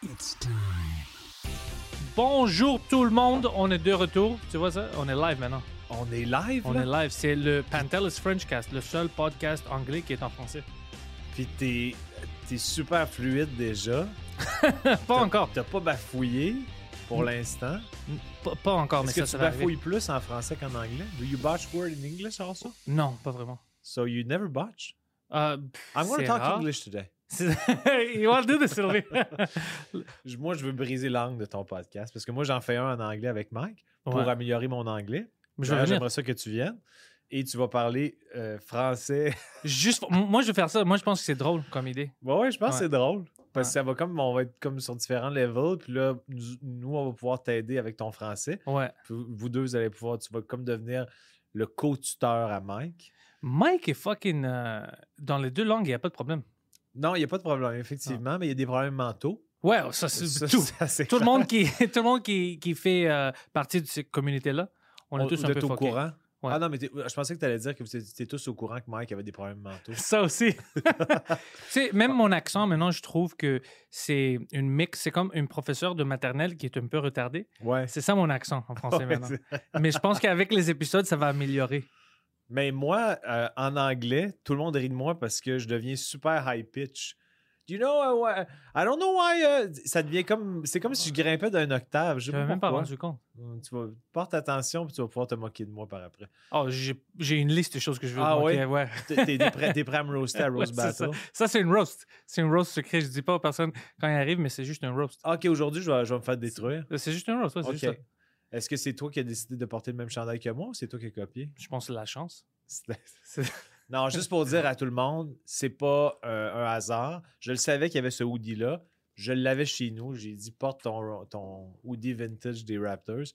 people today. Bonjour tout le monde, on est de retour. Tu vois ça? On est live maintenant. On est live, On là? est live. C'est le Pantelis Frenchcast, le seul podcast anglais qui est en français. Puis t'es, t'es super fluide déjà. Pas encore. T'as pas bafouillé pour l'instant. Pas, pas encore, mais Est-ce que ça, ça tu va bafouilles arriver. plus en français qu'en anglais? Do you botch word in English also? Non, pas vraiment. So you never botch? Pff, I'm going to talk rare. English today. You want to do this, Sylvie? Je- Moi, je veux briser l'angle de ton podcast parce que moi, j'en fais un en anglais avec Mike pour Ouais. améliorer mon anglais. J'aimerais ça que tu viennes. Et tu vas parler euh, français. Juste, moi, je vais faire ça. Moi, je pense que c'est drôle comme idée. ouais, ouais, je pense que c'est drôle. Parce que ça va comme, on va être comme sur différents levels. Puis là, nous, nous, on va pouvoir t'aider avec ton français. Ouais. Puis vous deux, vous allez pouvoir, tu vas comme devenir le co-tuteur à Mike. Mike est fucking. euh, dans les deux langues, il n'y a pas de problème. Non, il n'y a pas de problème, effectivement, mais il y a des problèmes mentaux. Ouais, ça, c'est Ça, tout. assez Tout le monde qui, tout le monde qui, qui fait euh, partie de cette communauté-là, on est tous un peu au courant? Ouais. Ah non, mais je pensais que tu allais dire que vous étiez tous au courant que Mike avait des problèmes mentaux. Ça aussi. tu sais, même mon accent, maintenant, je trouve que c'est une mix. C'est comme une professeure de maternelle qui est un peu retardée. Ouais. C'est ça mon accent en français Ouais, maintenant. Mais je pense qu'avec les épisodes, ça va améliorer. Mais moi, euh, en anglais, tout le monde rit de moi parce que je deviens super high pitch. Do you know, uh, why- I don't know why. uh, ça devient comme. C'est comme si je grimpais d'un octave. Je pas même pas rendu compte. Hum, Tu vas, porte attention puis tu vas pouvoir te moquer de moi par après. Oh, j'ai une liste de choses que je veux Ah te moquer, ouais? ouais. T'es prêt, à me roaster à Ouais, c'est ça. Battle? Ça, c'est une roast. C'est une roast secret. Je dis pas aux personnes quand ils arrivent, mais c'est juste un roast. Ok, aujourd'hui, je vais, je vais me faire détruire. C'est juste un roast. ouais, c'est Ok. juste ça. Est-ce que c'est toi qui as décidé de porter le même chandail que moi ou c'est toi qui as copié? Je pense que c'est la chance. Non, juste pour dire à tout le monde, c'est pas euh, un hasard. Je le savais qu'il y avait ce hoodie-là. Je l'avais chez nous. J'ai dit, porte ton, ton hoodie vintage des Raptors.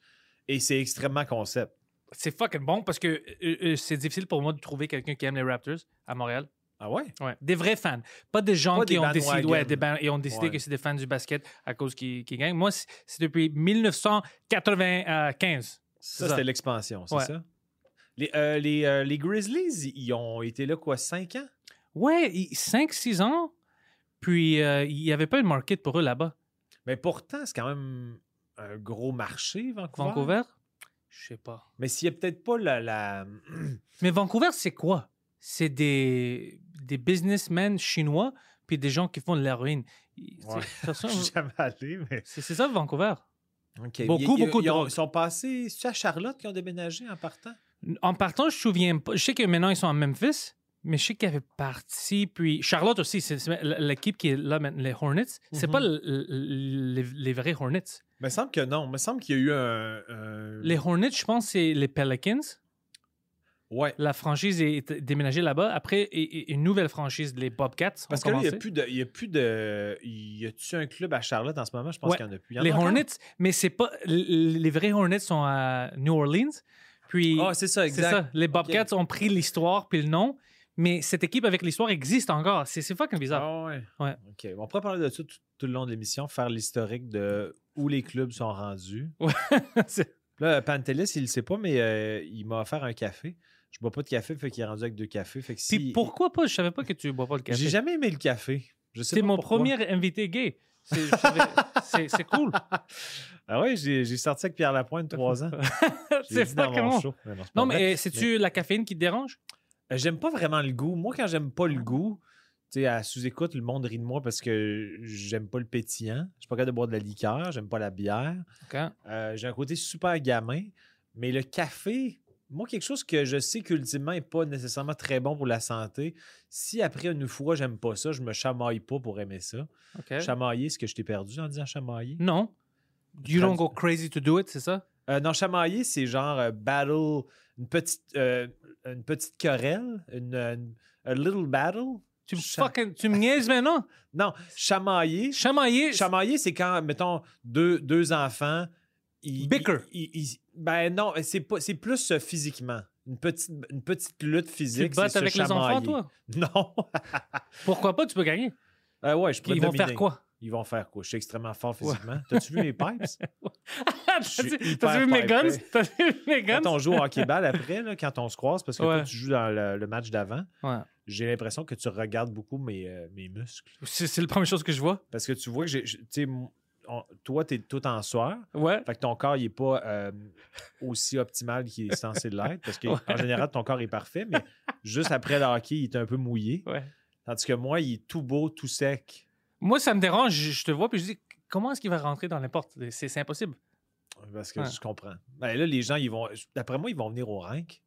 Et c'est extrêmement concept. C'est fucking bon parce que euh, euh, c'est difficile pour moi de trouver quelqu'un qui aime les Raptors à Montréal. Ah ouais? Ouais. Des vrais fans. Pas des gens Pas qui des ont décidé, ouais, des ban- et ont décidé Ouais. que c'est des fans du basket à cause qu'ils qu'ils gagnent. Moi, c'est c'est depuis 1995. C'est Ça, ça. c'était l'expansion, c'est ça? Les, euh, les, euh, les Grizzlies, ils ont été là, quoi, 5 ans? Ouais, 5-6 ans. Puis, euh, il n'y avait pas une market pour eux là-bas. Mais pourtant, c'est quand même un gros marché, Vancouver. Vancouver? Je sais pas. Mais s'il n'y a peut-être pas la... la... Mais Vancouver, c'est quoi? C'est des, des businessmen chinois puis des gens qui font de l'héroïne. Ouais. c'est- jamais allé, mais... C'est ça, Vancouver. Beaucoup, beaucoup de ils, sont passés... C'est à Charlotte qui ont déménagé en partant? En partant, je me souviens pas. Je sais que maintenant, ils sont à Memphis, mais je sais qu'ils avaient parti. Puis Charlotte aussi, c'est l'équipe qui est là maintenant, les Hornets. C'est Mhm. pas l- les, les vrais Hornets. Il me semble que non. Il me semble qu'il y a eu un... un- Les Hornets, je pense, c'est les Pelicans. Ouais. La franchise est déménagée là-bas. Après, et- et- une nouvelle franchise, les Bobcats. Parce que là, il n'y a plus de... Il y a plus de... Y a-tu un club à Charlotte en ce moment? Je pense Ouais. qu'il y en a plus. Y en Les? Hornets, mais c'est pas. Les vrais Hornets sont à New Orleans. Puis. Ah, c'est ça, exact. ça. Les Bobcats ont pris l'histoire puis le nom. Mais cette équipe avec l'histoire existe encore. C'est c'est fucking bizarre. Ah ouais. Ouais. OK. On pourrait parler de ça tout, tout le long de l'émission, faire l'historique de où les clubs sont rendus. C'est- Là, Pantelis, il le sait pas, mais euh, il m'a offert un café. Je bois pas de café, fait qu'il est rendu avec deux cafés. Fait que Puis si... pourquoi pas? Je savais pas que tu bois pas le café. J'ai jamais aimé le café. Je sais pas mon pourquoi. premier invité gay. C'est c'est- c'est cool. Ah ouais, j'ai j'ai sorti avec Pierre Lapointe trois ans. C'est mon bon. show. Mais non, c'est Non, mais euh, c'est-tu la caféine qui te dérange? Euh, J'aime pas vraiment le goût. Moi, quand j'aime pas le goût, tu sais, à sous-écoute, le monde rit de moi parce que j'aime pas le pétillant. Je suis pas capable de boire de la liqueur, j'aime pas la bière. Euh, j'ai un côté super gamin, mais le café, moi, quelque chose que je sais qu'ultimement n'est pas nécessairement très bon pour la santé, si après une fois, j'aime pas ça, je me chamaille pas pour aimer ça. Chamailler, ce que je t'ai perdu en disant chamailler? Non. You don't go crazy to do it, c'est ça? Euh, non, chamailler, c'est genre euh, battle, une petite, euh, une petite querelle, une, une- a little battle. Tu, me Cha- fucking, tu me niaises maintenant? Non, chamailler. Chamailler. Chamailler, c'est quand, mettons, deux, deux enfants. Bicker. ben non, c'est pas, c'est plus euh, physiquement. Une petite, une petite lutte tu physique. c'est se avec les enfants, toi? Non. Pourquoi pas? Tu peux gagner. Euh, ouais, je pourrais Ils vont faire quoi? Ils vont faire quoi? Je suis extrêmement fort physiquement. T'as-tu vu mes pipes? T'as suis vu mes guns? T'as vu mes guns? Quand on joue au hockey-ball après, là, quand on se croise, parce que toi, tu joues dans le, le match d'avant, Ouais. j'ai l'impression que tu regardes beaucoup mes, euh, mes muscles. C'est c'est la première chose que je vois. Parce que tu vois que j'ai. tu sais, on- toi, t'es tout en sueur. Ouais. Fait que ton corps, il est pas euh, aussi optimal qu'il est censé l'être. Parce qu'en Ouais. général, ton corps est parfait, mais juste après le hockey, il est un peu mouillé. Ouais. Tandis que moi, il est tout beau, tout sec. Moi, ça me dérange. Je, je te vois, puis je dis, comment est-ce qu'il va rentrer dans les portes? C'est impossible. Parce que Ouais. je comprends. Ben là, les gens, ils vont. D'après moi, ils vont venir au rank.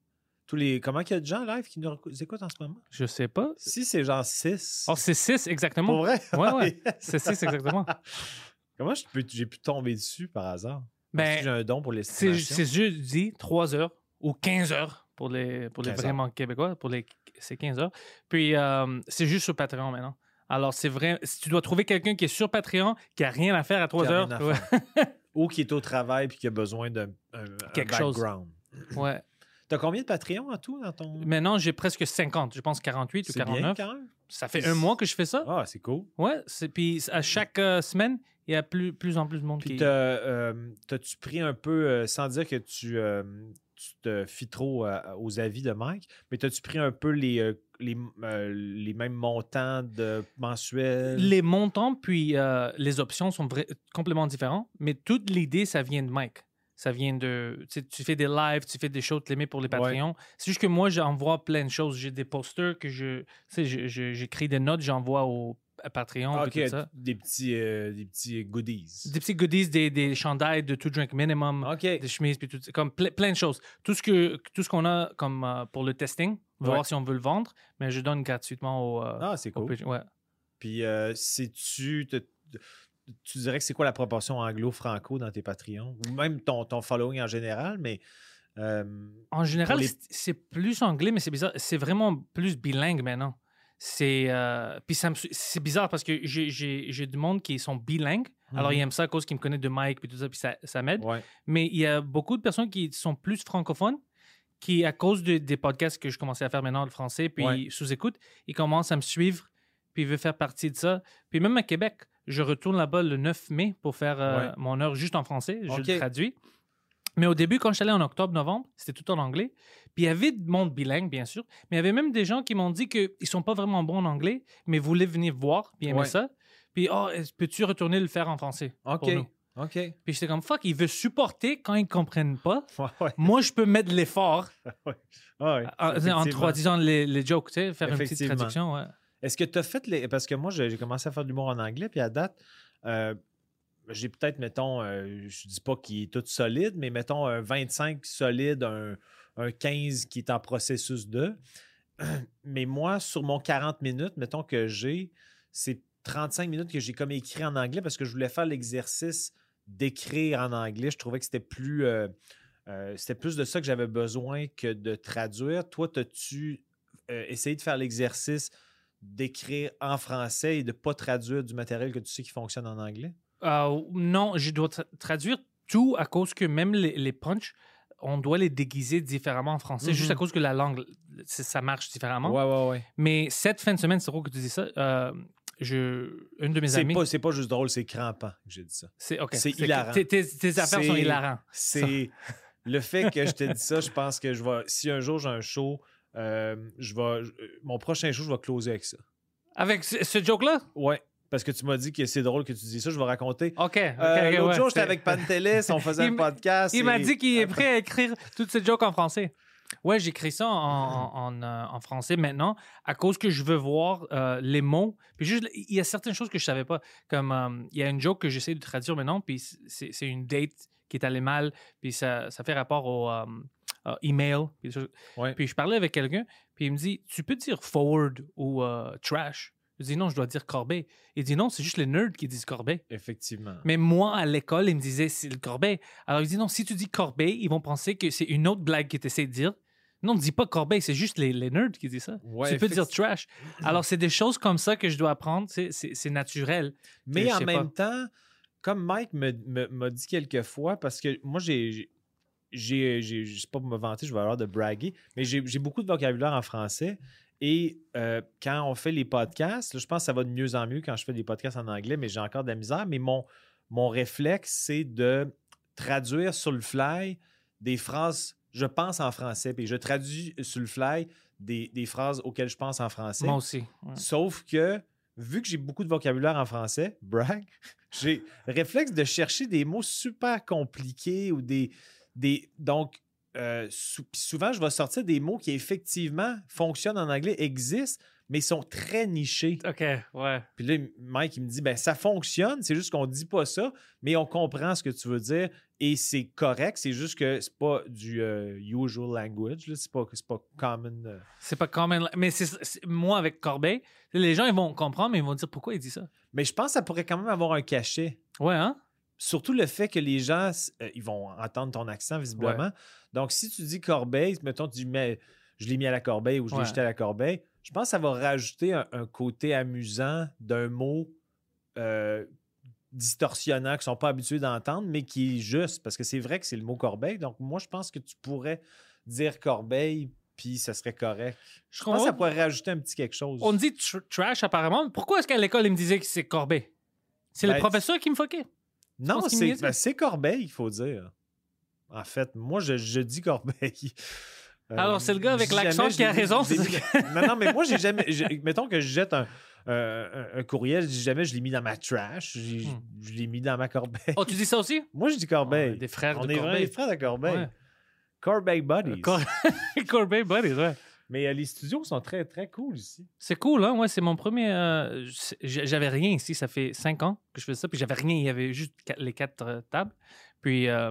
Tous les. Comment qu'il y a de gens live qui nous écou- écoutent en ce moment? Je sais pas. Si c'est genre 6. Oh, c'est 6 Pour exactement. vrai? Ouais, ouais. C'est 6 exactement. Comment je peux- j'ai pu tomber dessus par hasard? Que j'ai Ben, un don pour c'est l'estimation? c'est jeudi, 3 heures ou 15 heures pour les, pour les 15 heures. vraiment québécois. Pour les, c'est 15 heures. Puis, euh, c'est juste sur Patreon maintenant. Alors, c'est vrai. Si tu dois trouver quelqu'un qui est sur Patreon, qui a rien à faire à 3 Qui a heures. Ouais. Ou qui est au travail puis qui a besoin d'un un- un Quelque chose. background. ouais. T'as combien de Patreon en tout dans ton. Maintenant, j'ai presque 50. Je pense 48 ou C'est bien 49. quand même? Ça fait un mois que je fais ça. Ah, c'est cool. Ouais. Puis, à chaque euh, semaine, il y a plus, plus en plus de monde Puis qui. euh, t'as-tu pris un peu, euh, sans dire que tu, euh, tu te fies trop aux avis de Mike, mais t'as-tu pris un peu les, les, euh, les mêmes montants de mensuels? Les montants puis euh, les options sont complètement différents, mais toute l'idée, ça vient de Mike. Ça vient de. Tu tu fais des lives, tu fais des choses les mets pour les Patreons. C'est juste que moi, j'envoie plein de choses. J'ai des posters que je. Tu sais, je- je- j'écris des notes, j'envoie au à Patreon. Ah, tout ça. des petits, euh, des petits goodies. Des petits goodies, des, des chandails de To Drink Minimum, des chemises, puis tout, comme ple- plein de choses. Tout ce que tout ce qu'on a comme euh, pour le testing, voir Ouais. si on veut le vendre, mais je donne gratuitement au. euh, Ah, c'est cool. Ouais. Puis, euh, sais-tu, tu dirais que c'est quoi la proportion anglo-franco dans tes Patreons? Ou même ton, ton following en général, mais. euh, En général, les- c'est plus anglais, mais c'est bizarre. C'est vraiment plus bilingue maintenant. C'est euh, puis c'est bizarre parce que j'ai- du monde qui sont bilingues. Alors Mhm. ils aiment ça à cause qu'ils me connaissent de Mike puis tout ça puis ça, ça m'aide. ouais. Mais il y a beaucoup de personnes qui sont plus francophones qui à cause de- des podcasts que je commençais à faire maintenant le français puis Ouais. sous écoute, ils commencent à me suivre puis ils veulent faire partie de ça. Puis même à Québec, je retourne là-bas le 9 mai pour faire euh, Ouais. mon heure juste en français. Je le traduis. Mais au début, quand je suis allé en octobre-novembre, c'était tout en anglais. Puis il y avait du monde bilingue, bien sûr. Mais il y avait même des gens qui m'ont dit qu'ils ne sont pas vraiment bons en anglais, mais voulaient venir voir, puis Ouais. ça. Puis, oh, peux-tu retourner le faire en français? OK. pour nous? OK. Puis j'étais comme, fuck, il veut supporter quand ils ne comprennent pas. Ouais, ouais. Moi, je peux mettre de l'effort ouais, en, traduisant les, les jokes, tu sais, faire une petite traduction. Ouais. Est-ce que tu as fait les. Parce que moi, j'ai j'ai commencé à faire de l'humour en anglais, puis à date, euh, j'ai peut-être, mettons, euh, je dis pas qu'il est tout solide, mais mettons un 25 solide, un, un 15 qui est en processus de. Mais moi, sur mon 40 minutes, mettons que j'ai, c'est 35 minutes que j'ai comme écrit en anglais parce que je voulais faire l'exercice d'écrire en anglais. Je trouvais que c'était plus. euh, euh, c'était plus de ça que j'avais besoin que de traduire. Toi, as-tu euh, essayé de faire l'exercice d'écrire en français et de ne pas traduire du matériel que tu sais qui fonctionne en anglais? Non, je dois tra- traduire tout à cause que même les, les punchs, on doit les déguiser différemment en français, juste Mhm. à cause que la langue, ça marche différemment. Ouais, ouais, ouais. Mais cette fin de semaine, c'est drôle que tu dis ça. euh, je, une de mes C'est amies. pas, c'est pas juste drôle, c'est crampant que j'ai dit ça. C'est hilarant. Tes, affaires sont hilarantes. C'est le fait que je te dis ça, je pense que je vais. Si un jour j'ai un show, euh, je vais. mon prochain show, je vais closer avec ça. Avec ce, ce joke-là? Ouais. Parce que tu m'as dit que c'est drôle que tu dis ça, je vais raconter. OK. ok, Euh, ok, L'autre ouais, jour, j'étais avec Pantelis, on faisait Il un podcast. Il m'a dit qu'il est prêt à écrire toutes ces jokes en français. Ouais, j'écris ça en, en, en, euh, en français maintenant à cause que je veux voir euh, les mots. Puis juste, il y a certaines choses que je savais pas. Comme euh, il y a une joke que j'essaie de traduire maintenant, puis c'est une date qui est allée mal, puis ça, ça fait rapport au euh, email. Puis, Ouais. puis je parlais avec quelqu'un, puis il me dit Tu peux dire forward ou trash Je dis Non, je dois dire corbeille. Il dit Non, c'est juste les nerds qui disent corbeille. Effectivement. Mais moi, à l'école, il me disait c'est le corbeille. Alors, il dit non, si tu dis corbeille, ils vont penser que c'est une autre blague que tu essaies de dire. Non, ne dis pas Corbeil, c'est juste les, les nerds qui disent ça. Ouais, tu peux dire trash. Alors, c'est des choses comme ça que je dois apprendre. C'est- naturel. Mais je en même temps, comme Mike me- me- m'a dit quelques fois, parce que moi, j'ai. j'ai- je sais pas pour me vanter, je vais avoir de braguer, mais j'ai beaucoup de vocabulaire en français. Et euh, quand on fait les podcasts, là, je pense que ça va de mieux en mieux quand je fais des podcasts en anglais, mais j'ai encore de la misère. Mais mon, mon réflexe, c'est de traduire sur le fly des phrases, je pense en français, puis je traduis sur le fly des, des phrases auxquelles je pense en français. Moi aussi. ouais. Sauf que, vu que j'ai beaucoup de vocabulaire en français, brag, j'ai le réflexe de chercher des mots super compliqués ou des. des donc, euh, souvent, je vais sortir des mots qui effectivement fonctionnent en anglais, existent, mais sont très nichés. OK, ouais. Puis là, Mike, il me dit, ben ça fonctionne, c'est juste qu'on dit pas ça, mais on comprend ce que tu veux dire et c'est correct, c'est juste que c'est pas du euh, usual language, c'est pas, pas common. euh. C'est pas même. Mais c'est- moi, avec Corbeil, les gens, ils vont comprendre, mais ils vont dire pourquoi il dit ça? Mais je pense que ça pourrait quand même avoir un cachet. Ouais, hein? Surtout le fait que les gens, euh, ils vont entendre ton accent visiblement. Donc, si tu dis corbeille, mettons, tu dis, mais je l'ai mis à la corbeille ou je l'ai jeté à la corbeille, je pense que ça va rajouter un, un côté amusant d'un mot euh, distorsionnant qu'ils ne sont pas habitués d'entendre, mais qui est juste, parce que c'est vrai que c'est le mot corbeille. Donc, moi, je pense que tu pourrais dire corbeille, puis ça serait correct. Je Je pense que ça pourrait rajouter un petit quelque chose. On dit tr- trash apparemment. Pourquoi est-ce qu'à l'école, ils me disaient que c'est Corbeil? C'est le Ben, professeur qui me foquait. Non, c'est ben, Corbeil, il faut dire. En fait, moi, je, je dis Corbeil. Euh, Alors, c'est le gars avec l'accent qui a raison, Non, non, mais moi, j'ai jamais. Mettons que je jette un, un- un- un courriel, je dis jamais je l'ai mis dans ma trash, Hmm. je l'ai mis dans ma corbeille. Oh, tu dis ça aussi? Moi, je dis Corbeil. Oh, des frères On de est des frères de Corbeil. Ouais. Corbeil Buddies. Cor- Corbeil Buddies, ouais. Mais euh, les studios sont très, très cool ici. C'est cool, hein? Ouais, c'est mon premier. euh, j'avais rien ici. Ça fait cinq ans que je faisais ça. Puis j'avais rien. Il y avait juste les quatre euh, tables. Puis euh,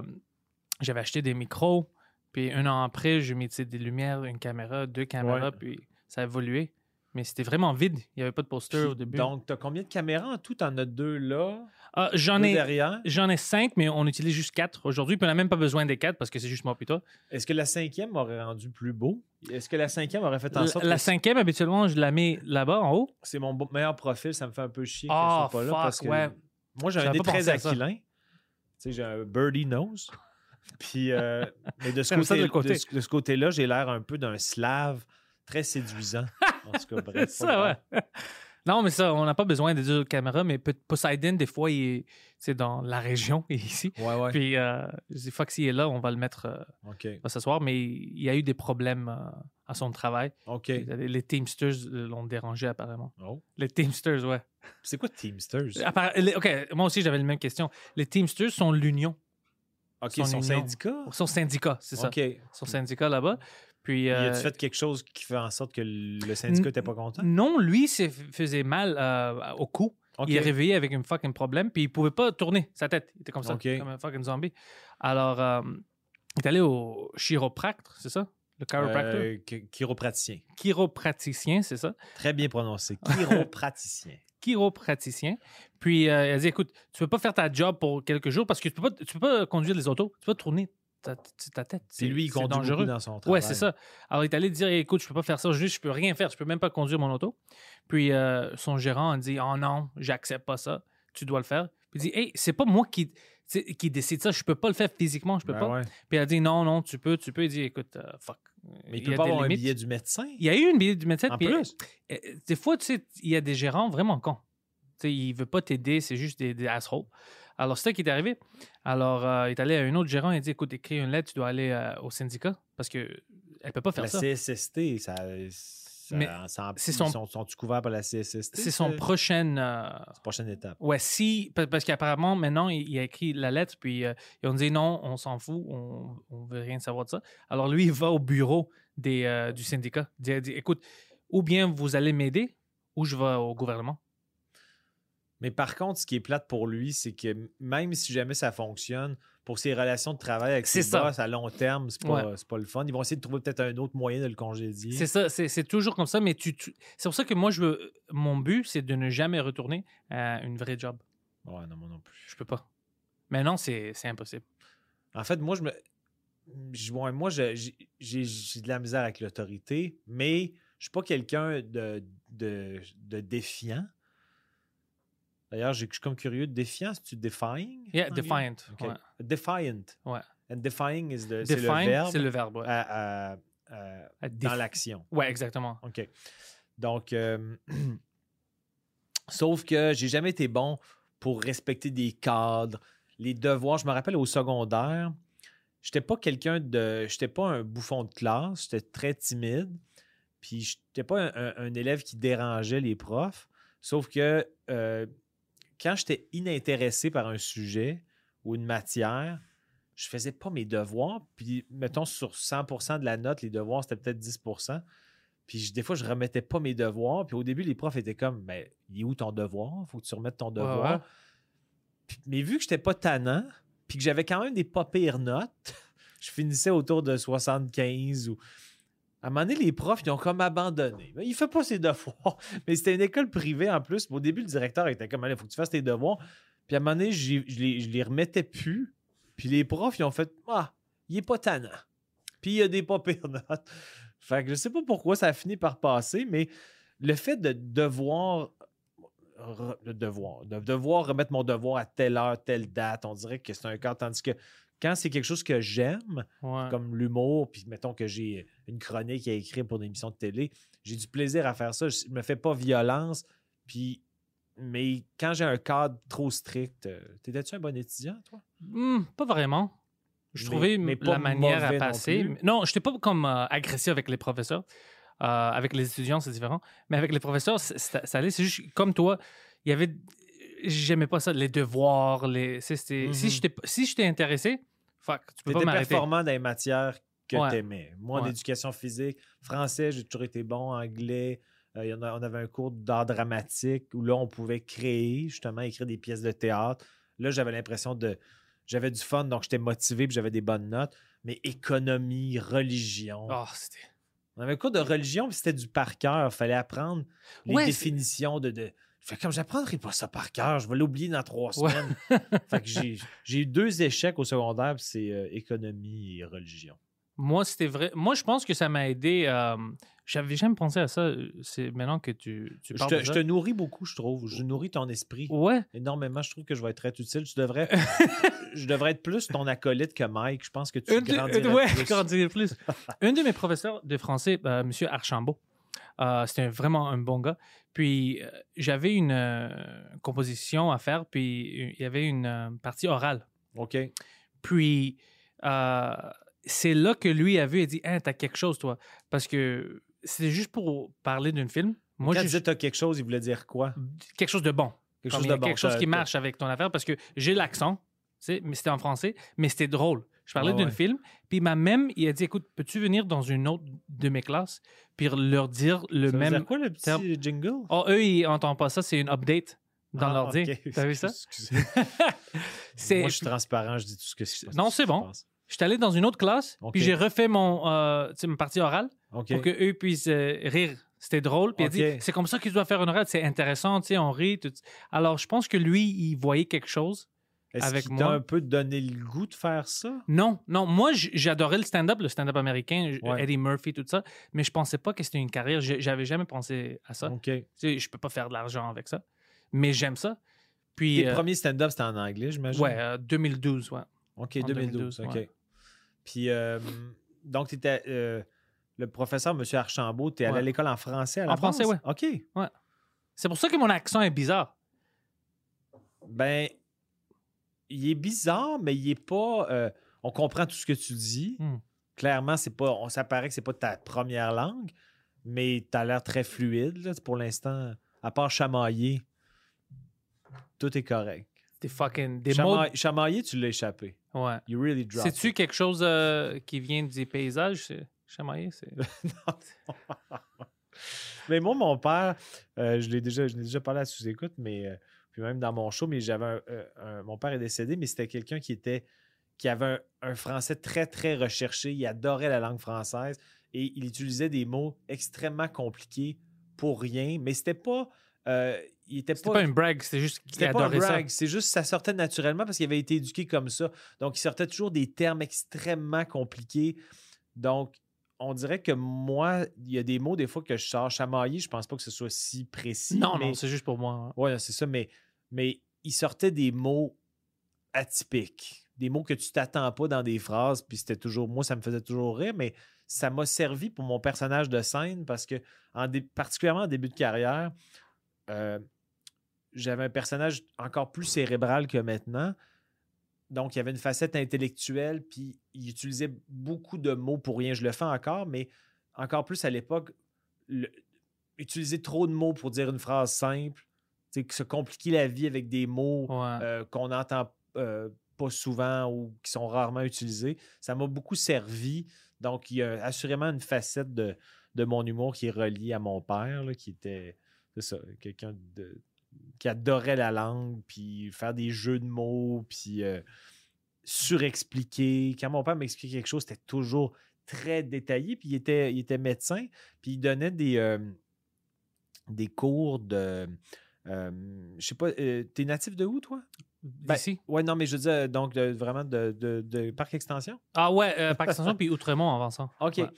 j'avais acheté des micros. Puis un an après, j'ai mis des lumières, une caméra, deux caméras. Ouais. Puis ça a évolué. Mais c'était vraiment vide. Il n'y avait pas de poster au début. Donc, tu as combien de caméras en tout? Tu en as deux là, Ah, j'en ai. derrière. J'en ai cinq, mais on utilise juste quatre aujourd'hui. Puis on n'a même pas besoin des quatre parce que c'est juste moi et toi. Est-ce que la cinquième aurait rendu plus beau? Est-ce que la cinquième aurait fait en La, sorte la que cinquième, habituellement, je la mets là-bas en haut. c'est mon meilleur profil, ça me fait un peu chier Ah, que je sois pas là parce que ouais. moi j'ai un nez très aquilin. Tu sais, j'ai un birdie nose. Puis euh, mais de ce de côté, de ce côté-là, j'ai l'air un peu d'un slave très séduisant. En tout cas, bref. Ça, ouais. Non, mais ça, on n'a pas besoin des deux caméras, mais Poseidon, des fois, il est c'est dans la région, ici. Ouais, ouais. Puis, euh, je dis, fuck, s'il est là, on va le mettre euh, ce soir, mais il y a eu des problèmes euh, à son travail. OK. Les, les Teamsters euh, l'ont dérangé, apparemment. Oh. Les Teamsters, ouais. C'est quoi Teamsters? Les- OK, moi aussi, j'avais la même question. Les Teamsters sont l'union. OK, son son, syndicat? Son syndicat, c'est ça. OK. Son syndicat là-bas. Puis, Y euh, a-tu fait quelque chose qui fait en sorte que le syndicat n'était pas content? non, lui, c'est faisait mal euh, au cou. Il est réveillé avec un fucking problème, puis il pouvait pas tourner sa tête. Il était comme ça, OK. comme un fucking zombie. Alors, euh, il est allé au chiropracte, c'est ça? Le chiropractor? Euh, chi- chiropraticien. Chiropraticien, c'est ça? Très bien prononcé. Chiropraticien. Chiropraticien. Puis, euh, il a dit, écoute, tu peux pas faire ta job pour quelques jours parce que tu peux pas, tu peux pas conduire les autos. Tu peux pas tourner ta, tête. C'est- lui, il c'est conduit dangereux. dans son travail. Ouais, c'est ça. Alors, il est allé dire écoute, je peux pas faire ça, juste, je peux rien faire, je peux même pas conduire mon auto. Puis, euh, son gérant a dit oh non, j'accepte pas ça, tu dois le faire. Puis, il dit hey, c'est pas moi qui, qui décide ça, je peux pas le faire physiquement, je peux Ben pas. ouais. Puis, il a dit non, non, tu peux, tu peux. Il dit écoute, euh, fuck. Mais il y peut pas avoir un billet du médecin. Il y a eu une billet du médecin. En puis, plus. euh, euh, des fois, tu sais, il y a des gérants vraiment cons. Tu sais, il veut pas t'aider, c'est juste des, des assholes. Alors, c'est ça qui est arrivé. Alors, euh, il est allé à un autre gérant et il dit écoute, écris une lettre, tu dois aller euh, au syndicat parce que elle peut pas faire La ça. CSST, ça. ça, Mais c'est son- sont, sont-tu couverts par la CSST? C'est son prochaine. euh, prochaine étape. Ouais, si. pa- Parce qu'apparemment, maintenant, il, il a écrit la lettre, puis ils ont dit non, on s'en fout, on, on veut rien savoir de ça. Alors lui, il va au bureau des, du syndicat. Il dit, écoute, ou bien vous allez m'aider, ou je vais au gouvernement. Mais par contre, ce qui est plate pour lui, c'est que même si jamais ça fonctionne, pour ses relations de travail avec ses ça. boss à long terme, c'est pas, pas le fun. Ils vont essayer de trouver peut-être un autre moyen de le congédier. C'est ça, c'est toujours comme ça, mais tu, tu- c'est pour ça que moi, je veux. Mon but, c'est de ne jamais retourner à une vraie job. Ouais, non, moi non plus. Je peux pas. Mais non, c'est impossible. En fait, moi, je me. je- moi, je- j'ai de la misère avec l'autorité, mais je suis pas quelqu'un de, de, de défiant. D'ailleurs, je suis comme curieux. Défiant, c'est-tu defying? Yeah, defiant. OK. ouais. Defiant. Ouais. And defying is the, c'est le Defiant, verbe c'est le verbe. ouais. à- à- à- À dans l'action. Ouais, exactement. OK. Donc, euh, sauf que j'ai jamais été bon pour respecter des cadres, les devoirs. Je me rappelle au secondaire, j'étais pas quelqu'un de. J'étais pas un bouffon de classe, j'étais très timide. Puis, j'étais pas un, un- un élève qui dérangeait les profs. Sauf que euh, quand j'étais inintéressé par un sujet ou une matière, je faisais pas mes devoirs. Puis, mettons, sur 100% de la note, les devoirs, c'était peut-être 10% puis je- des fois, je remettais pas mes devoirs. Puis au début, les profs étaient comme, mais il est où ton devoir? Faut que tu remettes ton devoir. ouais. Puis- mais vu que j'étais pas tannant, puis que j'avais quand même des pas pires notes, je finissais autour de 75 ou. À un moment donné, les profs, ils ont comme abandonné. Il fait pas ses devoirs. Mais c'était une école privée en plus. Au début, le directeur était comme, il faut que tu fasses tes devoirs. Puis à un moment donné, je les, les remettais plus. Puis les profs, ils ont fait, ah, il est pas tannant. Puis il y a des pas pires notes. Fait que je sais pas pourquoi ça a fini par passer, mais le fait de devoir devoir, de devoir remettre mon devoir à telle heure, telle date, on dirait que c'est un cas. Tandis que quand c'est quelque chose que j'aime, Ouais. comme l'humour, puis mettons que j'ai une chronique à écrire pour une émission de télé, j'ai du plaisir à faire ça. Je me fais pas violence, puis mais quand j'ai un cadre trop strict, euh, t'étais-tu un bon étudiant, toi? Hmm, pas vraiment. Je Mais- trouvais mais la manière à non passer. Non, je n'étais pas comme euh, agressif avec les professeurs. Euh, avec les étudiants, c'est différent. Mais avec les professeurs, ça allait. C'est juste comme toi, il y avait. J'aimais pas ça, les devoirs. Les, c'est- c'était- Mhm. Si j'étais si j'étais intéressé, fuck, tu peux pas m'arrêter. performant dans les matières que Ouais. t'aimais. Moi, en Ouais. éducation physique, français, j'ai toujours été bon, anglais. euh, il y en a- on avait un cours d'art dramatique où là, on pouvait créer, justement, écrire des pièces de théâtre. Là, j'avais l'impression de. J'avais du fun, donc j'étais motivé puis j'avais des bonnes notes. Mais économie, religion. Oh, c'était. On avait un cours de religion, puis c'était du par cœur. Il fallait apprendre les Ouais, définitions de. de... Je fais comme j'apprendrai pas ça par cœur, je vais l'oublier dans trois Ouais. semaines. fait que j'ai, eu deux échecs au secondaire, c'est euh, économie et religion. Moi, c'était vrai. Moi, je pense que ça m'a aidé. euh, J'avais jamais pensé à ça. euh, C'est maintenant que tu, tu Je parles te, de je te nourris beaucoup, je trouve. Je nourris ton esprit Ouais. énormément. Je trouve que je vais être très utile. Tu devrais, je devrais être plus ton acolyte que Mike. Je pense que tu Une de- grandirais une- ouais, plus. grandirais plus. un de mes professeurs de français, euh, M. Archambault, euh, c'était vraiment un bon gars. Puis euh, j'avais une euh, composition à faire, puis il y avait une euh, partie orale. OK. Puis euh, c'est là que lui a vu et dit Hein, T'as quelque chose, toi? Parce que c'était juste pour parler d'un film. Moi, Quand disais t'as quelque chose, il voulait dire quoi? quelque chose de bon. Quelque Comme chose de bon. quelque qui marche avec ton affaire parce que j'ai l'accent, mais c'était en français, mais c'était drôle. Je parlais Ouais, d'un film, puis m'a même, il a dit, écoute, peux-tu venir dans une autre de mes classes, puis leur dire le Ça même... dire quoi le petit terme? jingle? Oh, eux, ils n'entendent pas ça, c'est une update dans Ah, l'ordi. ok. T'as vu ça? C'est- Moi, je suis transparent, je dis tout ce que je Non, c'est bon. Je suis allé dans une autre classe, puis j'ai refait mon, euh, ma partie orale OK. pour qu'eux puissent euh, rire. C'était drôle. Puis il a dit, c'est comme ça qu'ils doivent faire une orale, c'est intéressant, tu sais, on rit. Tout. Alors, je pense que lui, il voyait quelque chose. Est-ce avec qu'il t'a moi. un peu donné le goût de faire ça? Non, non. Moi, j'adorais le stand-up, le stand-up américain, Ouais. Eddie Murphy, tout ça. Mais je pensais pas que c'était une carrière. J'avais jamais pensé à ça. OK. Tu sais, je peux pas faire de l'argent avec ça. Mais j'aime ça. Puis, Tes euh, premiers stand-up, c'était en anglais, j'imagine? ouais, euh, 2012, ouais. OK, en 2012. 2012, OK. ouais. Puis, euh, donc, tu étais le professeur, M. Archambault, tu es allé Ouais. à l'école en français à la En français, ouais. OK. C'est pour ça que mon accent est bizarre. Ben, il est bizarre, mais il est pas. euh, on comprend tout ce que tu dis. Hmm. Clairement, c'est pas. On, ça paraît que c'est pas ta première langue, mais tu as l'air très fluide là, pour l'instant. À part chamailler, tout est correct. Des fucking. Des mots. Chama- Chamailler, tu l'as échappé. Ouais. You really. C'est-tu it. quelque chose euh, qui vient des paysages? c'est- Chamailler, c'est. Mais moi, mon père, euh, je l'ai déjà, je l'ai déjà parlé à sous-écoute, mais puis même dans mon show, mais j'avais un, euh, un- mon père est décédé, mais c'était quelqu'un qui était qui avait un, un français très, très recherché. Il adorait la langue française et il utilisait des mots extrêmement compliqués pour rien, mais c'était pas. euh, il était C'était pas. pas une brag, c'était juste qu'il C'était pas un adorait ça. brag, c'est juste ça sortait naturellement parce qu'il avait été éduqué comme ça. Donc, il sortait toujours des termes extrêmement compliqués. Donc, on dirait que moi, il y a des mots des fois que je sors chamaillé, je pense pas que ce soit si précis. Non, mais... non, c'est juste pour moi. hein. Ouais, c'est ça, mais, mais il sortait des mots atypiques, des mots que tu t'attends pas dans des phrases, puis c'était toujours, moi, ça me faisait toujours rire, mais ça m'a servi pour mon personnage de scène parce que, particulièrement en début de carrière, euh, j'avais un personnage encore plus cérébral que maintenant. Donc, il y avait une facette intellectuelle, puis il utilisait beaucoup de mots pour rien. Je le fais encore, mais encore plus à l'époque, utiliser trop de mots pour dire une phrase simple, se compliquer la vie avec des mots Ouais. euh, qu'on n'entend euh, pas souvent ou qui sont rarement utilisés. Ça m'a beaucoup servi. Donc, il y a assurément une facette de, de mon humour qui est reliée à mon père, là, qui était quelqu'un de- qui adorait la langue, puis faire des jeux de mots, puis euh, surexpliquer. Quand mon père m'expliquait quelque chose, c'était toujours très détaillé, puis il était, il était médecin, puis il donnait des, des cours de... euh, je sais pas, euh, t'es natif de où, toi? Ben, D'ici. Ouais, non, mais je veux dire, donc, de- vraiment de, de, de Parc Extension? Ah ouais, euh, Parc Extension puis Outremont en avançant. OK. Ouais.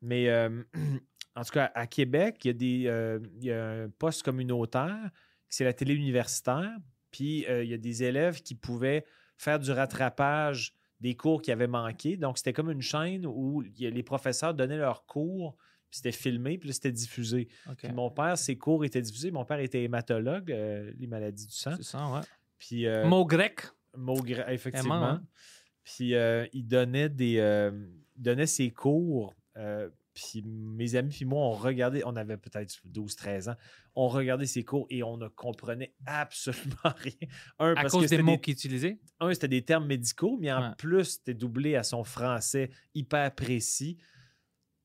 Mais en tout cas, à Québec, il y a, des, euh, il y a un poste communautaire, c'est la télé universitaire. Puis euh, il y a des élèves qui pouvaient faire du rattrapage des cours qui avaient manqué. Donc, c'était comme une chaîne où les professeurs donnaient leurs cours, puis c'était filmé, puis là, c'était diffusé. Puis mon père, ses cours étaient diffusés. Mon père était hématologue, euh, les maladies du sang. C'est ça, ouais. Puis, euh, Mot grec. Mot gra- effectivement. Hein. Puis euh, il donnait des il donnait ses cours. puis mes amis puis moi, on regardait, on avait peut-être 12-13 ans, on regardait ses cours et on ne comprenait absolument rien. Un, À parce cause que des mots qu'il utilisait? un, c'était des termes médicaux, mais en Ouais. plus, c'était doublé à son français hyper précis.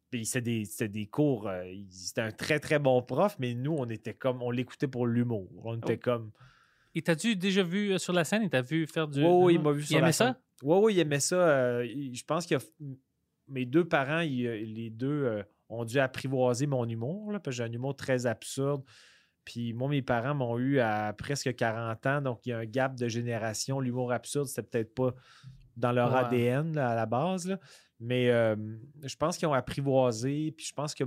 Puis c'était des, c'était des cours, euh, il- c'était un très très bon prof, mais nous, on était comme, on l'écoutait pour l'humour. On était Oh. comme, Et t'as-tu déjà vu euh, sur la scène? Il t'a vu faire du. Oui, oui, il m'a vu Il sur la aimait scène. ça? Oui, oui, il aimait ça. euh, il- je pense que mes deux parents, les deux, euh, ont dû apprivoiser mon humour, là, parce que j'ai un humour très absurde. Puis moi, mes parents m'ont eu à presque 40 ans, donc il y a un gap de génération. L'humour absurde, c'était peut-être pas dans leur Ouais. ADN là, à la base. là. Mais je pense qu'ils ont apprivoisé. Puis je pense que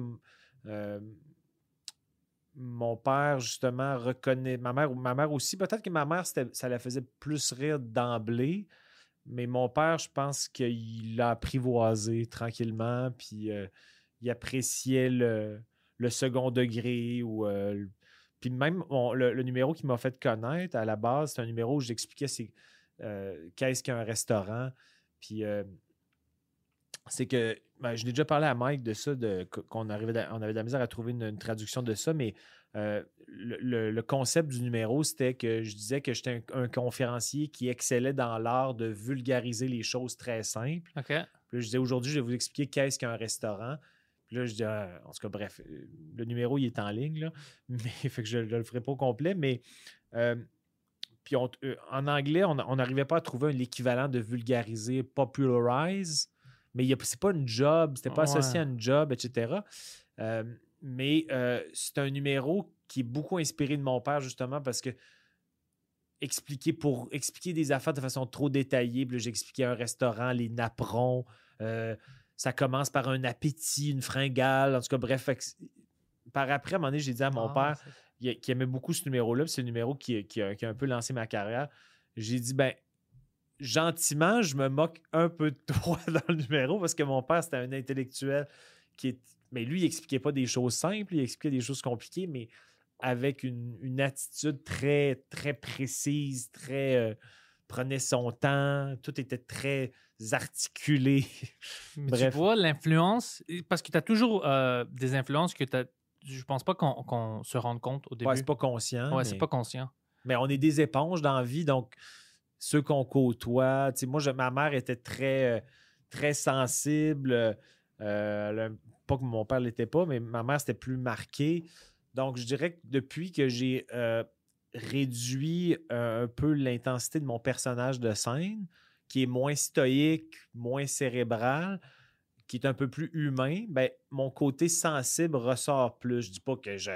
mon père, justement, reconnaît. Ma mère, ma mère aussi. Peut-être que ma mère, ça la faisait plus rire d'emblée. Mais mon père, je pense qu'il l'a apprivoisé tranquillement. Puis il appréciait le, second degré. ou Puis même le, le numéro qui m'a fait connaître à la base, c'est un numéro où j'expliquais qu'est-ce qu'un restaurant. Puis c'est que ben, je l'ai déjà parlé à Mike de ça, de, qu'on arrivait de- on avait de la misère à trouver une, une traduction de ça, mais euh, le, le- le concept du numéro, c'était que je disais que j'étais un, un conférencier qui excellait dans l'art de vulgariser les choses très simples. Puis là, je disais aujourd'hui, je vais vous expliquer qu'est-ce qu'un restaurant. Puis là, je dis, ah, en tout cas, bref, euh, le numéro, il est en ligne, là, mais fait que je ne le ferai pas au complet, mais. euh, puis on- en anglais, on on n'arrivait pas à trouver l'équivalent de vulgariser, popularize, mais c'est pas une job, c'était pas associé à une job, etc. Euh, mais euh, c'est un numéro qui est beaucoup inspiré de mon père, justement, parce que expliquer pour expliquer des affaires de façon trop détaillée. J'expliquais un restaurant, les napperons. euh, ça commence par un appétit, une fringale. En tout cas, bref. par après, à un moment donné, j'ai dit à mon Ah, père, il- qui aimait beaucoup ce numéro-là, puis c'est le numéro qui, qui a, qui a un peu lancé ma carrière. J'ai dit, ben, gentiment, je me moque un peu de toi dans le numéro parce que mon père, c'était un intellectuel qui est. Mais lui, il expliquait pas des choses simples, il expliquait des choses compliquées, mais avec une, une attitude très, très précise, très. euh, prenait son temps, tout était très articulé. Mais Bref. tu vois l'influence, parce que tu as toujours euh, des influences que t'as- je pense pas qu'on se rende compte au début. Ouais, c'est pas conscient. Ouais, c'est pas conscient. Mais on est des éponges dans la vie, donc ceux qu'on côtoie. moi, ma mère était très, euh, très sensible. euh, pas que mon père l'était pas, mais ma mère, c'était plus marqué. Donc, je dirais que depuis que j'ai euh, réduit un peu l'intensité de mon personnage de scène, qui est moins stoïque, moins cérébral, qui est un peu plus humain, ben, mon côté sensible ressort plus. Je dis pas que je,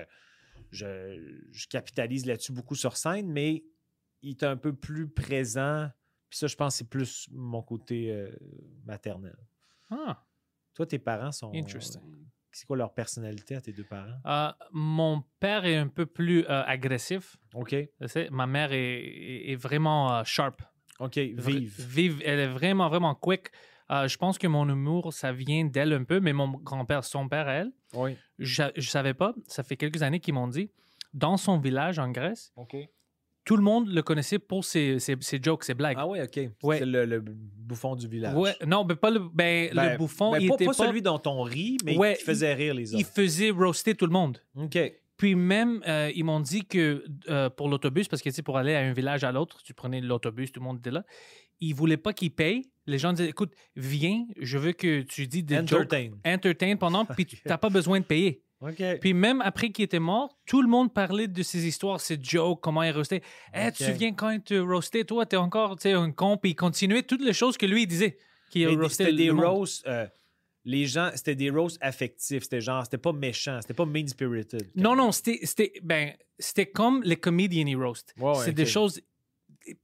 je capitalise là-dessus beaucoup sur scène, mais il est un peu plus présent. Puis ça, je pense, c'est plus mon côté euh, maternel. Ah. Toi, tes parents sont. Interesting. C'est quoi leur personnalité à tes deux parents? Euh, mon père est un peu plus euh, agressif. OK. Ma mère est, est- est vraiment euh, sharp. OK, vive. Vive. Elle est vraiment, vraiment quick. Euh, je pense que mon humour, ça vient d'elle un peu, mais mon grand-père, son père elle, Oui. je ne savais pas. Ça fait quelques années qu'ils m'ont dit, dans son village en Grèce, OK. Tout le monde le connaissait pour ses, ses- ses jokes, ses blagues. Ah oui, OK. Ouais. C'est le, le bouffon du village. Ouais, non, mais pas le, ben, Ben, le bouffon. ben, il pas, était pas pas- celui dont on rit, mais Ouais, qui faisait rire les Il autres. faisait roaster tout le monde. OK. Puis même, euh, ils m'ont dit que euh, pour l'autobus, parce que tu sais, pour aller à un village à l'autre, tu prenais l'autobus, tout le monde était là. Ils voulaient pas qu'ils payent. Les gens disaient, écoute, viens, je veux que tu dis des jokes, Entertain. entertain pendant, puis tu n'as pas besoin de payer. Puis même après qu'il était mort, tout le monde parlait de ses histoires, ses jokes, comment il roastait. Hey, tu te souviens quand il te roastait, toi, t'es encore tu un con, puis il continuait toutes les choses que lui il disait. Qui Mais roastait c'était des le roasts. euh, les gens, c'était des roasts affectifs. C'était genre, c'était pas méchant, c'était pas mean spirited. Non, non, c'était, ben, c'était comme les comedian roast. Ouais, c'est des choses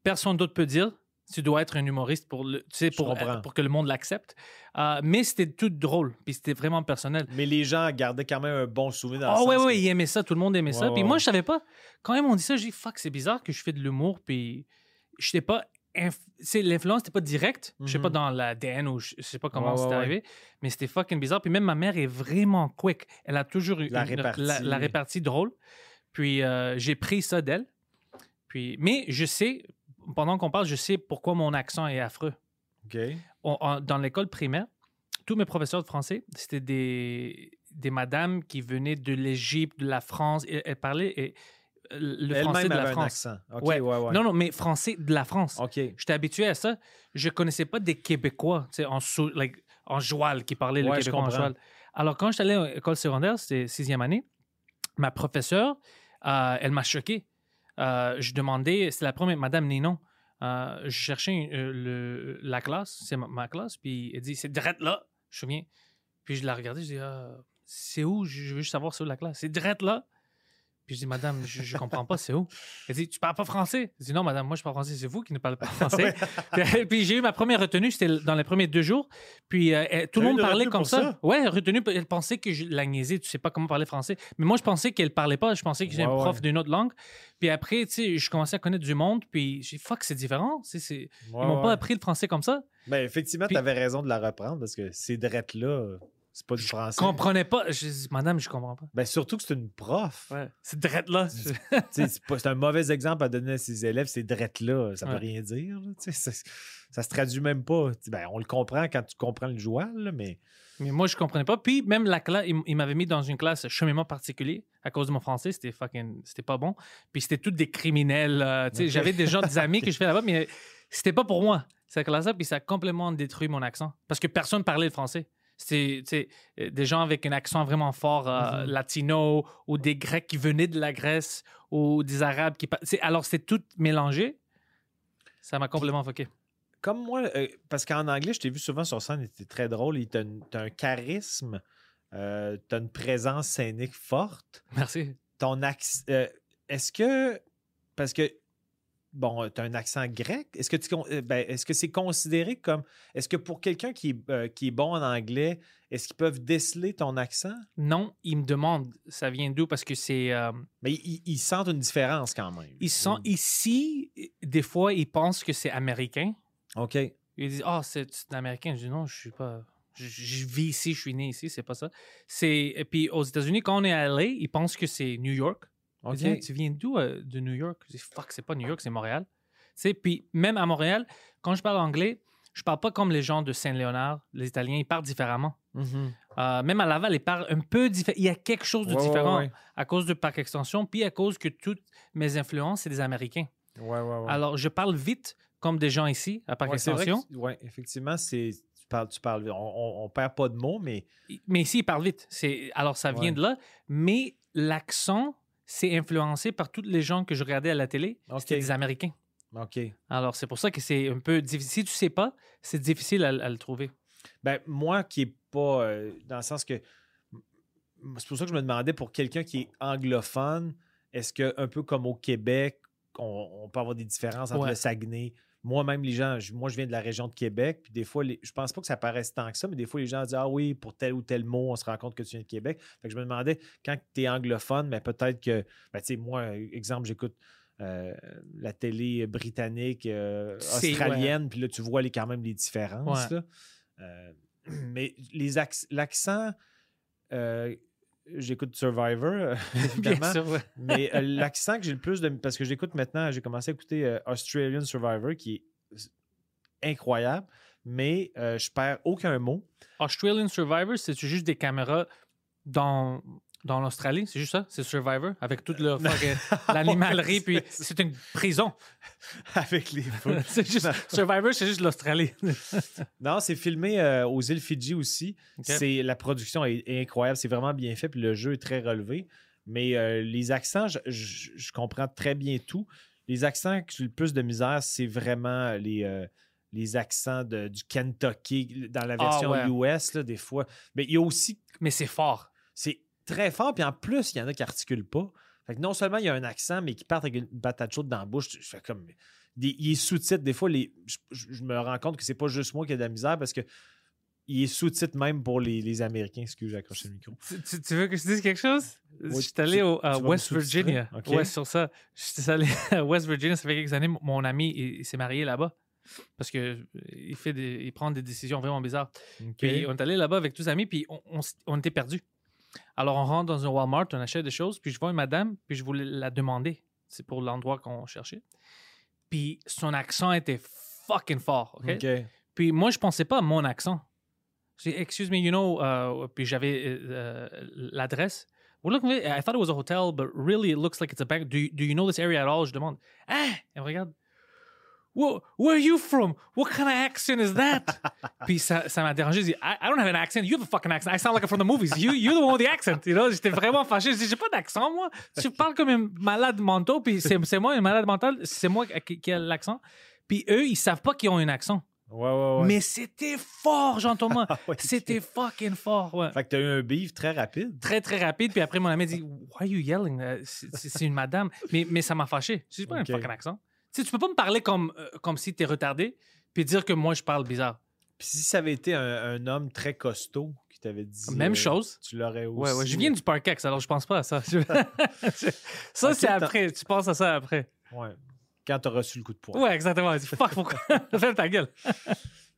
personne d'autre peut dire. Tu dois être un humoriste pour, le, tu sais, pour, comprends. pour que le monde l'accepte. Euh, mais c'était tout drôle, puis c'était vraiment personnel. Mais les gens gardaient quand même un bon souvenir Ah le ouais, ouais, que- il aimait ça, tout le monde aimait ça. Ouais, Puis ouais, moi, je savais pas. Quand ils m'ont dit ça, j'ai fuck, c'est bizarre que je fais de l'humour, puis je sais pas. inf- L'influence n'était pas directe. Je sais pas dans l'ADN ou je sais pas comment c'est arrivé, mais c'était fucking bizarre. Puis même ma mère est vraiment quick. Elle a toujours eu La une- répartie. la, la répartie drôle. Puis euh, j'ai pris ça d'elle. Puis, mais je sais, pendant qu'on parle, je sais pourquoi mon accent est affreux. On- dans l'école primaire, tous mes professeurs de français, c'était des, des madames qui venaient de l'Égypte, de la France. Et Elles parlaient et, euh, le français de la France. accent. OK, Ouais. ouais, ouais. Non, non, mais français de la France. OK. J'étais habitué à ça. Je connaissais pas des Québécois, en, sou- like, en joual, qui parlaient le québécois en joual. Alors, quand j'étais allé à l'école secondaire, c'était sixième année, ma professeure, euh, elle m'a choqué. Euh, je demandais, c'est la première, Madame Ninon, euh, je cherchais euh, la classe, c'est ma, ma classe, puis elle dit, c'est direct là, je me souviens. Puis je la regardais, je dis, Ah, c'est où? Je veux juste savoir c'est où la classe. C'est direct là. Puis je dis, Madame, je, je comprends pas, c'est où? Elle dit, tu parles pas français? Je dis, non, Madame, moi je parle français, c'est vous qui ne parlez pas français. puis, puis j'ai eu ma première retenue, c'était dans les premiers deux jours. Puis euh, tout le monde parlait comme ça. ça? Ouais, retenue, elle pensait que je la niaisais, tu sais pas comment parler français. Mais moi, je pensais qu'elle parlait pas, je pensais que j'étais Ouais, un prof ouais. d'une autre langue. Puis après, tu sais, je commençais à connaître du monde, puis j'ai dit, fuck, c'est différent. C'est- Ils Ouais, m'ont ouais. pas appris le français comme ça. Ben, effectivement, tu avais raison de la reprendre parce que ces drettes-là, c'est pas du français. Je comprenais pas. Je dis, Madame, je comprends pas. Ben, surtout que c'est une prof. Ouais. C'est drette là. C'est c'est un mauvais exemple à donner à ses élèves, ces drettes-là. Ça Ouais. veut rien dire. là, Ça, ça se traduit même pas. Ben, on le comprend quand tu comprends le joual, là, mais. Mais moi, je comprenais pas. Puis même la classe, il, il m'avait mis dans une classe cheminement particulier à cause de mon français. C'était fucking, c'était pas bon. Puis c'était tous des criminels. euh. J'avais des gens, des amis que je fais là-bas, mais c'était pas pour moi. Cette classe-là, puis ça a complètement détruit mon accent. Parce que personne parlait le français. C'était tu sais, euh, des gens avec un accent vraiment fort euh, Mhm. latino ou des Grecs qui venaient de la Grèce ou des Arabes qui... tu Alors, c'était tout mélangé? Ça m'a complètement fucké. Comme moi, euh, parce qu'en anglais, je t'ai vu souvent sur scène, tu très drôle. une- t'as un charisme, euh, t'as une présence scénique forte. Merci. Ton accent. Est-ce que. Parce que. Bon, tu as un accent grec? Est-ce que tu ben, est-ce que c'est considéré comme. Est-ce que pour quelqu'un qui, est, euh, qui est bon en anglais, est-ce qu'ils peuvent déceler ton accent? Non, ils me demandent, ça vient d'où? Parce que c'est... euh, Mais ils, ils sentent une différence quand même. Ils sont ici, des fois, ils pensent que c'est américain. OK. Ils disent Ah, c'est c'est américain? Je dis non, je suis pas. Je, je vis ici, je suis né ici, c'est pas ça. C'est et puis aux États-Unis, quand on est à LA, ils pensent que c'est New York. Tu viens d'où euh, de New York? Je dis fuck, c'est pas New York, c'est Montréal. Puis même à Montréal, quand je parle anglais, je parle pas comme les gens de Saint-Léonard. Les Italiens, ils parlent différemment. Mhm. Euh, même à Laval, ils parlent un peu différent. Il y a quelque chose de Ouais, différent ouais. à cause de Parc Extension, puis à cause que toutes mes influences, c'est des Américains. Ouais, ouais, ouais. Alors, je parle vite comme des gens ici à Parc Extension. ouais, effectivement, c'est. Tu parles, tu parles. On, on perd pas de mots, mais. Mais ici, ils parlent vite. C'est, alors, ça vient Ouais. de là. Mais l'accent, c'est influencé par tous les gens que je regardais à la télé. OK. C'était des Américains. OK. Alors, c'est pour ça que c'est un peu difficile. Si tu sais pas, c'est difficile à, à le trouver. Ben, moi qui est pas. euh, dans le sens que. c'est pour ça que je me demandais pour quelqu'un qui est anglophone, est-ce que un peu comme au Québec, on, on peut avoir des différences entre Ouais. le Saguenay. Moi-même, les gens, je- moi, je viens de la région de Québec, puis des fois, les- je pense pas que ça paraisse tant que ça, mais des fois, les gens disent Ah oui, pour tel ou tel mot, on se rend compte que tu viens de Québec. Fait que je me demandais, quand tu es anglophone, mais peut-être que, ben, tu sais, moi, exemple, j'écoute euh, la télé britannique, euh, australienne, puis là, tu vois les, quand même les différences. Ouais. là. Euh, mais les acc- l'accent, j'écoute Survivor, euh, Bien évidemment. sûr, ouais. Mais euh, l'accent que j'ai le plus de. Parce que j'écoute maintenant, j'ai commencé à écouter euh, Australian Survivor, qui est incroyable, mais euh, je perds aucun mot. Australian Survivor, c'est juste des caméras dans, dans l'Australie, c'est juste ça? C'est Survivor, avec toute leur fucking- l'animalerie, puis c'est une prison. Avec les c'est juste, Survivor, c'est juste l'Australie. Non, c'est filmé euh, aux îles Fidji aussi. C'est La production est, est incroyable. C'est vraiment bien fait. Puis le jeu est très relevé. Mais euh, les accents, je, je- je comprends très bien tout. Les accents que j'ai le plus de misère, c'est vraiment les, euh, les accents de- du Kentucky dans la Ah, version ouais. US, là, des fois. Mais il y a aussi Mais c'est fort. c'est très fort. Puis en plus, il y en a qui articulent pas. Fait que non seulement il y a un accent, mais qui partent avec une patate chaude dans la bouche. Je fais comme. Des, il est sous-titre. Des fois, les, je, me rends compte que c'est pas juste moi qui ai de la misère parce que il est sous-titre même pour les, les Américains. Excuse, j'ai accroché le micro. Tu, veux que je dise quelque chose? Oui, je suis allé au, à West? Virginia. Ok. Ouais, sur ça. Je suis allé à West Virginia, ça fait quelques années. Mon ami, il, il s'est marié là-bas. Parce que euh, fait des, il prend des décisions vraiment bizarres. Puis on est allé là-bas avec tous les amis, puis on, on on était perdus. Alors on rentre dans un Walmart, on achète des choses, puis je vois une madame, puis je voulais la demander. C'est pour l'endroit qu'on cherchait. Puis son accent était fucking fort, OK? OK. Puis moi, je pensais pas à mon accent. J'ai excuse me, you know, uh, puis j'avais euh, euh, l'adresse. We're looking I thought it was a hotel, but really it looks like it's a bank. Do you, do you know this area at all? Je demande. Ah! Elle regarde. Where, where are you from? What kind of accent is that? puis ça, ça m'a dérangé. J'ai dit, I, I don't have an accent. You have a fucking accent. I sound like I'm from the movies. You, you're the one with the accent. You know? J'étais vraiment fâché. J'ai dit, j'ai pas d'accent, moi. Tu parles comme un malade mental, puis c'est c'est moi, un malade mental. C'est moi qui, qui a l'accent. Puis eux, ils savent pas qu'ils ont un accent. Ouais, ouais, ouais. Mais c'était fort, Jean-Thomas. Ah ouais, c'était fucking fort, ouais. Fait que t'as eu un beef très rapide. Très, très rapide. Puis après, mon ami dit Why are you yelling? Euh, C'est c'est- c'est une madame. Mais, mais ça m'a fâché. J'ai pas Ok. un fucking accent. Tu sais, tu peux pas me parler comme, euh, comme si t'es retardé, puis dire que moi, je parle bizarre. Puis si ça avait été un, un homme très costaud qui t'avait dit. Même euh, chose. Tu l'aurais aussi. Ouais, ouais. Je viens du Parkex, alors je pense pas à ça. ça, c'est après. Tu penses à ça après. Ouais. Quand t'as reçu le coup de poing. Ouais, exactement. Fuck, pourquoi? Ferme ta gueule.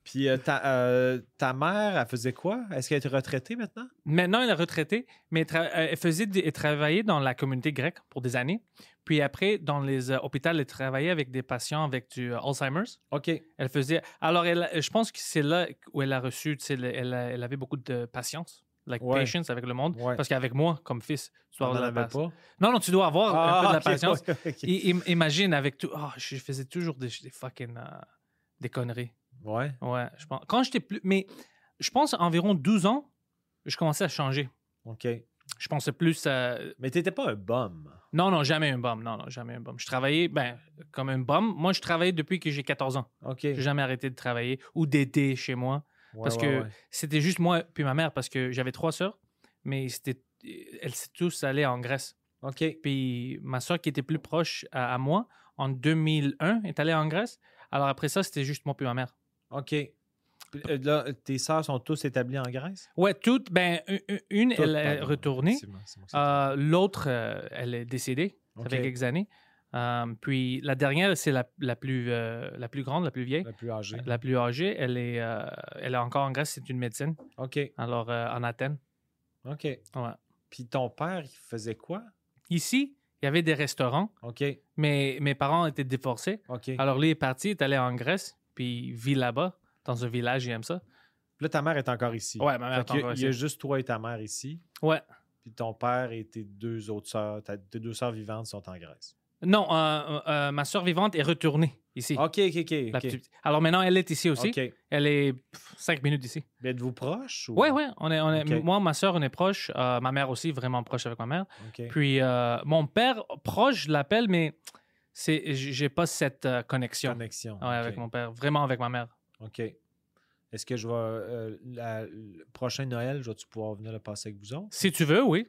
Puis euh, ta, euh, ta mère, elle faisait quoi? Est-ce qu'elle est retraitée maintenant? Maintenant, elle est retraitée, mais elle, euh, elle faisait elle travaillait dans la communauté grecque pour des années. Puis après, dans les euh, hôpitaux, elle travaillait avec des patients avec du Alzheimer's. OK. Elle faisait. Alors, elle, je pense que c'est là où elle a reçu. tu sais, Elle, elle, avait beaucoup de patience, like Ouais. patience avec le monde. Ouais. Parce qu'avec moi, comme fils, tu dois avoir de la patience. Non, non, tu dois avoir un peu de la ok, patience. I- imagine avec tout. Ah, je faisais toujours des, des fucking. des conneries. Ouais. Ouais, je pense. Quand j'étais plus. Mais je pense environ 12 ans, je commençais à changer. OK. Je pensais plus à. Mais t'étais pas un bum. Non, non, jamais un bum. Non, non, jamais un bum. Je travaillais, ben, comme un bum. Moi, je travaillais depuis que j'ai 14 ans. OK. J'ai jamais arrêté de travailler ou d'aider chez moi. Ouais, parce ouais, que ouais. c'était juste moi puis ma mère, parce que j'avais trois sœurs, mais c'était. Elles s'étaient tous allées en Grèce. OK. Puis ma soeur qui était plus proche à, à moi, en 2001, est allée en Grèce. Alors après ça, c'était juste moi puis ma mère. OK. Euh, là, tes sœurs sont tous établies en Grèce? Ouais, toutes. Ben, une, Toutes, elle est retournée. Euh, L'autre, euh, elle est décédée. Ça OK. fait quelques années. Euh, puis la dernière, c'est la, la, plus, la plus grande, la plus vieille, La plus âgée. la plus âgée. Elle est, elle est encore en Grèce, c'est une médecine. OK. Alors, en Athènes. OK. Ouais. Puis ton père, il faisait quoi? Ici, il y avait des restaurants, OK. mais mes parents étaient divorcés. OK. Alors, lui est parti, il est allé en Grèce, puis il vit là-bas, dans un village, il aime ça. Là, ta mère est encore ici. Ouais, ma mère est encore Il y a ici. juste toi et ta mère ici. Ouais. Puis ton père et tes deux autres sœurs, tes deux sœurs vivantes sont en Grèce. Non, euh, euh, ma soeur vivante est retournée ici. OK, OK, OK. La OK. petite- Alors maintenant, elle est ici aussi. OK. Elle est pff, cinq minutes d'ici. Êtes-vous proches? Ou... Ouais, ouais. On est, on est. Moi, ma soeur, on est proche. Euh, ma mère aussi, vraiment proche avec ma mère. OK. Puis euh, mon père, proche, je l'appelle, mais c'est, j'ai pas cette euh, connexion Connexion. ouais, avec mon père. Vraiment avec ma mère. OK. Est-ce que je vais. euh, la- le prochain Noël, je vais-tu pouvoir venir le passer avec vous autres? Si tu veux, oui.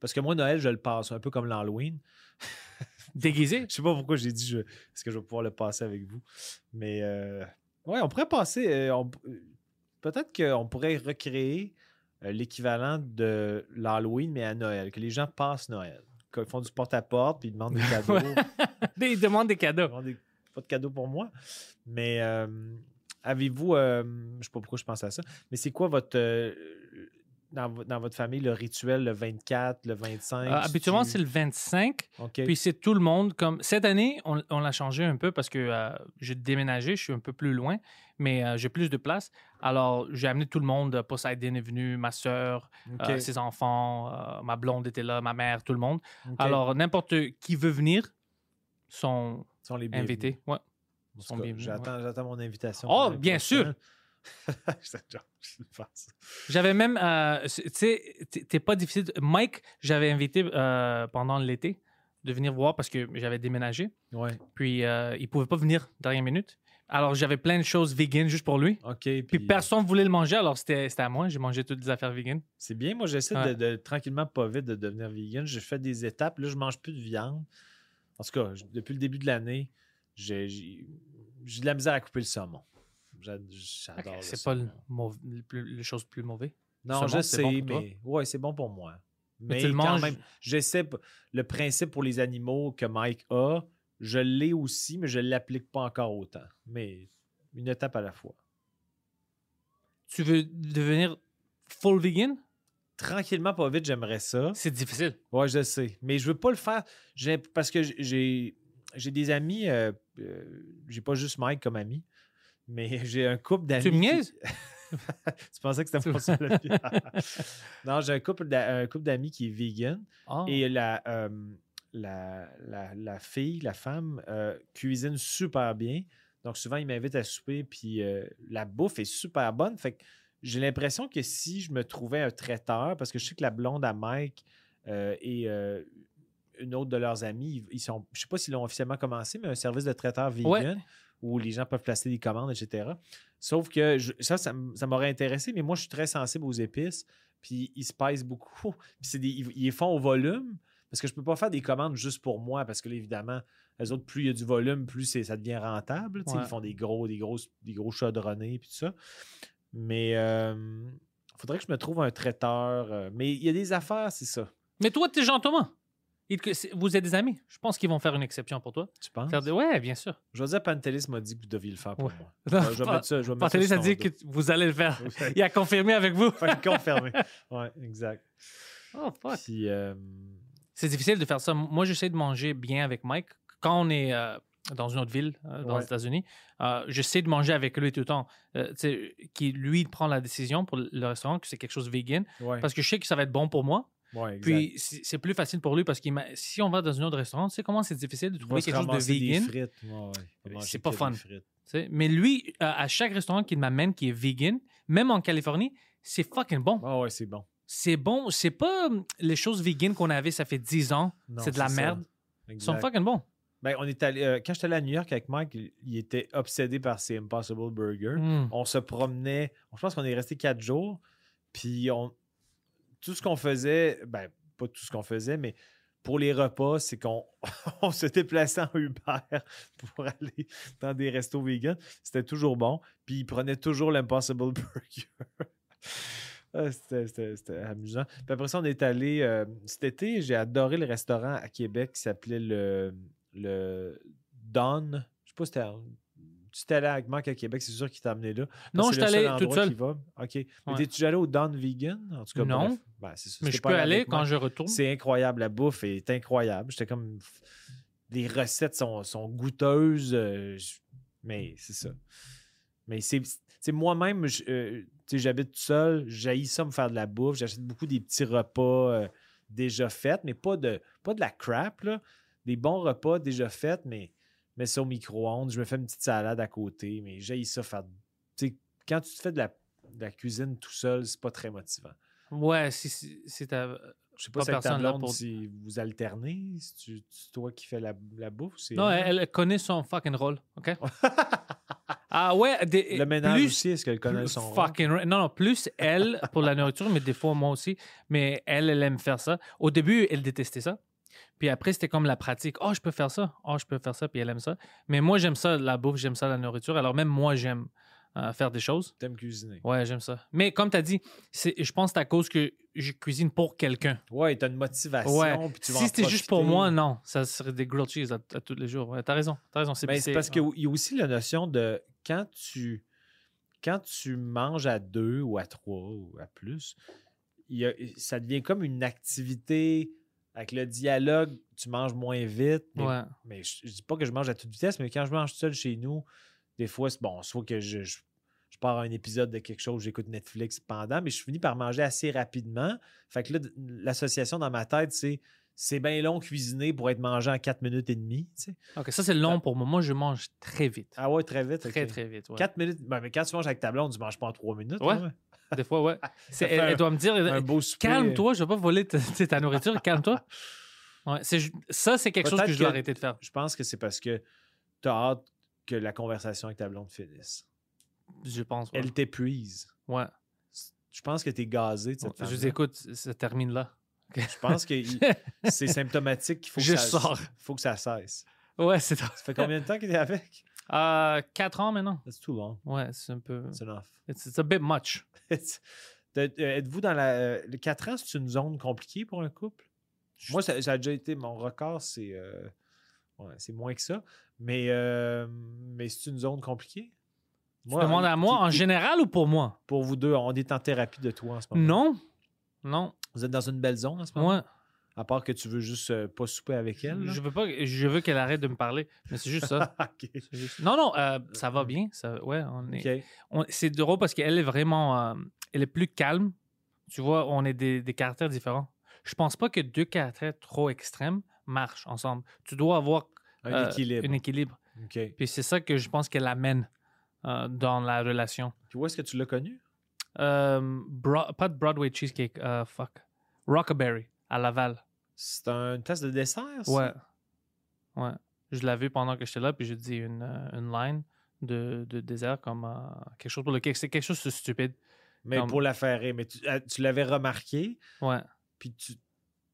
Parce que moi, Noël, je le passe un peu comme l'Halloween. Déguisé. Je sais pas pourquoi j'ai dit je... est-ce que je vais pouvoir le passer avec vous. Mais euh, ouais, on pourrait passer. euh, on- Peut-être qu'on pourrait recréer l'équivalent de l'Halloween, mais à Noël. Que les gens passent Noël. Qu'ils font du porte-à-porte, puis ils demandent des cadeaux. Ils demandent des cadeaux. Vraiment des- pas de cadeaux pour moi. Mais euh, avez-vous, euh, je sais pas pourquoi je pense à ça, mais c'est quoi votre, euh, dans, vo- dans votre famille, le rituel le 24, le 25? Euh, habituellement, tu- c'est le 25. OK. Puis c'est tout le monde. Comme cette année, on, on l'a changé un peu parce que euh, j'ai déménagé, je suis un peu plus loin, mais euh, j'ai plus de place. Alors, j'ai amené tout le monde. Poseidon est venu, ma soeur, euh, ses enfants, euh, ma blonde était là, ma mère, tout le monde. Alors, n'importe qui veut venir sont sont les bienvenus. invités. Ouais. J'attends, mon invitation. Oh, bien sûr. J'avais même, euh, tu sais, t'es- pas difficile. Mike, j'avais invité euh, pendant l'été de venir voir parce que j'avais déménagé. Ouais. Puis euh, il pouvait pas venir dernière minute. Alors j'avais plein de choses vegan juste pour lui. OK. Puis Puis, personne voulait le manger, alors c'était c'était à moi. J'ai mangé toutes les affaires vegan. c'est bien. Moi, j'essaie Ouais. de, de- tranquillement, pas vite, de devenir vegan. J'ai fait des étapes. Là, je mange plus de viande. En tout cas, depuis le début de l'année, j'ai de la misère à couper le saumon. J'adore C'est pas le, le plus- le chose plus mauvais? Non, je sais, bon mais ouais, c'est bon pour moi. Mais Mais, tu le quand manges- même, j'essaie p- le principe pour les animaux que Mike a, je l'ai aussi, mais je ne l'applique pas encore autant. Mais une étape à la fois. Tu veux devenir full vegan? Tranquillement, pas vite, j'aimerais ça. C'est difficile. Ouais, je sais. Mais je veux pas le faire parce que j'ai j'ai des amis. euh, euh, j'ai pas juste Mike comme ami, mais j'ai un couple d'amis. Tu me niaises? tu pensais que c'était pas ça la vie? non, j'ai un couple d'a- un couple d'amis qui est vegan. Ah. Et la, euh, la, la, la fille, la femme, euh, cuisine super bien. Donc, souvent, il m'invite à souper, puis euh, la bouffe est super bonne. Fait que j'ai l'impression que si je me trouvais un traiteur, parce que je sais que la blonde à Mike euh, et une autre de leurs amis, ils, ils sont, je sais pas s'ils l'ont officiellement commencé, mais un service de traiteur vegan Ouais. Où les gens peuvent placer des commandes, etc. Sauf que je- ça, ça, m'aurait intéressé, mais moi, je suis très sensible aux épices, puis ils se pèsent beaucoup. Puis c'est des, ils, font au volume, parce que je peux pas faire des commandes juste pour moi, parce que là, évidemment, les autres, plus il y a du volume, plus c'est- ça devient rentable. Ouais. Ils font des gros, des grosses, des gros chaudronnés, puis tout ça. Mais il faudrait que je me trouve un traiteur. euh, mais il y a des affaires, c'est ça. Mais toi, t'es Jean Thomas. Il Vous êtes des amis. Je pense qu'ils vont faire une exception pour toi. Tu penses? Des- Ouais, bien sûr. José Pantelis m'a dit que vous deviez le faire pour Ouais. moi. Non, je vais mettre ça. Je vais mettre ça Pantelis a dit dos. que vous allez le faire. Il a confirmé avec vous. Fait que confirmé. Ouais, exact. Oh, fuck. Euh, C'est difficile de faire ça. Moi, j'essaie de manger bien avec Mike. Quand on est euh, dans une autre ville, euh, dans Ouais. les États-Unis, euh, j'essaie de manger avec lui tout le temps. Qui, lui, il prend la décision pour le restaurant que c'est quelque chose de vegan ouais, parce que je sais que ça va être bon pour moi. Ouais, exact. Puis c'est plus facile pour lui parce que si on va dans un autre restaurant, tu sais comment c'est difficile de trouver quelque chose de vegan? Ouais, C'est pas fun. Mais lui, euh, à chaque restaurant qu'il m'amène qui est vegan, même en Californie, c'est fucking bon. Ah ouais, c'est bon. C'est bon. C'est pas hum, les choses vegan qu'on avait, ça fait 10 ans. C'est de la ça. merde. Ils sont Exact. fucking bons. Ben, on est allé, euh, quand j'étais allé à New York avec Mike, il, il était obsédé par ses Impossible Burgers. Mm. On se promenait. Je pense qu'on est resté quatre jours. Puis on, tout ce qu'on faisait, ben, pas tout ce qu'on faisait, mais pour les repas, c'est qu'on on se déplaçait en Uber pour aller dans des restos vegan. C'était toujours bon. Puis il prenait toujours l'Impossible Burger. Ah, C'était amusant. Puis après ça, on est allé. euh, cet été, j'ai adoré le restaurant à Québec qui s'appelait le, le Don. Je sais pas si c'était. Tu étais allé avec Marc à Québec, c'est sûr qu'il t'a amené là. Non, je suis allé seul seule. qui va. OK. Mais Ouais. t'es-tu allé au Don Vegan? En tout cas, Non. Ben, c'est ça. Mais je peux aller quand je retourne. C'est incroyable. La bouffe est incroyable. J'étais comme. Les recettes sont, sont goûteuses. euh, mais c'est ça. Mais c'est. moi-même, euh, j'habite tout seul. J'haïs ça me faire de la bouffe. J'achète beaucoup des petits repas euh, déjà faits, mais pas de, pas de la crap, là. Des bons repas déjà faits, mais mets ça au micro-ondes. Je me fais une petite salade à côté, mais j'haïs ça faire. Quand tu te fais de la, de la cuisine tout seul, c'est pas très motivant. Ouais, si, si- c'est ta- Je sais pas, Pas si personne là pour- si vous alternez, si tu, c'est toi qui fais la, la bouffe. Non, elle? connaît son fucking rôle, OK? Ah ouais, des- Le ménage plus, aussi, est-ce qu'elle connaît son rôle? Fucking right. Non, non, plus elle pour la nourriture, mais des fois moi aussi. Mais elle, elle aime faire ça. Au début, elle détestait ça. Puis après, c'était comme la pratique. Oh, je peux faire ça. Oh, je peux faire ça. Puis elle aime ça. Mais moi, j'aime ça, la bouffe, j'aime ça, la nourriture. Alors même moi, j'aime euh, faire des choses. T'aimes cuisiner. Ouais, j'aime ça. Mais comme tu as dit, je pense que c'est à cause que je cuisine pour quelqu'un. Ouais, t'as une motivation. Ouais. puis tu vas Si c'était juste pour moi, non. Ça serait des grilled cheese à, à tous les jours. Ouais, t'as raison. T'as raison. C'est Ben, c'est parce qu'il y a aussi la notion de quand tu quand tu manges à deux ou à trois ou à plus, il y a- ça devient comme une activité avec le dialogue, tu manges moins vite. Mais, Ouais. mais je, je dis pas que je mange à toute vitesse, mais quand je mange seul chez nous, des fois, c'est bon, soit que je, je, je pars un épisode de quelque chose, j'écoute Netflix pendant, mais je finis par manger assez rapidement. Fait que là, l'association dans ma tête, c'est c'est bien long cuisiner pour être mangé en 4 minutes et demie. tu sais. OK, ça, c'est long pour moi. Moi, je mange très vite. Ah ouais, très vite. Très, très vite. ouais. 4 minutes. Ben, mais quand tu manges avec ta blonde, tu manges pas en 3 minutes. Ouais. là, Des fois, ouais. C'est- fait elle, doit me dire Un beau souper. calme-toi, je vais pas voler ta, nourriture, calme-toi. Ouais, c'est ça, c'est quelque chose que je dois que- arrêter de faire. Je pense que c'est parce que tu as hâte que la conversation avec ta blonde finisse. Je pense. Ouais. Elle t'épuise. Ouais. Je pense que tu es gazé de cette je dis, écoute, ça termine là. Je pense que c'est symptomatique qu'il faut, que Je ça- sors. faut que ça cesse. Ouais, c'est ça. Ça fait combien de temps qu'il est avec? Euh, quatre ans maintenant. That's too long. Ouais, c'est un peu. It's enough. It's, it's a bit much. Euh, Êtes-vous dans la. euh, le 4 ans, c'est une zone compliquée pour un couple? Moi, ça, ça a déjà été. Mon record, c'est. euh, ouais, c'est moins que ça. Mais, euh, mais c'est une zone compliquée? Tu demandes à moi en général ou pour moi? Pour vous deux, on est en thérapie de toi en ce moment. Non. Non. Vous êtes dans une belle zone en ce moment? Moi, À part que tu veux juste euh, pas souper avec elle? là? je veux pas. Je veux qu'elle arrête de me parler. Mais c'est juste ça. Juste- Non, non, euh, ça va bien. Ça, ouais, on est. C'est drôle parce qu'elle est vraiment. euh, elle est plus calme. Tu vois, on est des, des caractères différents. Je pense pas que deux caractères trop extrêmes marchent ensemble. Tu dois avoir Un euh, équilibre. un équilibre. Puis c'est ça que je pense qu'elle amène euh, dans la relation. Puis où est-ce que tu l'as connu? Euh, Bro- pas de Broadway Cheesecake, euh, fuck. Rockaberry, à Laval. C'est un test de dessert? ça? Ouais. Ouais. Je l'ai vu pendant que j'étais là, puis j'ai dit une, euh, une line de, de désert comme euh, quelque chose pour lequel c'est quelque chose de stupide. Mais Comme- pour la faire. Mais tu, euh, tu l'avais remarqué, Ouais. puis tu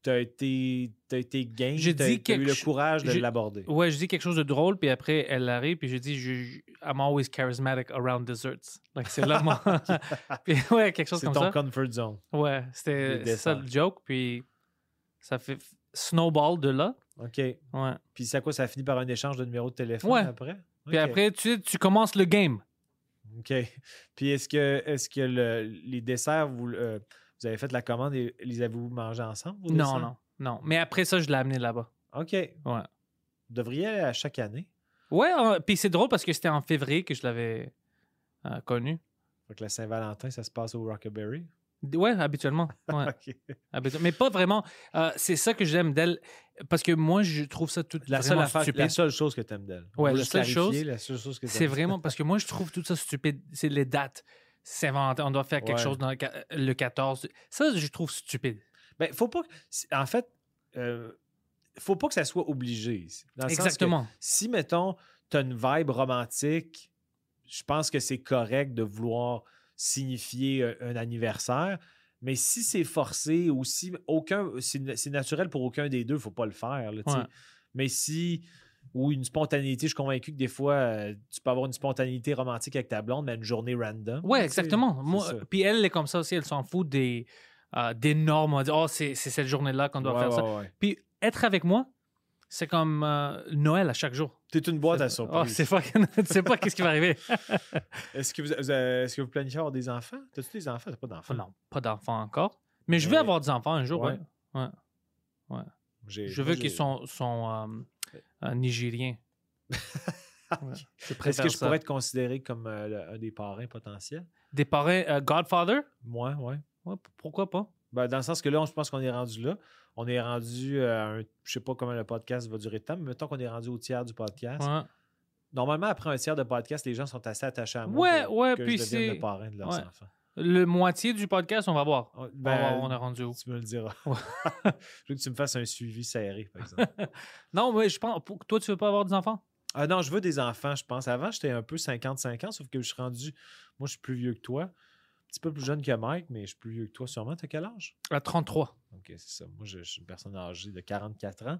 as été, t'as été game, J'ai t'as, dit t'as eu le courage de l'aborder. Ouais, je dis quelque chose de drôle, puis après, elle arrive, puis je dis, je, I'm always charismatic around desserts. Donc, c'est là mon. puis, ouais, quelque chose C'est comme ton ça. comfort zone. Ouais, c'était c'est ça le joke, puis ça fait snowball de là. OK. Ouais. Puis c'est à quoi ça a fini par un échange de numéro de téléphone Ouais. après? Puis après, tu, commences le game. OK. Puis est-ce que, est-ce que le- les desserts, vous, euh, vous avez fait la commande et les avez-vous mangés ensemble? vos Non, non, non. Mais après ça, je l'ai amené là-bas. OK. Ouais. Vous devriez aller à chaque année. Ouais, euh, puis c'est drôle parce que c'était en février que je l'avais euh, connu. Fait que la Saint-Valentin, ça se passe au Rockaberry. Ouais, habituellement. Ouais, OK. habituellement. Mais pas vraiment. Euh, c'est ça que j'aime d'elle. Parce que moi, je trouve ça tout La seule, affaire- stupide. la seule chose que tu aimes d'elle. Ouais, la seule chose, la seule chose que C'est t'aimes. vraiment parce que moi, je trouve tout ça stupide. C'est les dates. On doit faire quelque Ouais. chose dans le, qua- le 14. Ça, je trouve stupide. Ben, faut pas. En fait, euh, faut pas que ça soit obligé. Dans le sens que Exactement. si, mettons, tu as une vibe romantique, je pense que c'est correct de vouloir signifier un, anniversaire. Mais si c'est forcé ou si aucun. C'est naturel pour aucun des deux, faut pas le faire. là. Ouais. Mais si. Ou une spontanéité, je suis convaincu que des fois, euh, tu peux avoir une spontanéité romantique avec ta blonde, mais une journée random. Ouais, exactement. Moi, puis elle, elle est comme ça aussi. Elle s'en fout des, euh, des normes. On va dire, oh, c'est cette journée-là qu'on doit Ouais, faire ça. ouais. Puis être avec moi, c'est comme euh, Noël à chaque jour. T'es une boîte à Oh, surprise. c'est fucking. tu sais pas qu'est-ce qui va arriver. Est-ce que, vous, est-ce que vous planifiez avoir des enfants? T'as-tu des enfants? T'as pas d'enfants? non, pas d'enfants encore. Mais je veux avoir des enfants un jour. Ouais. ouais. J'ai- Je veux qu'ils sont, sont euh, euh, nigériens. Ouais. Est-ce que je ça. pourrais être considéré comme euh, le- un des parrains potentiels? Des parrains Godfather? Moi, ouais. Ouais, pourquoi pas? Ben, dans le sens que là, on- je pense qu'on est rendu là. On est rendu euh, à un. Je sais pas comment le podcast va durer de temps, mais mettons qu'on est rendu au tiers du podcast. Ouais. Normalement, après un tiers de podcast, les gens sont assez attachés à moi. Ouais, pour ouais, que puis je devienne le parrain de leurs ouais. enfants. Le moitié du podcast, on va voir. Oh, On va ben, voir, on est rendu où? Tu me le diras. Je veux que tu me fasses un suivi serré, par exemple. Non, mais je pense. Toi, tu veux pas avoir des enfants? Ah non, je veux des enfants, je pense. Avant, j'étais un peu 50-50, sauf que je suis rendu. Moi, je suis plus vieux que toi. Un petit peu plus jeune que Mike, mais je suis plus vieux que toi sûrement. T'as quel âge? À 33. Ok, c'est ça. Moi, je, je suis une personne âgée de 44 ans.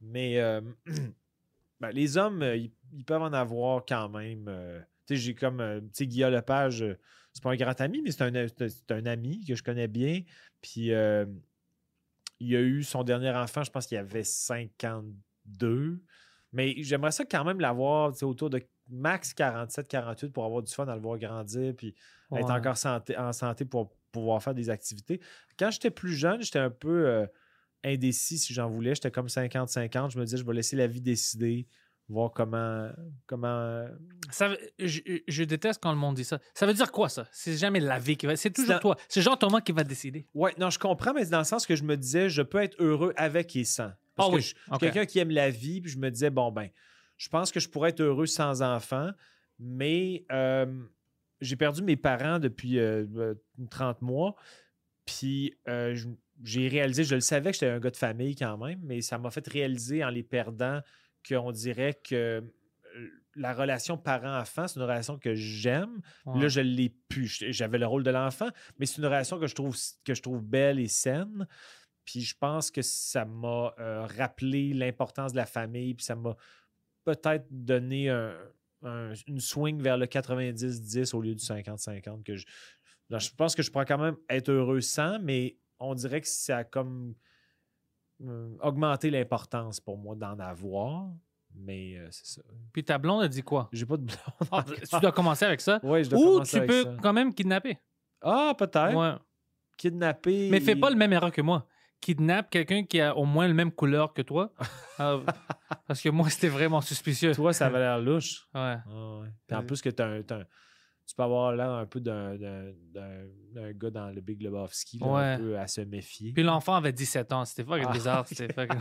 Mais euh, ben, les hommes, euh, ils, ils peuvent en avoir quand même. euh, tu sais, j'ai comme. tu sais, Guillaume Lepage, c'est pas un grand ami, mais c'est un, c'est- un ami que je connais bien. Puis euh, il a eu son dernier enfant, je pense qu'il avait 52. Mais j'aimerais ça quand même l'avoir autour de max 47-48 pour avoir du fun à le voir grandir. Puis être encore santé, en santé pour pouvoir faire des activités. Quand j'étais plus jeune, j'étais un peu euh, indécis si j'en voulais. J'étais comme 50-50. Je me disais, je vais laisser la vie décider, voir comment. comment... euh, Ça je, je déteste quand le monde dit ça. Ça veut dire quoi, ça? C'est jamais la vie qui va... C'est toujours dans- toi. C'est genre Thomas qui va décider. Ouais, non, je comprends, mais c'est dans le sens que je me disais, je peux être heureux avec et sans. Parce Ah que oui, je, quelqu'un qui aime la vie, puis je me disais, bon, ben, je pense que je pourrais être heureux sans enfant, mais euh, j'ai perdu mes parents depuis euh, euh, 30 mois, puis euh, j'ai réalisé, je le savais que j'étais un gars de famille quand même, mais ça m'a fait réaliser en les perdant qu'on dirait que la relation parent-enfant, c'est une relation que j'aime, Ouais. Là, je l'ai pu. J- J'avais le rôle de l'enfant, mais c'est une relation que je trouve, que je trouve belle et saine. Puis je pense que ça m'a euh, rappelé l'importance de la famille, puis ça m'a peut-être donné un- un- une swing vers le 90-10 au lieu du 50-50. que Je, je pense que je pourrais quand même être heureux sans, mais on dirait que ça a comme euh, augmenté l'importance pour moi d'en avoir. Mais euh, c'est ça. Puis ta blonde a dit quoi? J'ai pas de blonde. Ah, tu dois commencer avec ça. Ouais, je dois Ou commencer tu avec peux ça. quand même kidnapper. Ah, peut-être. Ouais. Kidnapper. Mais fais pas le même erreur que moi. Kidnappe quelqu'un qui a au moins la même couleur que toi? Euh, parce que moi, c'était vraiment suspicieux. Toi, ça avait l'air louche. Ouais. Ah ouais. Puis en plus que t'as un, t'as un- tu peux avoir l'air un peu d'un, d'un- d'un- d'un gars dans le Big Lebowski, là, un Ouais. peu à se méfier. Puis l'enfant avait 17 ans. C'était fucking Ah. bizarre. C'était fucking-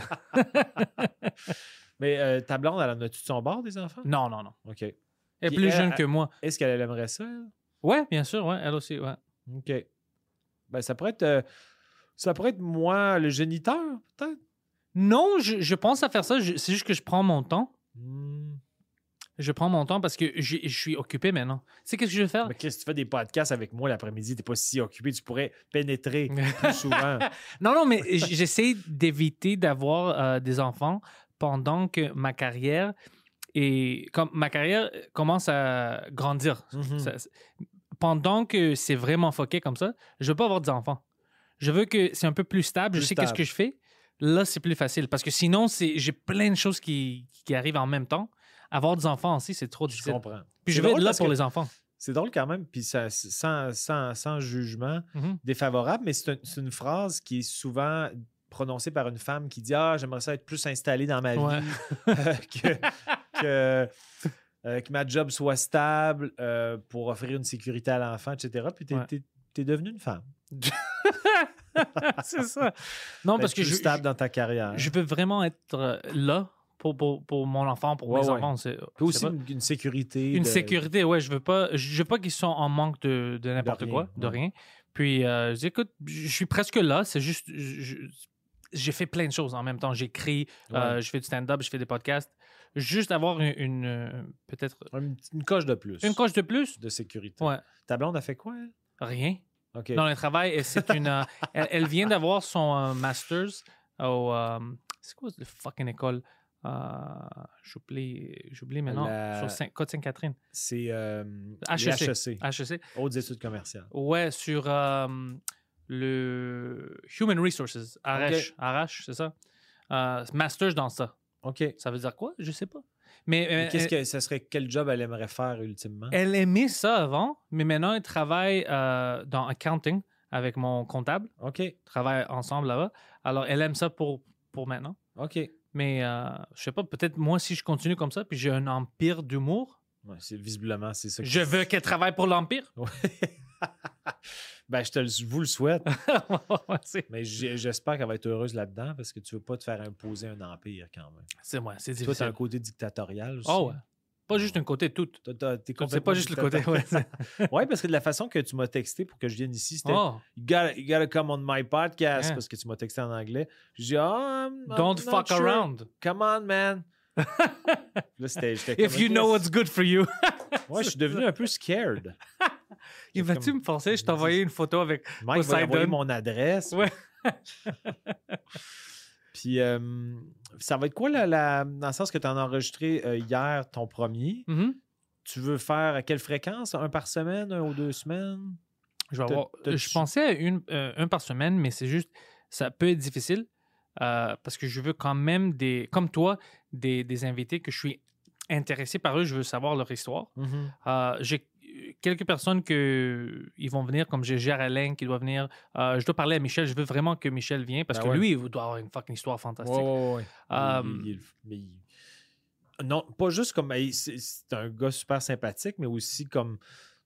Mais euh, ta blonde, elle en a-tu de son bord des enfants? Non, non, non. OK. Elle est plus elle, jeune elle- que moi. Est-ce qu'elle aimerait ça? elle? Ouais, bien sûr. Ouais, elle aussi. Ouais. OK. Ben, ça pourrait être. euh, ça pourrait être moi, le géniteur, peut-être? Non, je, je pense à faire ça. C'est juste que je prends mon temps. Hmm. Je prends mon temps parce que je suis occupé maintenant. Tu sais qu'est-ce que je vais faire? Mais qu'est-ce que tu fais des podcasts avec moi l'après-midi? T'es pas si occupé, tu pourrais pénétrer plus souvent. Non, non, mais j'essaie d'éviter d'avoir euh, des enfants pendant que ma carrière et comme ma carrière commence à grandir. Mhm. Ça- c'est- pendant que c'est vraiment foqué comme ça, je veux pas avoir des enfants. Je veux que c'est un peu plus stable. Plus je sais qu'est-ce que je fais. Là, c'est plus facile parce que sinon, j'ai plein de choses qui, qui arrivent en même temps. Avoir des enfants aussi, c'est trop Je difficile. comprends. Puis je vais être là pour les enfants. C'est drôle quand même, puis ça, sans, sans, sans jugement Mhm. défavorable, mais c'est un- c'est une phrase qui est souvent prononcée par une femme qui dit Ah, j'aimerais ça être plus installé dans ma Ouais. vie, euh, que, que, euh, que ma job soit stable euh, pour offrir une sécurité à l'enfant, etc. Puis t'es Ouais. t'es- t'es devenue une femme. c'est ça. Non, parce que plus je, stable dans ta carrière. je veux vraiment être euh, là pour, pour, pour mon enfant, pour Ouais, mes ouais. enfants. C'est aussi une, une sécurité. une de- sécurité, ouais. Je veux pas, je veux pas qu'ils soient en manque de, de n'importe quoi, de rien. Puis, euh, je dis, écoute, je suis presque là. C'est juste, j'ai fait plein de choses en même temps. J'écris, euh, je fais du stand-up, je fais des podcasts. Juste avoir une, une, peut-être Une, une coche de plus. une coche de plus? de sécurité. Ouais, Ta blonde a fait quoi, elle? rien. OK. Dans le travail, et c'est une. euh, elle, elle vient d'avoir son euh, master's au. euh, c'est quoi la fucking école? Euh, J'oublie, j'oublie maintenant. La- Sur Saint- Côte-Sainte-Catherine. C'est euh, HEC. les HEC, HEC. Hautes études commerciales. Ouais, sur euh, le Human Resources. Arrache, Arrache, c'est ça? Euh, master's dans ça. OK. Ça veut dire quoi? Je sais pas. Mais, Mais euh, qu'est-ce elle, que ça serait quel job elle aimerait faire ultimement? elle aimait ça avant, mais maintenant elle travaille euh, dans accounting avec mon comptable. OK. travaille ensemble là-bas. Alors, elle aime ça pour, pour maintenant. OK. Mais euh, je sais pas, peut-être moi, si je continue comme ça, puis j'ai un empire d'humour, Ouais, visiblement c'est ça. que- je veux qu'elle travaille pour l'empire. Ouais. ben je te le- je vous le souhaite, mais j'espère qu'elle va être heureuse là-dedans parce que tu veux pas te faire imposer un empire quand même. c'est moi, c'est Toi, difficile. un côté dictatorial aussi. Oh ouais. Pas juste un côté tout. Toi, C'est pas juste le côté. Ouais. parce que de la façon que tu m'as texté pour que je vienne ici, c'était Oh, you, gotta, you gotta come on my podcast Yeah. parce que tu m'as texté en anglais. Je dis, ah, I'm- don't fuck sure. around. Come on, man. Là, c'était. If you know what's good for you. Ouais, je suis devenu un peu scared. Il va-tu comme- me forcer? Je envoyé une photo avec. Mike Poseidon? mon adresse. Ouais. Puis, euh, ça va être quoi, la, la- dans le sens que tu en as enregistré euh, hier ton premier? Mhm. Tu veux faire à quelle fréquence? Un par semaine, un ou deux semaines? Je, vais T'as- avoir- t'as- je pensais à une, euh, un par semaine, mais c'est juste, ça peut être difficile parce que je veux quand même des, comme toi, des, des invités que je suis intéressé par eux, je veux savoir leur histoire. Euh, J'ai quelques personnes que ils vont venir, comme j'ai Alain qui doit venir. Euh, je dois parler à Michel, je veux vraiment que Michel vienne parce Ben que ouais. lui, il doit avoir une fucking histoire fantastique. Ouais, ouais, ouais. Il- il- mais il- Non, pas juste comme. C'est un gars super sympathique, mais aussi comme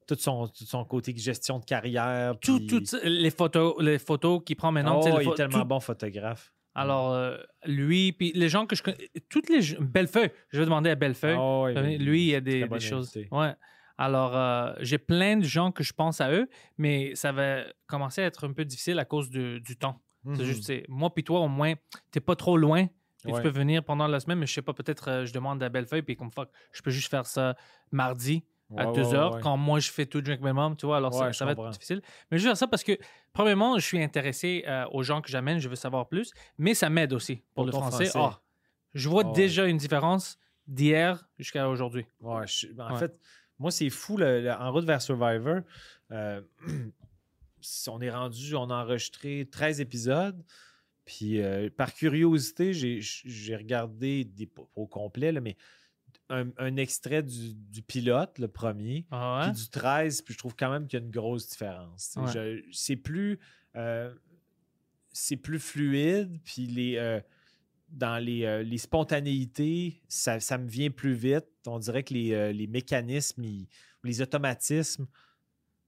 tout son, tout son côté gestion de carrière. Tout, puis- toutes les photos, les photos qu'il prend maintenant. Oh, il est tellement tout- bon photographe. Alors, euh, lui, puis les gens que je connais, toutes les Bellefeuille, je vais demander à Bellefeuille. Ah lui, il y a des, des choses. Ouais. Alors, euh, j'ai plein de gens que je pense à eux, mais ça va commencer à être un peu difficile à cause de- du temps. C'est Mhm. juste, moi puis toi, au moins, t'es pas trop loin. puis Ouais. Tu peux venir pendant la semaine, mais je sais pas, peut-être euh, je demande à Bellefeuille, puis comme fuck, je peux juste faire ça mardi à Ouais, 2 ouais, heures, ouais. quand moi je fais tout Drink Minimum, tu vois, alors ça, va être difficile. Mais je veux faire ça parce que, premièrement, je suis intéressé euh, aux gens que j'amène, je veux savoir plus, mais ça m'aide aussi pour, Pour le français. français. Ah, je vois Ah déjà une différence d'hier jusqu'à aujourd'hui. Ouais, je- en fait, moi, c'est fou. le- le- en route vers Survivor, euh, on est rendu, on a enregistré 13 épisodes. Puis, euh, par curiosité, j'ai- regardé, des, pas au complet, là, mais un, un extrait du, du pilote, le premier, Ah ouais? puis du 13, puis je trouve quand même qu'il y a une grosse différence. C'est plus, euh, c'est plus fluide, puis les, euh, dans les, euh, les spontanéités, ça, ça me vient plus vite. On dirait que les, euh, les mécanismes, ils- les automatismes,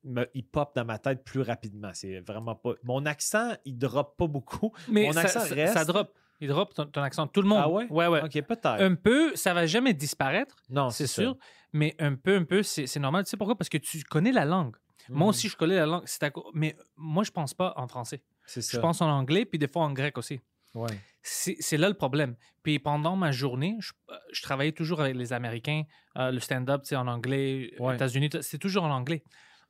me, ils pop dans ma tête plus rapidement. C'est vraiment pas. Mon accent, il drop pas beaucoup. Mais Mon ça, accent ça- reste. ça drop. Il drop ton, ton accent. Tout le monde. Ah ouais? Ouais, ouais. Ok, peut-être. Un peu, ça va jamais disparaître, non, c'est sûr. Mais un peu, un peu, c'est normal. Tu sais pourquoi? Parce que tu connais la langue. Moi Mhm. aussi, je connais la langue. à Mais moi, je pense pas en français. C'est ça. Je pense en anglais, puis des fois en grec aussi. Ouais. C'est là le problème. Puis pendant ma journée, je, euh, je travaillais toujours avec les Américains. euh, le stand-up, c'est en anglais. Ouais. États-Unis, c'est toujours en anglais.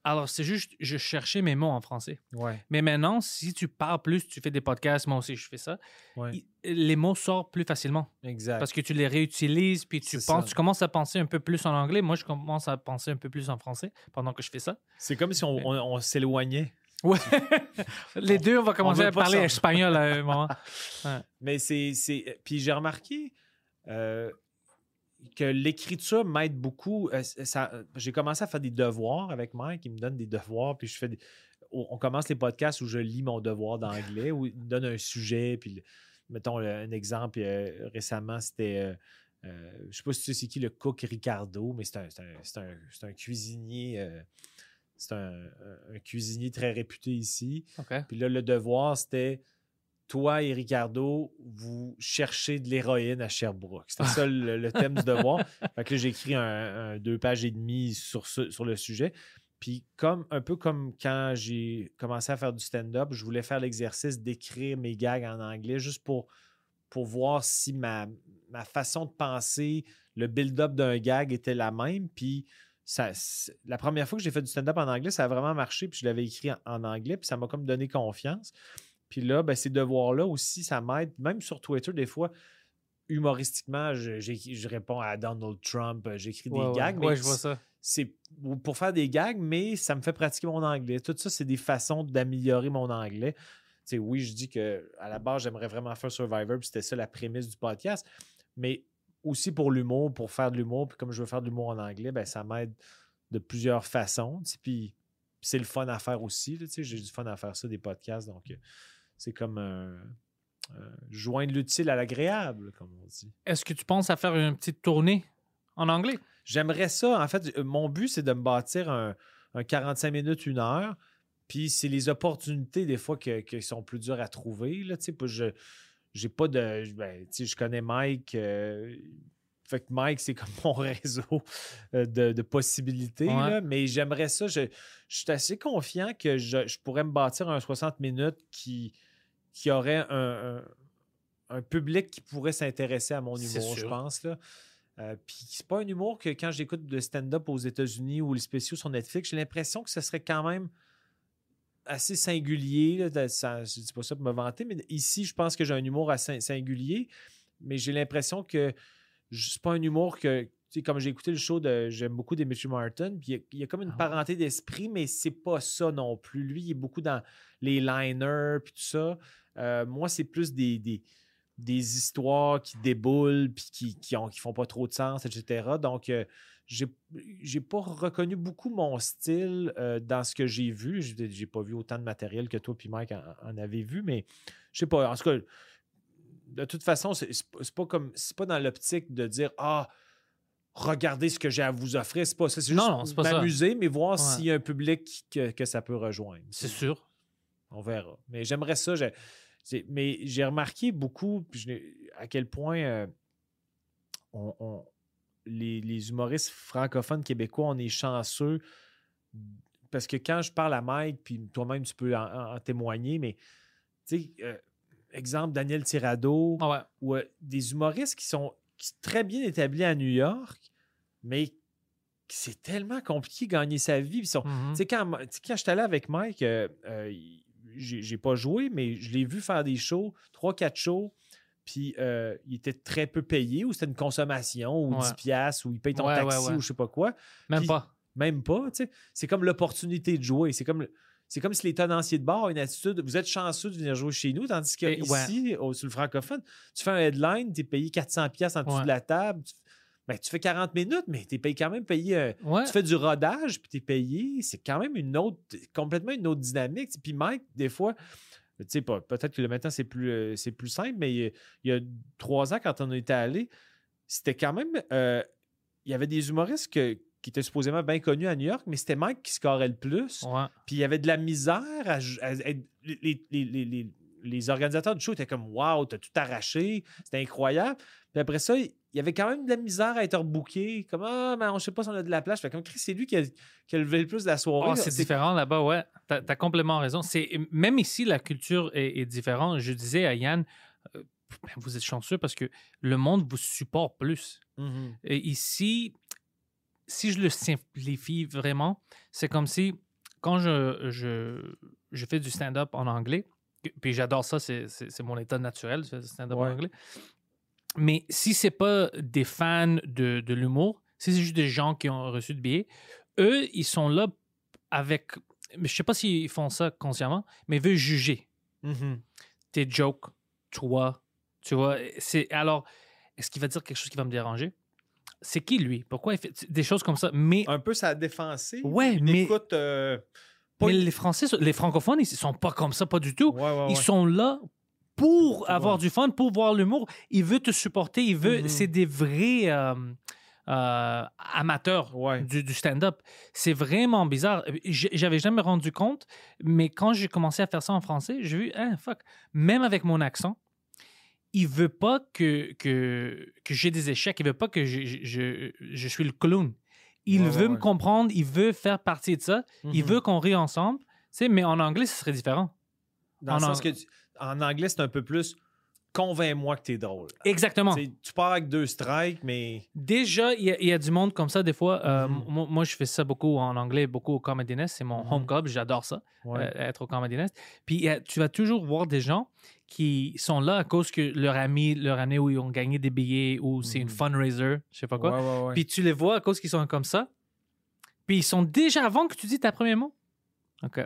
Alors, c'est juste, je cherchais mes mots en français. Ouais. Mais maintenant, si tu parles plus, tu fais des podcasts, moi aussi, je fais ça, Ouais. les mots sortent plus facilement Exact. parce que tu les réutilises, puis tu penses, ça. tu commences à penser un peu plus en anglais. Moi, je commence à penser un peu plus en français pendant que je fais ça. C'est comme si on, on- on s'éloignait. Ouais. les deux, on va commencer à parler espagnol à un moment. Mais c'est. c'est- Puis j'ai remarqué euh, que l'écriture m'aide beaucoup. Euh, ça- J'ai commencé à faire des devoirs avec Mike. Il me donne des devoirs, puis je fais des- On commence les podcasts où je lis mon devoir d'anglais, où il me donne un sujet, puis mettons un exemple. euh, récemment, c'était. je sais pas si tu sais c'est qui le cook Ricardo, mais c'est un, c'est un- c'est un- c'est un cuisinier. C'est un, cuisinier très réputé ici. Puis là, le devoir, c'était toi et Ricardo, vous cherchez de l'héroïne à Sherbrooke. C'était ça le, le thème du devoir. Fait que là, j'ai écrit un, un deux pages et demie sur, ce- sur le sujet. Puis comme un peu comme quand j'ai commencé à faire du stand-up, je voulais faire l'exercice d'écrire mes gags en anglais juste pour, pour voir si ma, ma façon de penser, le build-up d'un gag était la même. Puis ça, la première fois que j'ai fait du stand-up en anglais, ça a vraiment marché. Puis je l'avais écrit en, en anglais, puis ça m'a comme donné confiance. Puis là, ben, ces devoirs-là aussi, ça m'aide. Même sur Twitter, des fois, humoristiquement, je, réponds à Donald Trump, euh, j'écris des Ouais, gags. mais Ouais, je vois ça. c'est pour faire des gags, mais ça me fait pratiquer mon anglais. Tout ça, c'est des façons d'améliorer mon anglais. Tu sais, oui, je dis que à la base, j'aimerais vraiment faire Survivor, puis c'était ça la prémisse du podcast. Mais aussi pour l'humour, pour faire de l'humour, puis comme je veux faire de l'humour en anglais, ben, ça m'aide de plusieurs façons. Puis c'est le fun à faire aussi. là, tu sais, J'ai du fun à faire ça, des podcasts. Donc, euh, c'est comme un, joindre l'utile à l'agréable, comme on dit. Est-ce que tu penses à faire une petite tournée en anglais? J'aimerais ça. En fait, euh, mon but, c'est de me bâtir un, un 45 minutes, une heure. Puis c'est les opportunités, des fois, que- qui sont plus dures à trouver. Là, tu sais, puis je j'ai pas de. ben, je connais Mike. euh, fait que Mike, c'est comme mon réseau euh, de, de possibilités. Ouais. là, mais j'aimerais ça. Je, je suis assez confiant que je, je pourrais me bâtir un 60 minutes qui, qui aurait un, un- un public qui pourrait s'intéresser à mon humour, je pense. Là. Euh, Puis c'est pas un humour que quand j'écoute de stand-up aux États-Unis ou les spéciaux sur Netflix, j'ai l'impression que ce serait quand même assez singulier. Là, ça- je dis pas ça pour me vanter, mais ici, je pense que j'ai un humour assez singulier, mais j'ai l'impression que c'est pas un humour que. tu sais, comme j'ai écouté le show de. J'aime beaucoup Dimitri Martin, puis il y a- il y, a comme une Ah. parenté d'esprit, mais c'est pas ça non plus. Lui, il est beaucoup dans les liners, puis tout ça. Euh, moi, c'est plus des, des, des histoires qui déboulent, puis qui, qui, ont, qui font pas trop de sens, etc. Donc, euh, j'ai j'ai pas reconnu beaucoup mon style euh, dans ce que j'ai vu. J'ai pas vu autant de matériel que toi puis Mike en, en avez vu, mais je sais pas. En tout cas, de toute façon, c'est c'est pas- comme c'est pas dans l'optique de dire Ah, regardez ce que j'ai à vous offrir. C'est pas ça. C'est juste non, c'est pas ça. m'amuser, mais voir Ouais. s'il y a un public que, que ça peut rejoindre. C'est sûr. On verra. Mais j'aimerais ça. Mais j'ai remarqué beaucoup je à quel point euh, on- on- les, les humoristes francophones québécois, on est chanceux. Parce que quand je parle à Mike, puis toi-même, tu peux en, témoigner, mais tu sais, euh, exemple, Daniel Tirado, Ah ouais. ou euh, des humoristes qui sont qui sont très bien établis à New York, mais c'est tellement compliqué de gagner sa vie. Ils sont, Mhm. sais, quand, quand j'étais allé avec Mike, euh, euh, il- j'ai pas joué, mais je l'ai vu faire des shows, 3-4 shows, puis euh, il était très peu payé, ou c'était une consommation, ou Ouais. 10 piastres, ou il paye ton Ouais, taxi, ouais. ou je sais pas quoi. Même Puis- pas. Même pas, tu sais. C'est comme l'opportunité de jouer. C'est comme, c'est comme si les tenanciers de bar ont une attitude. Vous êtes chanceux de venir jouer chez nous, tandis que Et- ici, au- sur le francophone, tu fais un headline, tu es payé 400$ piastres en dessous de la table. Tu, ben, tu fais 40 minutes, mais tu es payé quand même payé. euh, Ouais. Tu fais du rodage, puis tu es payé. C'est quand même une autre, complètement une autre dynamique. Puis Mike, des fois, tu sais, peut-être que le maintenant, c'est plus, euh, c'est plus simple, mais il y, a, il y a trois ans, quand on était allé, c'était quand même. euh, il y avait des humoristes que- qui étaient supposément bien connus à New York, mais c'était Mike qui scorait le plus. Ouais. Puis il y avait de la misère à. jou- à- à- les, les- les- les- les organisateurs du show étaient comme Waouh, t'as tout arraché, c'était incroyable. Puis après ça, il y avait quand même de la misère à être rebooké. Comme Ah, mais on ne sait pas si on a de la place. Fait comme Chris, c'est lui qui a, qui a levé le plus de la soirée. Oh, c'est différent là-bas, ouais. T'as as complètement raison. C'est même ici la culture est, est différente. Je disais à Yann, euh, ben, vous êtes chanceux parce que le monde vous supporte plus. Mhm. Et ici, si je le simplifie vraiment, c'est comme si quand je, je, je fais du stand-up en anglais, puis j'adore ça, c'est- mon état naturel, stand-up Ouais. en anglais. Mais si c'est pas des fans de, de l'humour, si c'est juste des gens qui ont reçu de billets, eux, ils sont là avec. mais Je sais pas s'ils font ça consciemment, mais ils veulent juger Mhm. tes jokes, toi, tu vois. C'est alors, est-ce qu'il va dire quelque chose qui va me déranger? C'est qui lui? Pourquoi il fait des choses comme ça Mais, Un peu sa défensive? Ouais, une mais- écoute. euh, mais les Français, les francophones, ils sont pas comme ça, pas du tout. Ouais, ouais, Ils ouais. sont là pour avoir voir. du fun, pour voir l'humour. Il veut te supporter. Il veut. Mhm. C'est des vrais euh, euh, amateurs Ouais. du, du stand-up. C'est vraiment bizarre. J'avais jamais rendu compte, mais quand j'ai commencé à faire ça en français, j'ai vu, ah, fuck, même avec mon accent, il veut pas que, que, que j'ai des échecs. Il veut pas que je, je, suis le clown. Il Ouais, ouais, veut me comprendre. Il veut faire partie de ça. Il Mhm. veut qu'on rie ensemble. Tu sais, mais en anglais, ce serait différent. Dans en le sens ang- que tu- en anglais, c'est un peu plus convainc-moi que t'es drôle. Exactement. Tu pars avec deux strikes, mais. Déjà, il y, a- il y a du monde comme ça des fois. Euh, Mhm. moi, moi, je fais ça beaucoup en anglais, beaucoup au Comedy Nest. C'est mon Mhm. home club. J'adore ça, Ouais. euh, être au Comedy Nest. Puis a- tu vas toujours voir des gens qui sont là à cause que leur ami, leur année où ils ont gagné des billets ou c'est une Mhm. fundraiser, je sais pas quoi. Ouais, ouais, ouais. Puis tu les vois à cause qu'ils sont comme ça. Puis ils sont déjà avant que tu dis ta premier mot. OK.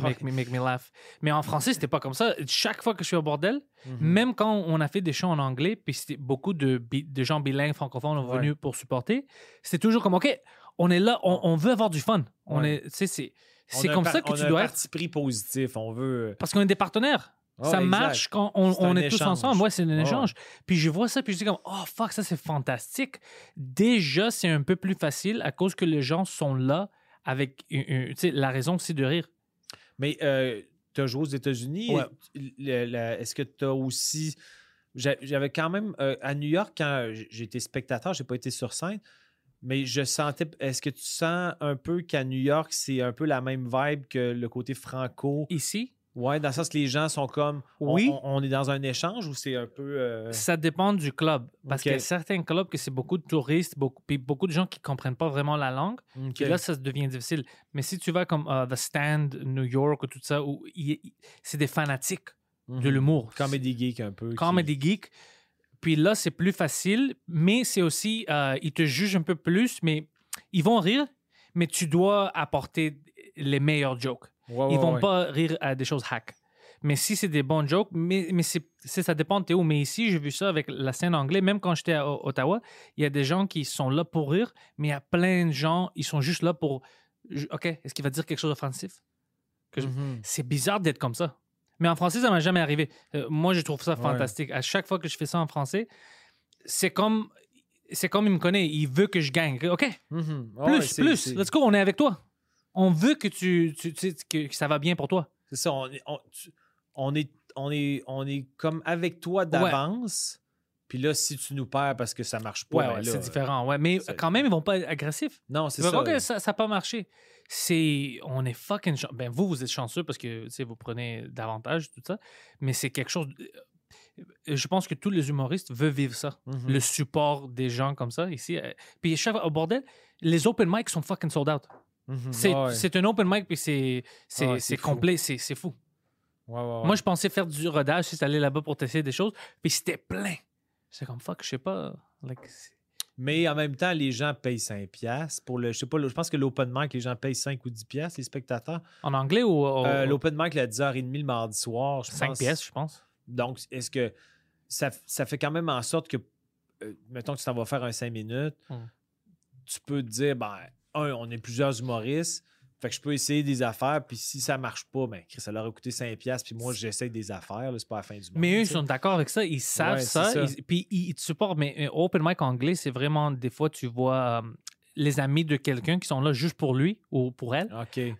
Make me, make me laugh. Mais en français, c'était pas comme ça. Chaque fois que je suis au bordel, Mhm. même quand on a fait des shows en anglais, puis c'était beaucoup de, de gens bilingues francophones sont Ouais. venus pour supporter, c'était toujours comme, OK, on est là, on, on veut avoir du fun. On Ouais. est, c'est, c'est un comme ça que on tu a un dois être. parti pris positif. On veut. Parce qu'on est des partenaires. Ah, ça exact. marche quand on, C'est on un est tous ensemble. Ouais, c'est un échange. Puis je vois ça, puis je dis comme, oh fuck, ça c'est fantastique. Déjà, c'est un peu plus facile à cause que les gens sont là avec, une- une- tu sais, la raison, c'est de rire. Mais euh, tu as joué aux États-Unis. Ouais. Est-ce que tu as aussi. j'a- J'avais quand même. euh, à New York, quand j- j'ai été spectateur, j'ai pas été sur scène. Mais je sentais. Est-ce que tu sens un peu qu'à New York, c'est un peu la même vibe que le côté franco? Ici, Ouais, dans le sens que les gens sont comme. on- Oui. On, on est dans un échange ou c'est un peu. euh, Ça dépend du club. Parce Ok. qu'il y a certains clubs que c'est beaucoup de touristes, beaucoup, puis beaucoup de gens qui comprennent pas vraiment la langue. Puis là, ça devient difficile. Mais si tu vas comme euh, The Stand, New York ou tout ça, où c'est des fanatiques de Mhm. l'humour. Comedy geek un peu. qui- Comedy geek. Puis là, c'est plus facile, mais c'est aussi, euh, ils te jugent un peu plus, mais ils vont rire, mais tu dois apporter les meilleurs jokes. Ouais, ouais, ils vont ouais. pas rire à des choses hack. Mais si c'est des bons jokes, mais, mais c'est, ça dépend de t'es où. Mais ici, j'ai vu ça avec la scène anglaise. Même quand j'étais à Ottawa, il y a des gens qui sont là pour rire, mais il y a plein de gens, ils sont juste là pour. OK, est-ce qu'il va dire quelque chose d'offensif? Mhm. C'est bizarre d'être comme ça. Mais en français, ça m'est jamais arrivé. Euh, moi, je trouve ça fantastique. À chaque fois que je fais ça en français, c'est comme. C'est comme il me connaît, il veut que je gagne. OK, Mhm. Ouais, plus, plus. Let's go, on est avec toi. On veut que tu, tu, tu sais, que, que ça va bien pour toi. C'est ça, on est, on, tu- on est, on, est, on est comme avec toi d'avance. Puis là, si tu nous perds parce que ça marche pas, Ouais, ben c'est différent. Ouais, mais quand même, ils vont pas être agressifs. Non, c'est ça. que ça n'a pas marché. C'est, on est fucking chanceux. Ben, vous, vous êtes chanceux parce que vous prenez davantage, tout ça. Mais c'est quelque chose. euh, Je pense que tous les humoristes veulent vivre ça. Mhm. Le support des gens comme ça ici. euh, Puis chaque, au bordel, les open mic sont fucking sold out. Mhm. C'est, ouais. c'est un open mic, puis c'est, c'est, Ah c'est c'est complet, c'est, c'est fou. Ouais, ouais, ouais. Moi, je pensais faire du rodage, si aller là-bas pour tester des choses, puis c'était plein. C'est comme fuck, je sais pas. like, c'est- Mais en même temps, les gens payent 5 piastres pour le. Je sais pas, je pense que l'open mic, les gens payent 5 ou 10 piastres, les spectateurs. en anglais ou au- Euh, L'open mic, à 10h30 le mardi soir, je 5 pense. pièces, je pense. Donc, est-ce que ça, ça fait quand même en sorte que, euh, mettons que tu t'en vas faire un 5 minutes, Hmm. tu peux te dire, ben, un, on est plusieurs humoristes, fait que je peux essayer des affaires, puis si ça marche pas, ben, Chris, ça leur a coûté 5 piastres, puis moi, j'essaye des affaires, c'est pas la fin du monde. Mais eux, ils sont d'accord avec ça, ils savent Ouais, ça, c'est ça. ils- puis ils, te supportent. Mais un open mic anglais, c'est vraiment des fois, tu vois euh, les amis de quelqu'un qui sont là juste pour lui ou pour elle.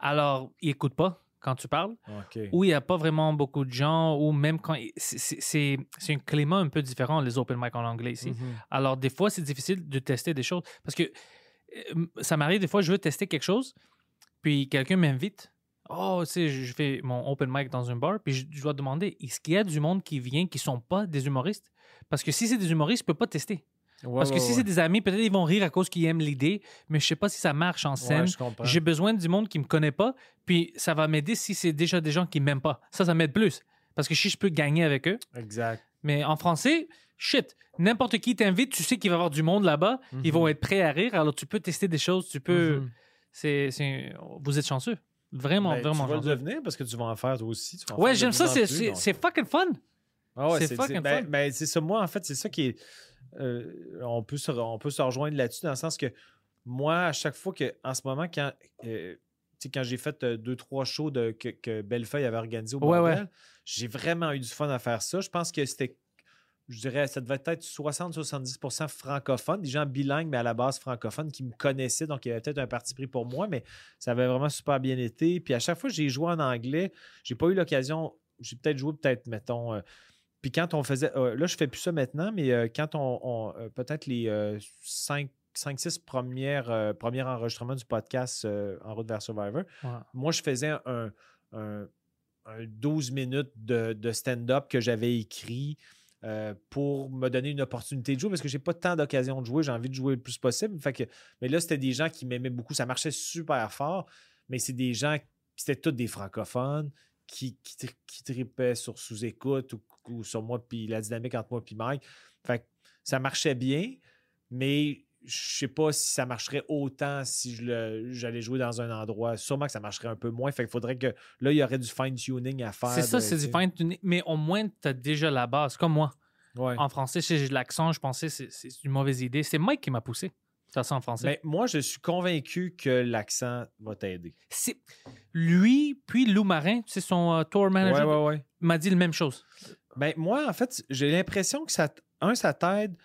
Alors, ils n'écoutent pas quand tu parles, OK. ou il n'y a pas vraiment beaucoup de gens, ou même quand. c'est- un climat un peu différent, les open mic en anglais ici. Mhm. Alors, des fois, c'est difficile de tester des choses. Parce que euh, ça m'arrive des fois, je veux tester quelque chose, puis quelqu'un m'invite. Oh, tu sais, je fais mon open mic dans un bar, puis je, je dois demander est-ce qu'il y a du monde qui vient qui sont pas des humoristes? Parce que si c'est des humoristes, je peux pas tester. Ouais, Parce que ouais, si ouais. c'est des amis, peut-être ils vont rire à cause qu'ils aiment l'idée, mais je sais pas si ça marche en scène. J'ai besoin du monde qui me connaît pas, puis ça va m'aider si c'est déjà des gens qui m'aiment pas. Ça, ça m'aide plus. Parce que si je peux gagner avec eux, Exact. mais en français, shit, n'importe qui t'invite, tu sais qu'il va y avoir du monde là-bas, ils vont être prêts à rire, alors tu peux tester des choses, tu peux... Mhm. c'est, c'est- Vous êtes chanceux. Vraiment, Ben, vraiment tu vas le devenir parce que tu vas en faire toi aussi. tu vas en Ouais, j'aime ça, en c'est, c'est, fucking fun. Ah ouais, C'est fucking ben, fun. ben, c'est ça, moi, en fait, c'est ça qui est. euh, on, peut se, on peut se rejoindre là-dessus dans le sens que moi, à chaque fois que, en ce moment, quand, euh, quand j'ai fait euh, deux, trois shows de, que, que Bellefeuille avait organisé au Ouais, bordel, ouais. j'ai vraiment eu du fun à faire ça. Je pense que c'était, je dirais, ça devait être 60-70% francophone, des gens bilingues, mais à la base francophones qui me connaissaient, donc il y avait peut-être un parti pris pour moi, mais ça avait vraiment super bien été. Puis à chaque fois que j'ai joué en anglais, j'ai pas eu l'occasion, j'ai peut-être joué, peut-être, mettons, euh, puis quand on faisait, euh, là, je fais plus ça maintenant, mais euh, quand on, on, peut-être les 5, 6 premières, premiers enregistrements du podcast En route vers Survivor, Ouais. moi, je faisais un, un- un 12 minutes de, de stand-up que j'avais écrit euh, pour me donner une opportunité de jouer parce que j'ai pas tant d'occasion de jouer. J'ai envie de jouer le plus possible. Que, mais là, c'était des gens qui m'aimaient beaucoup. Ça marchait super fort, mais c'est des gens, c'était tous des francophones qui, qui, tri- qui tripaient sur sous-écoute ou, sur moi, puis la dynamique entre moi et Mike. Fait que ça marchait bien, mais je sais pas si ça marcherait autant si j'allais jouer dans un endroit. Sûrement que ça marcherait un peu moins. Fait qu'il faudrait que là, il y aurait du fine-tuning à faire. C'est ça, de- c'est du sais. fine tuning, mais au moins, tu as déjà la base, comme moi. Ouais. En français, si j'ai de l'accent, je pensais que c'est, une mauvaise idée. C'est Mike qui m'a poussé. Ça, en français. Mais moi, je suis convaincu que l'accent va t'aider. Lui, puis Lou Marin, c'est son euh, tour manager, ouais, ouais. m'a dit la même chose. Ben, moi, en fait, j'ai l'impression que ça, un, ça t'aide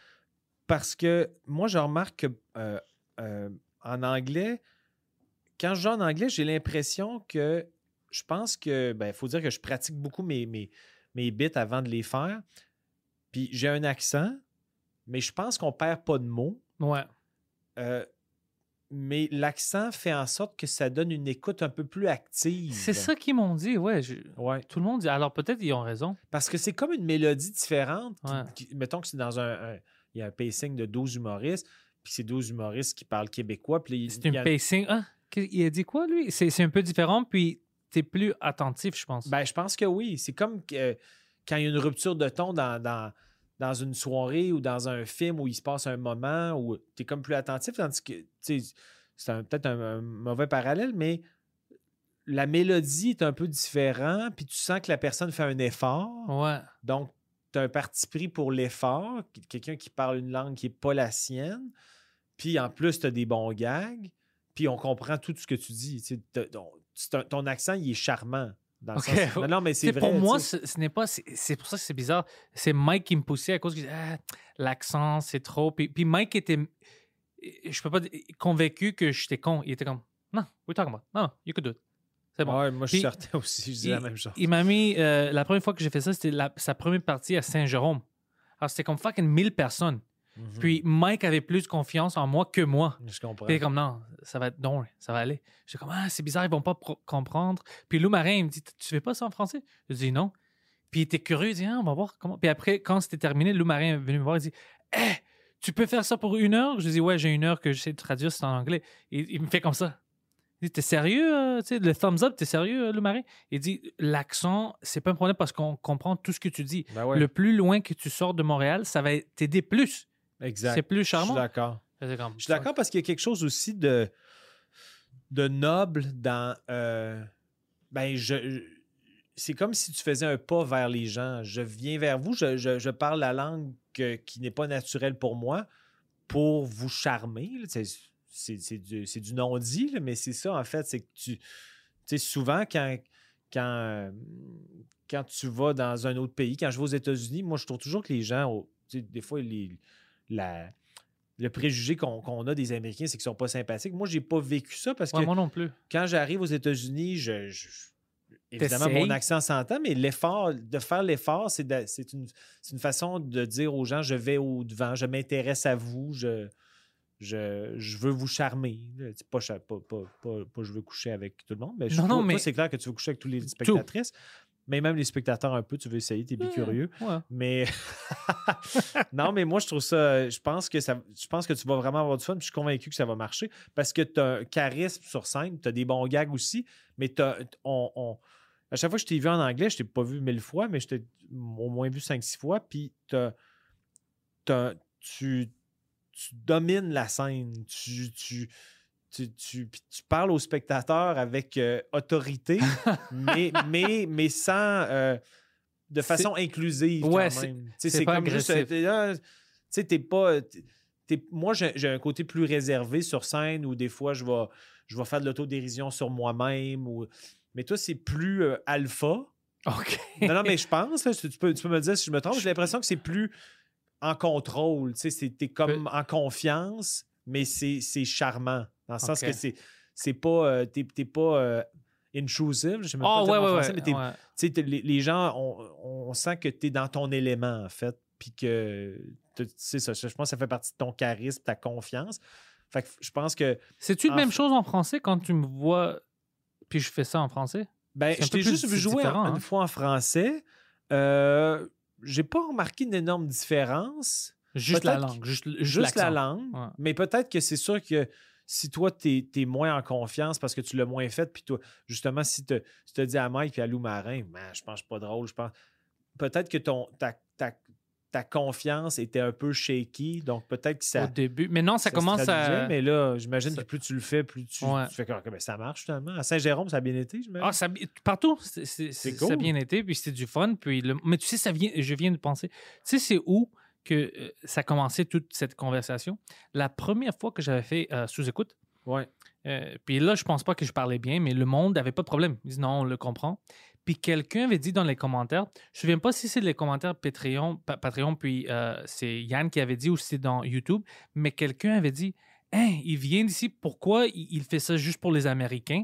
parce que moi, je remarque que euh, euh, en anglais, quand je joue en anglais, j'ai l'impression que je pense que, ben, il faut dire que je pratique beaucoup mes, mes, mes bits avant de les faire. Puis j'ai un accent, mais je pense qu'on perd pas de mots. Ouais. Euh, mais l'accent fait en sorte que ça donne une écoute un peu plus active. C'est ça qu'ils m'ont dit, ouais. je- Ouais. Tout le monde dit. Alors peut-être ils ont raison. Parce que c'est comme une mélodie différente. qui- Ouais. qui- mettons que c'est dans un, un- Il y a un pacing de 12 humoristes, puis c'est 12 humoristes qui parlent québécois. Puis C'est a- pacing. Ah, il a dit quoi, lui? C'est c'est un peu différent, puis t'es plus attentif, je pense. Ben, je pense que oui. C'est comme que- quand il y a une rupture de ton dans, dans, dans une soirée ou dans un film où il se passe un moment où tu es comme plus attentif, tandis que tu sais, c'est un- peut-être un, un mauvais parallèle, mais la mélodie est un peu différente, puis tu sens que la personne fait un effort. ouais. Donc, tu as un parti pris pour l'effort, quelqu'un qui parle une langue qui n'est pas la sienne, puis en plus, tu as des bons gags, puis on comprend tout ce que tu dis. tu sais, t'as- ton, accent, il est charmant. Dans sens- non, non, mais c'est vrai. pour moi, ce, ce n'est pas. C'est pour ça que c'est bizarre. C'est Mike qui me poussait à cause que ah, l'accent, c'est trop. Puis, puis Mike était. Je peux pas dire convaincu que j'étais con. Il était comme non, we talking about. Non, you could do it. C'est bon. Ouais, moi, je Puis- sortais aussi, je dis la même chose. Il m'a mis. euh, la première fois que j'ai fait ça, c'était sa première partie à Saint-Jérôme. Alors, c'était comme fucking 1000 personnes. Mhm. Puis Mike avait plus confiance en moi que moi. Je comprends. Puis comme non, ça va être non, ça va aller. J'étais comme ah, c'est bizarre, ils vont pas comprendre. Puis Lou Marin, il me dit tu fais pas ça en français? Je dis non. Puis il était curieux, il dit ah, on va voir comment. Puis après, quand c'était terminé, Lou Marin est venu me voir, il dit hé, tu peux faire ça pour une heure? Je dis ouais, j'ai une heure que j'essaie de traduire, c'est en anglais. Et il me fait comme ça. Il dit t'es sérieux euh, Tu sais, le thumbs up, t'es sérieux, euh, Lou Marin? Il dit l'accent, c'est pas un problème parce qu'on comprend tout ce que tu dis. Ben ouais, Le plus loin que tu sors de Montréal, ça va t'aider plus. exact. C'est plus Je suis charmant. d'accord. Comme, Je suis d'accord parce qu'il y a quelque chose aussi de, de noble dans. euh, ben, je, je- c'est comme si tu faisais un pas vers les gens. Je viens vers vous, je, je- je parle la langue que- qui n'est pas naturelle pour moi pour vous charmer. C'est, c'est- du, du non-dit, mais c'est ça, en fait. C'est que tu. Tu sais, souvent, quand. Quand, euh, quand tu vas dans un autre pays, quand je vais aux États-Unis, moi, je trouve toujours que les gens, au- tu sais, des fois, les, la, le préjugé qu'on a des Américains, c'est qu'ils sont pas sympathiques. Moi, j'ai pas vécu ça parce que moi non plus. quand j'arrive aux États-Unis, je, je- évidemment, mon accent s'entend, mais l'effort, de faire l'effort, c'est une, c'est une façon de dire aux gens je vais au devant, je m'intéresse à vous, je, je, je veux vous charmer. Pas, pas, pas, pas, je veux coucher avec tout le monde, mais je- Non, non, mais- c'est clair que tu veux coucher avec tous les spectatrices. Mais même les spectateurs un peu, tu veux essayer, tu es curieux. Ouais. Mais non, mais moi, je trouve ça. Je pense que ça. Je pense que tu vas vraiment avoir du fun. puis je suis convaincu que ça va marcher. Parce que tu as un charisme sur scène, tu as des bons gags aussi. Mais t'as- on, on- à chaque fois que je t'ai vu en anglais, je t'ai pas vu mille fois, mais je t'ai au moins vu cinq, six fois. Puis t'as- t'as- tu, tu domines la scène. Tu. tu tu, tu- tu parles aux spectateurs avec euh, autorité, mais, mais, mais sans. euh, de façon inclusive. Ouais, quand c'est- comme juste. agressif. euh, t'es là, Tu sais, t'es pas. moi, j'ai j'ai un côté plus réservé sur scène où des fois, je vais, je vais faire de l'autodérision sur moi-même. Ou... Mais toi, c'est plus euh, alpha. OK. Non, non, mais je pense, là, tu, peux, tu peux me dire si je me trompe, j'ai l'impression que c'est plus en contrôle. Tu sais, c'est- t'es comme en confiance, mais c'est c'est charmant. Dans le sens que c'est c'est pas. euh, t'es pas euh, intrusive, je sais même pas Ah, dire ouais, ouais, français, mais ouais. tu sais, t'es- les, les gens, on, on sent que tu es dans ton élément, en fait. Puis que, tu sais, ça, je pense que ça fait partie de ton charisme, ta confiance. Fait que je pense que, C'est-tu la même chose en français quand tu me vois puis je fais ça en français? ben, C'est je t'ai juste vu jouer en- hein? une fois en français. Euh, J'ai pas remarqué une énorme différence. Juste la langue. Juste, juste Juste la langue. Ouais. Mais peut-être que c'est sûr que si toi, tu es, moins en confiance parce que tu l'as moins fait, puis toi, justement, si tu te dis à Mike puis à Lou Marin, je pense que pas drôle, je pense. Peut-être que ton, ta, ta, ta confiance était un peu shaky, donc peut-être que ça. Au début. Mais non, ça, commence à. Mais là, j'imagine que plus tu le fais, plus tu, Ouais. tu fais que ben, ça marche finalement. À Saint-Jérôme, ça a bien été, j'imagine. Ah, ça, partout, c'est- c'est- ça a cool. bien été, puis c'était du fun. Puis le- mais tu sais, ça vient, je viens de penser. Tu sais, c'est où que euh, ça a commencé toute cette conversation? La première fois que j'avais fait euh, sous-écoute, ouais. euh, puis là, je pense pas que je parlais bien, mais le monde n'avait pas de problème. Ils disent non, on le comprend. Puis quelqu'un avait dit dans les commentaires, je ne me souviens pas si c'est les commentaires Patreon, Pa- Patreon puis euh, c'est Yann qui avait dit ou c'est dans YouTube, mais quelqu'un avait dit Hein, il vient d'ici, pourquoi il, fait ça juste pour les Américains?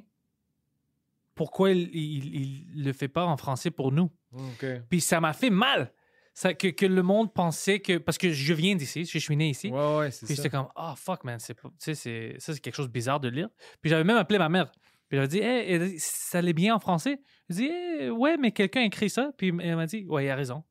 Pourquoi il ne le fait pas en français pour nous? OK. Puis ça m'a fait mal. Ça, que, que le monde pensait que. Parce que je viens d'ici, je suis né ici. Ouais, ouais, c'est Puis j'étais comme, ah, fuck, man. c'est- Ça, c'est quelque chose de bizarre de lire. Puis j'avais même appelé ma mère. Puis hey, elle a dit, ça allait bien en français? Je dis, Hey, ouais, mais quelqu'un a écrit ça. Puis elle m'a dit, ouais, il a raison.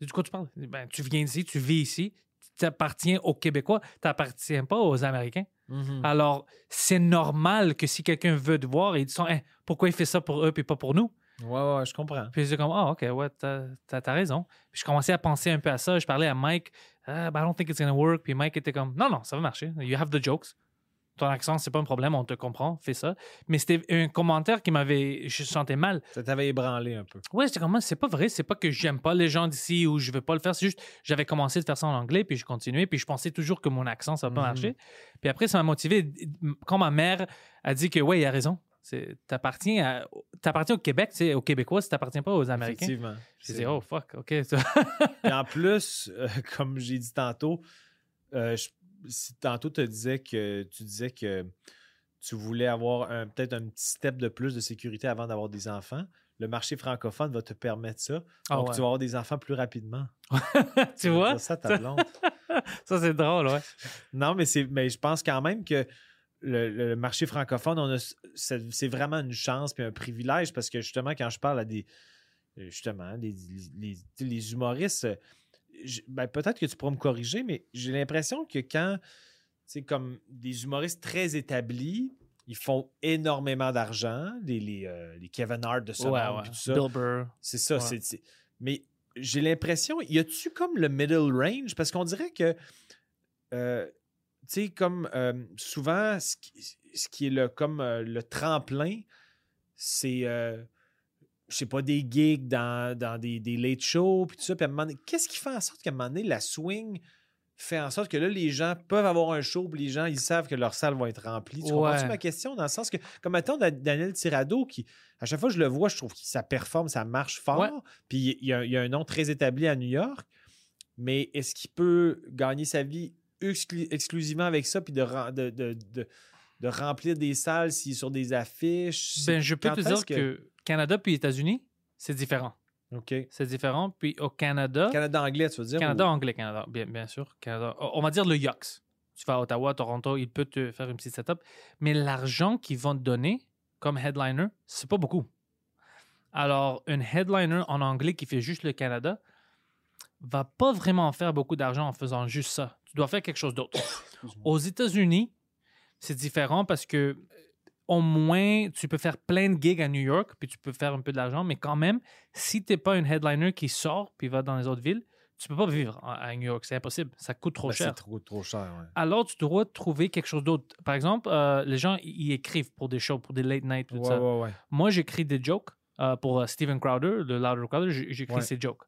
De quoi tu parles? Ben, tu viens d'ici, tu vis ici, tu appartiens aux Québécois, tu n'appartiens pas aux Américains. Mhm. Alors, c'est normal que si quelqu'un veut te voir, ils disent, Hey, pourquoi il fait ça pour eux puis pas pour nous? Ouais, ouais, je comprends. Puis j'étais comme, ah, OK, ouais, t'as as, raison. Puis je commençais à penser un peu à ça. Je parlais à Mike, ah, but I don't think it's gonna work. Puis Mike était comme, non, non, ça va marcher. You have the jokes. Ton accent, c'est pas un problème, on te comprend, fais ça. Mais c'était un commentaire qui m'avait. Je sentais mal. Ça t'avait ébranlé un peu. Ouais, j'étais comme, c'est pas vrai, c'est pas que j'aime pas les gens d'ici ou je veux pas le faire. C'est juste, j'avais commencé de faire ça en anglais, puis je continuais, puis je pensais toujours que mon accent, ça va pas Mhm. marcher. Puis après, ça m'a motivé. Quand ma mère a dit que, ouais, il a raison. T'appartiens au Québec, tu sais, aux Québécois, si t'appartiens pas aux Américains. Effectivement. J'ai dit, oh fuck, ok. Et en plus, euh, comme j'ai dit tantôt, euh, je- si tantôt tu disais que tu disais que tu voulais avoir peut-être un petit step de plus de sécurité avant d'avoir des enfants. Le marché francophone va te permettre ça. Ah Donc, ouais. tu vas avoir des enfants plus rapidement. tu vois? Ça, ta blonde. Ça, c'est drôle, ouais. non, mais, c'est, mais je pense quand même que le, le marché francophone, on a, c'est, vraiment une chance et un privilège parce que justement, quand je parle à des. Justement, les, les- les- les humoristes, ben, peut-être que tu pourras me corriger, mais j'ai l'impression que quand. C'est comme des humoristes très établis, ils font énormément d'argent, les, les, euh, les Kevin Hart de ce ouais, monde, ouais. puis tout ça. Bill Burr. C'est ça. Ouais. c'est- Mais j'ai l'impression, y a-tu comme le middle range? Parce qu'on dirait que, euh, tu sais, comme euh, souvent, ce qui, ce qui est le, comme le tremplin, c'est, je sais pas, des gigs dans, dans des, des late shows, puis tout ça. Puis qu'est-ce qui fait en sorte qu'à un moment donné, la swing fait en sorte que là, les gens peuvent avoir un show, puis les gens, ils savent que leur salle va être remplie? Tu comprends-tu Ouais. ma question? Dans le sens que, comme Da- Daniel Tirado, qui, à chaque fois que je le vois, je trouve que ça performe, ça marche fort. Ouais. Puis il y, a, il y a un nom très établi à New York. Mais est-ce qu'il peut gagner sa vie exclu- exclusivement avec ça, puis de, de, de, de- remplir des salles s'il est sur des affiches? Ben, je peux te dire que... Canada puis États-Unis, c'est différent. OK. C'est différent. Puis au Canada, Canada anglais, tu veux dire? Canada, ou- anglais, Canada, bien, bien sûr. Canada. On va dire le Yox. Tu vas à Ottawa, Toronto, il peut te faire une petite setup. Mais l'argent qu'ils vont te donner comme headliner, c'est pas beaucoup. Alors, un headliner en anglais qui fait juste le Canada va pas vraiment faire beaucoup d'argent en faisant juste ça. Tu dois faire quelque chose d'autre. Aux États-Unis, c'est différent parce que au moins, tu peux faire plein de gigs à New York, puis tu peux faire un peu d'argent, mais quand même, si tu n'es pas un headliner qui sort puis va dans les autres villes, tu peux pas vivre à New York. C'est impossible. Ça coûte trop Ben, cher. C'est trop, trop cher, ouais. Alors, tu dois trouver quelque chose d'autre. Par exemple, euh, les gens, ils écrivent pour des shows, pour des late night, tout Ouais, ça. ouais. Moi, j'écris des jokes euh, pour euh, Steven Crowder, le Louder Crowder, j'écris ses jokes.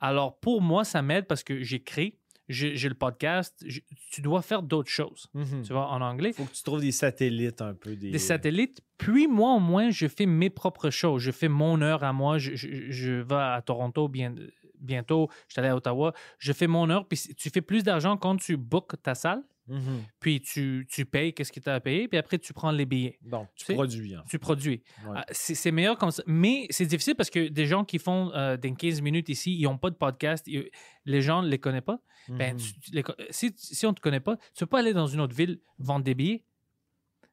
Alors, pour moi, ça m'aide parce que j'écris, j'ai le podcast, tu dois faire d'autres choses, Mhm. tu vois, en anglais. faut que tu trouves des satellites un peu. Des, Des satellites. Puis moi, au moins, je fais mes propres choses. Je fais mon heure à moi. Je, je- je vais à Toronto bien, bientôt. Je suis allé à Ottawa. Je fais mon heure. Puis tu fais plus d'argent quand tu bookes ta salle. Mhm. Puis tu, tu payes qu'est-ce que tu as à payer. Puis après, tu prends les billets. Donc, tu produis. hein. Tu produis. Ouais. Ah, C'est meilleur comme ça. Mais c'est difficile parce que des gens qui font euh, des 15 minutes ici, ils n'ont pas de podcast. ils- les gens ne les connaissent pas. Ben, tu- tu les co- si, si on ne te connaît pas, tu ne peux pas aller dans une autre ville vendre des billets.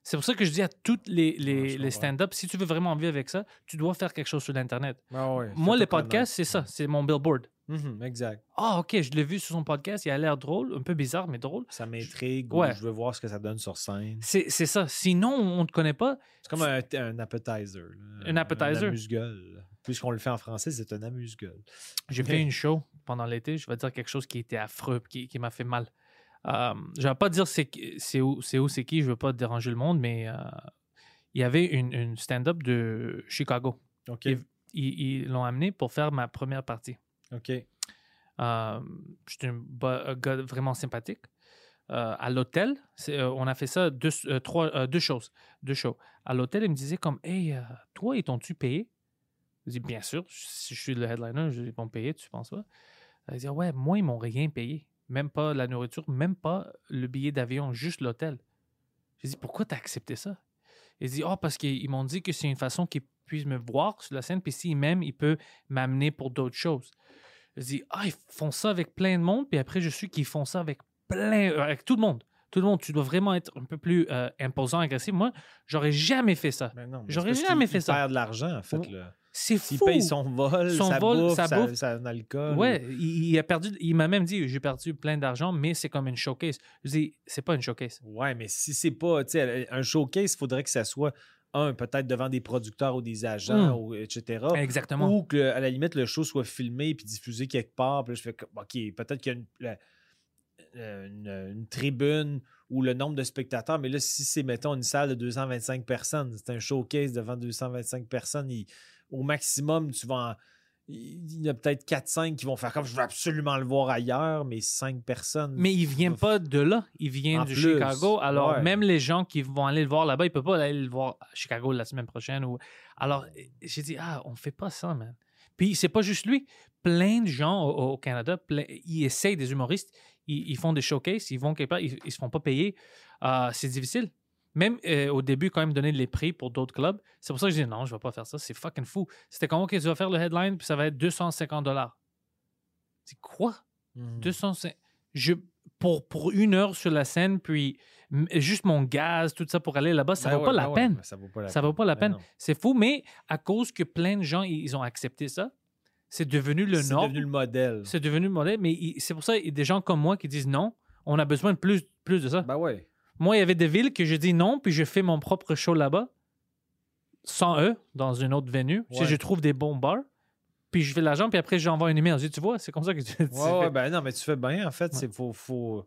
C'est pour ça que je dis à tous les, les, Ouais, stand-up, si tu veux vraiment vivre avec ça, tu dois faire quelque chose sur l'Internet. Ah ouais, Moi, les podcasts, c'est ça. C'est mon billboard. Mhm, exact. Ah, OK, je l'ai vu sur son podcast. Il a l'air drôle, un peu bizarre, mais drôle. Ça m'intrigue. Ouais. ou Je veux voir ce que ça donne sur scène. C'est ça. Sinon, on ne te connaît pas. C'est comme un, un appetizer. là. Un appetizer? Un amuse-gueule. Puisqu'on le fait en français, c'est un amuse-gueule. J'ai fait une show pendant l'été. Je vais dire quelque chose qui était affreux, qui, qui m'a fait mal. Euh, je ne vais pas dire c'est où, c'est où, c'est qui. Je ne veux pas déranger le monde, mais euh, il y avait une, une stand-up de Chicago. OK. Ils l'ont amené pour faire ma première partie. OK. Euh, J'étais un, gars vraiment sympathique. Euh, à l'hôtel, euh, on a fait ça deux, trois, deux choses. Deux shows. À l'hôtel, il me disait comme Hey, toi, ils t'ont-tu payé? Je dis Bien sûr, si je suis le headliner, ils vont me payer, tu penses pas? Il dit Ouais, moi, ils m'ont rien payé. Même pas la nourriture, même pas le billet d'avion, juste l'hôtel. J'ai dit Pourquoi t'as accepté ça? Il dit Oh, parce qu'ils m'ont dit que c'est une façon qu'ils puissent me voir sur la scène, puis s'ils m'aiment, ils peuvent m'amener pour d'autres choses. Je dis, ah, ils font ça avec plein de monde, puis après, je suis qu'ils font ça avec plein, euh, avec tout le monde. Tout le monde, tu dois vraiment être un peu plus euh, imposant, agressif. Moi, j'aurais jamais fait ça. Ben J'aurais jamais fait il ça. de l'argent, en fait. Là. C'est S'il fou. paye son vol, Son sa vol, bouffe, sa sa, bouffe. son alcool. Ouais, il, il a perdu. Il m'a même dit, j'ai perdu plein d'argent, mais c'est comme une showcase. Je dis, c'est pas une showcase. Ouais, mais si c'est pas, tu sais, un showcase, il faudrait que ça soit, un, peut-être devant des producteurs ou des agents, Mm. ou, etc. Exactement. Ou que, à la limite, le show soit filmé puis diffusé quelque part. Puis là, je fais OK, peut-être qu'il y a une, la- une- une tribune ou le nombre de spectateurs, mais là, si c'est, mettons, une salle de 225 personnes, c'est un showcase devant 225 personnes, il- au maximum, tu vas en- Il y en a peut-être 4-5 qui vont faire comme je veux absolument le voir ailleurs, mais 5 personnes. Mais il vient pas de là. Il vient En du plus, Chicago. Alors, ouais. même les gens qui vont aller le voir là-bas, ils peuvent pas aller le voir à Chicago la semaine prochaine. Ou... Alors, j'ai dit, ah, on fait pas ça, man. Puis, c'est pas juste lui. Plein de gens au, au Canada, plein- ils essayent des humoristes, ils, ils font des showcases, ils vont quelque part, ils, ils se font pas payer. Ah, c'est difficile. Même euh, au début, quand même, donner les prix pour d'autres clubs. C'est pour ça que je dis non, je vais pas faire ça. C'est fucking fou. C'était comme, OK, tu vas faire le headline, puis ça va être 250 dollars. C'est quoi? Mhm. 205. Je, pour, pour une heure sur la scène, puis juste mon gaz, tout ça pour aller là-bas, ça Ben vaut ouais, pas ben la ouais, peine. ben ça vaut pas la Ça peine. vaut pas la Ben peine. C'est fou, mais à cause que plein de gens, ils ont accepté ça, c'est devenu le C'est nord. devenu le modèle. C'est devenu le modèle, mais il- c'est pour ça qu'il y a des gens comme moi qui disent non, on a besoin de plus, plus de ça. Ben ouais. Moi, il y avait des villes que je dis non, puis je fais mon propre show là-bas, sans eux, dans une autre venue. Si je trouve des bons bars, puis je fais l'argent, puis après j'envoie une email. Je dis, tu vois, c'est comme ça que tu, tu Ouais, fais. ben non, mais tu fais bien, en fait. C'est faut, faut...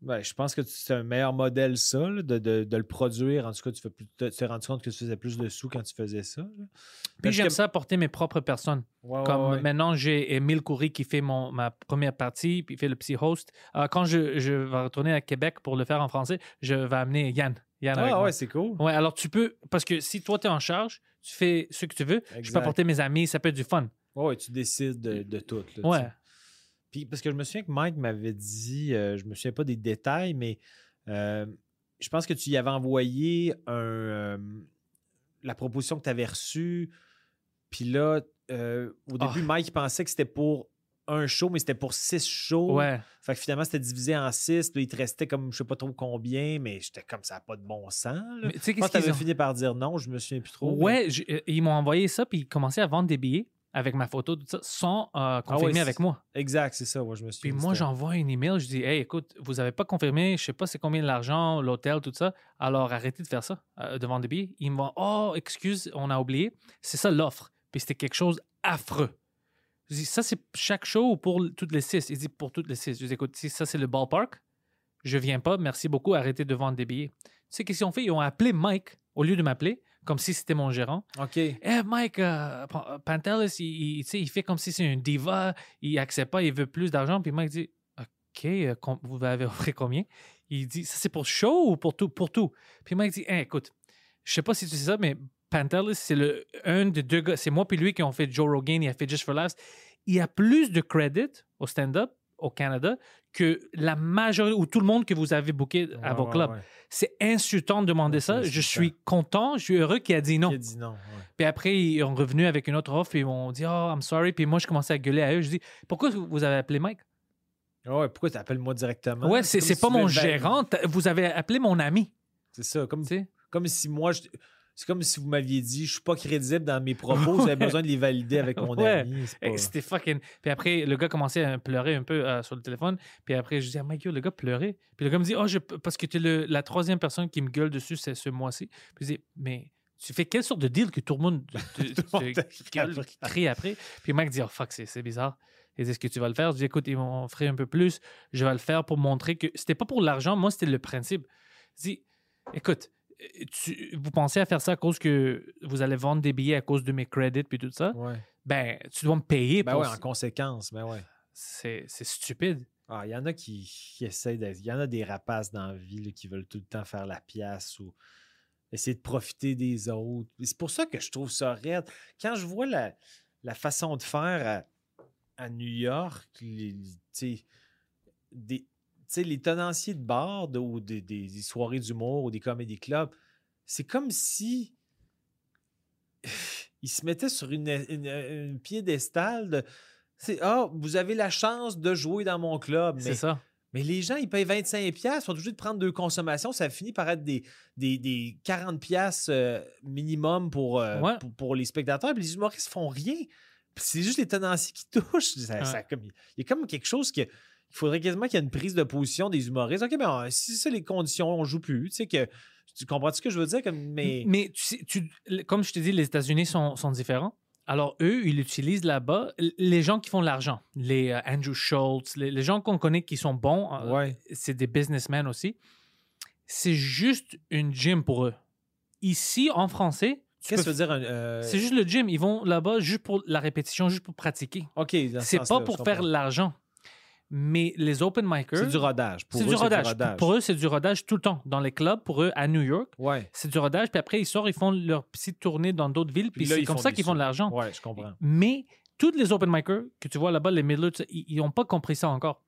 Ben, je pense que c'est un meilleur modèle, ça, là, de, de- de le produire. En tout cas, tu fais plus- tu t'es rendu compte que tu faisais plus de sous quand tu faisais ça. là. Puis j'aime que- ça porter mes propres personnes. Ouais, Comme ouais. maintenant, j'ai Émile Coury qui fait mon, ma première partie, puis il fait le psy host. Euh, quand je, je vais retourner à Québec pour le faire en français, je vais amener Yann. Yann avec Ah moi. ouais, c'est cool. Ouais, alors tu peux, parce que si toi tu es en charge, tu fais ce que tu veux. Je peux apporter mes amis, ça peut être du fun. Ouais, tu décides de, de tout. là, Ouais. Puis, parce que je me souviens que Mike m'avait dit, euh, je me souviens pas des détails, mais euh, je pense que tu y avais envoyé un, euh, la proposition que tu avais reçue. Puis là, euh, au Ah. début, Mike pensait que c'était pour un show, mais c'était pour six shows. Ouais. Fait que finalement, c'était divisé en six. Puis il te restait comme je sais pas trop combien, mais j'étais comme ça pas de bon sens. là. Tu sais qu'est-ce qu'ils ont... fini par dire non, je me souviens plus trop. mais- Ouais, je- euh, ils m'ont envoyé ça, puis ils commençaient à vendre des billets avec ma photo, tout ça, sans euh, confirmer Ah ouais, avec moi. Exact, c'est ça. Ouais, je me Puis souviens. moi, j'envoie une email, je dis Hey, écoute, vous n'avez pas confirmé, je sais pas c'est combien de l'argent, l'hôtel, tout ça, alors arrêtez de faire ça, euh, de vendre des billets. Ils me vont Oh, excuse, on a oublié. C'est ça l'offre. Puis c'était quelque chose affreux. Je dis Ça, c'est chaque show ou pour toutes les six Il dit Pour toutes les six. Je dis Écoute, si ça, c'est le ballpark, je viens pas, merci beaucoup, arrêtez de vendre des billets. Tu sais, qu'est-ce qu'ils ont fait? Ils ont appelé Mike au lieu de m'appeler, comme si c'était mon gérant. OK. Eh, Mike, euh, Pan- Pantelis, il, il- il fait comme si c'est un diva, il accepte pas, il veut plus d'argent. Puis Mike dit OK, euh, vous avez offert combien? Il dit Ça, c'est pour show ou pour tout Pour tout? Puis Mike dit Eh, écoute, je sais pas si tu sais ça, mais Pantelis, c'est le un des deux gars, c'est moi puis lui qui ont fait Joe Rogan, il a fait Just for Laughs. Il a plus de credit au stand-up au Canada que la majorité ou tout le monde que vous avez booké à Ouais, vos clubs. ouais. C'est insultant de demander ça. Je suis content, je suis heureux qu'il a dit non. Qui a dit non. Puis après, ils ont revenu avec une autre offre et ils m'ont dit Oh, I'm sorry. Puis moi, je commençais à gueuler à eux. Je dis Pourquoi vous avez appelé Mike? Ouais, pourquoi tu appelles moi directement? Ouais, c'est comme c'est si pas mon gérant. Vous avez appelé mon ami. C'est ça, comme, comme si moi, je- c'est comme si vous m'aviez dit, je suis pas crédible dans mes propos, j'avais besoin de les valider avec mon Ouais. ami. pas- C'était fucking. Puis après, le gars commençait à pleurer un peu euh, sur le téléphone. Puis après, je disais, ah, Mike, yo, le gars pleurait. Puis le gars me dit, oh, je... parce que tu es la troisième personne qui me gueule dessus c'est ce mois-ci. Puis je dis, mais tu fais quelle sorte de deal que tout le monde te, le gueule, crie après? Puis Mike dit, oh fuck, c'est bizarre. Il dit, est-ce que tu vas le faire? Je dis, écoute, ils m'ont offert un peu plus. Je vais le faire pour montrer que c'était pas pour l'argent. Moi, c'était le principe. Je dis, écoute, tu- vous pensez à faire ça à cause que vous allez vendre des billets à cause de mes credits puis tout ça? Ouais. Ben, tu dois me payer Ben pour ouais, en conséquence, ben ouais. c'est c'est stupide. Ah, il y en a qui, qui essayent d'être. Il y en a des rapaces dans la vie là, qui veulent tout le temps faire la pièce ou essayer de profiter des autres. C'est pour ça que je trouve ça raide. Quand je vois la, la façon de faire à, à New York, les, des, sais, les tenanciers de bars de- ou des, des- des soirées d'humour ou des comédie clubs, c'est comme si ils se mettaient sur une, une, une piédestal de c'est ah, vous avez la chance de jouer dans mon club. C'est Mais, ça. mais les gens, ils payent 25$, ils sont obligés de prendre deux consommations. Ça finit par être des, des, des 40$ euh, minimum pour, euh, Ouais. pour, pour les spectateurs. Puis les humoristes font rien. C'est juste les tenanciers qui touchent. Ça- Ouais. ça comme- il y a comme quelque chose que. Il faudrait quasiment qu'il y ait une prise de position des humoristes. OK, mais euh, si c'est les conditions, on joue plus. Tu sais que. Tu comprends ce que je veux dire? Comme, mais. Mais tu sais, tu- comme je te dis, les États-Unis sont, sont différents. Alors, eux, ils utilisent là-bas les gens qui font de l'argent. Les euh, Andrew Schultz, les, les gens qu'on connaît qui sont bons, euh, Ouais. c'est des businessmen aussi. C'est juste une gym pour eux. Ici, en français, Qu'est-ce que veut dire? euh, c'est juste le gym. Ils vont là-bas juste pour la répétition, juste pour pratiquer. OK. C'est pas pour faire l'argent. Mais les open micers, C'est du rodage. Pour c'est eux, du rodage. rodage. Pour eux, c'est du rodage tout le temps. Dans les clubs, pour eux, à New York, Ouais. c'est du rodage. Puis après, ils sortent, ils font leur petite tournée dans d'autres villes. Puis, c'est comme ça qu'ils font de l'argent. Ouais, je comprends. Mais tous les open micers que tu vois là-bas, les ça, ils n'ont pas compris ça encore.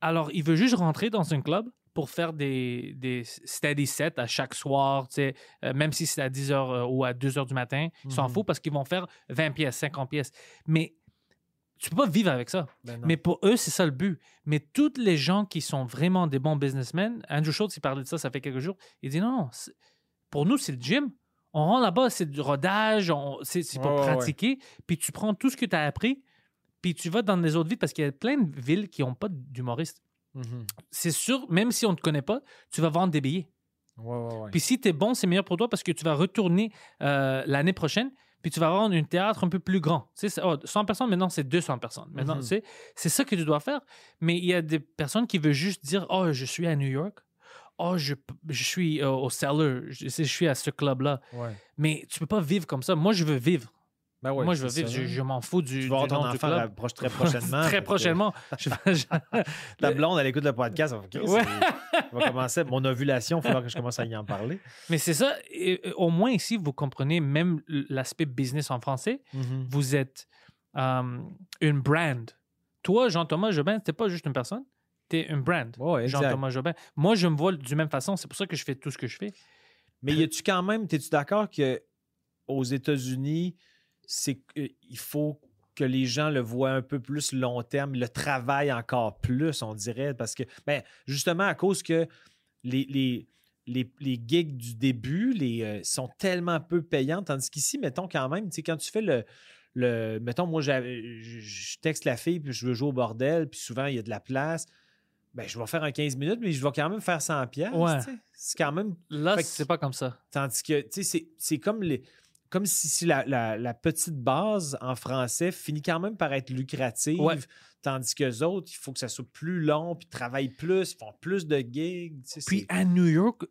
Alors, ils veulent juste rentrer dans un club pour faire des, des steady sets à chaque soir, euh, même si c'est à 10h ou à 2h du matin. Ils s'en Mhm. foutent parce qu'ils vont faire 20 pièces, 50 pièces. Mais tu peux pas vivre avec ça. Ben. Mais pour eux, c'est ça le but. Mais tous les gens qui sont vraiment des bons businessmen, Andrew Schultz, il parlait de ça, ça fait quelques jours. Il dit non, non, pour nous, c'est le gym. On rentre là-bas, c'est du rodage, c'est pour ouais. pratiquer. Puis tu prends tout ce que tu as appris, puis tu vas dans les autres villes parce qu'il y a plein de villes qui n'ont pas d'humoristes. Mhm. C'est sûr, même si on ne te connaît pas, tu vas vendre des billets. Ouais, ouais, ouais. Puis si tu es bon, c'est meilleur pour toi parce que tu vas retourner euh, l'année prochaine, puis tu vas avoir un théâtre un peu plus grand. Tu sais, oh, 100 personnes, maintenant c'est 200 personnes. Maintenant, Mhm. tu sais, c'est ça que tu dois faire. Mais il y a des personnes qui veulent juste dire Oh, je suis à New York. Oh, je, je suis euh, au Cellar. Je, je suis à ce club-là. Ouais. Mais tu peux pas vivre comme ça. Moi, je veux vivre. Ben ouais, Moi, je veux vivre. Je, je m'en fous du, Tu vas du ton nom du enfant club. approche très prochainement. Très prochainement. Ta blonde, elle écoute le podcast. Ouais. c'est- On va commencer. Mon ovulation, il va falloir que je commence à y en parler. Mais c'est ça. Et, euh, au moins ici, vous comprenez même l'aspect business en français. vous êtes euh, une brand. Toi, Jean-Thomas Jobin, t'es pas juste une personne, t'es une brand. Exact. Jean-Thomas Jobin. Moi, je me vois du même façon. C'est pour ça que je fais tout ce que je fais. Mais y a-tu quand même, es-tu d'accord que aux États-Unis, c'est que- il faut que les gens le voient un peu plus long terme, le travaillent encore plus, on dirait, parce que, ben, justement, à cause que les, les, les, les gigs du début les, euh, sont tellement peu payants, tandis qu'ici, mettons quand même, tu sais, quand tu fais le, le mettons, moi, je texte la fille, puis je veux jouer au bordel, puis souvent, il y a de la place. Ben, je vais faire un 15 minutes, mais je vais quand même faire 100 pièces. Ouais. C'est quand même Là, c'est pas comme ça. Tandis que, tu sais, c'est- c'est comme les. Comme si, si la, la- la petite base en français finit quand même par être lucrative, Ouais. tandis que autres, il faut que ça soit plus long, puis travaillent plus, ils font plus de gigs. tu sais, Puis à New York,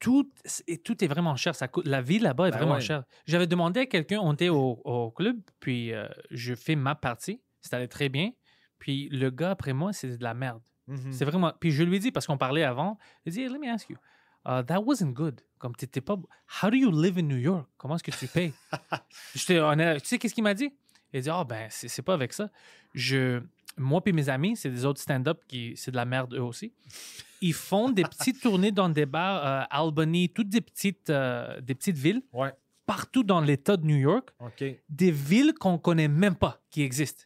tout, et tout est vraiment cher. Ça coûte, la vie là-bas est Ben vraiment ouais. chère. J'avais demandé à quelqu'un, on était au, au club, puis euh, je fais ma partie. Ça allait très bien. Puis le gars après moi, c'est de la merde. Mhm. C'est vraiment. Puis je lui ai dit, parce qu'on parlait avant, il dit, let me ask you, uh, that wasn't good. Comme t'étais pas. How do you live in New York? Comment est-ce que tu payes? J'étais honnête. Tu sais, qu'est-ce qu'il m'a dit? Il dit, ah, ben, c'est pas avec ça. Je, moi et mes amis, c'est des autres stand-up qui, c'est de la merde eux aussi. Ils font des petites tournées dans des bars, euh, Albany, toutes des petites, euh, des petites villes, Ouais, partout dans l'État de New York, OK. des villes qu'on connaît même pas qui existent.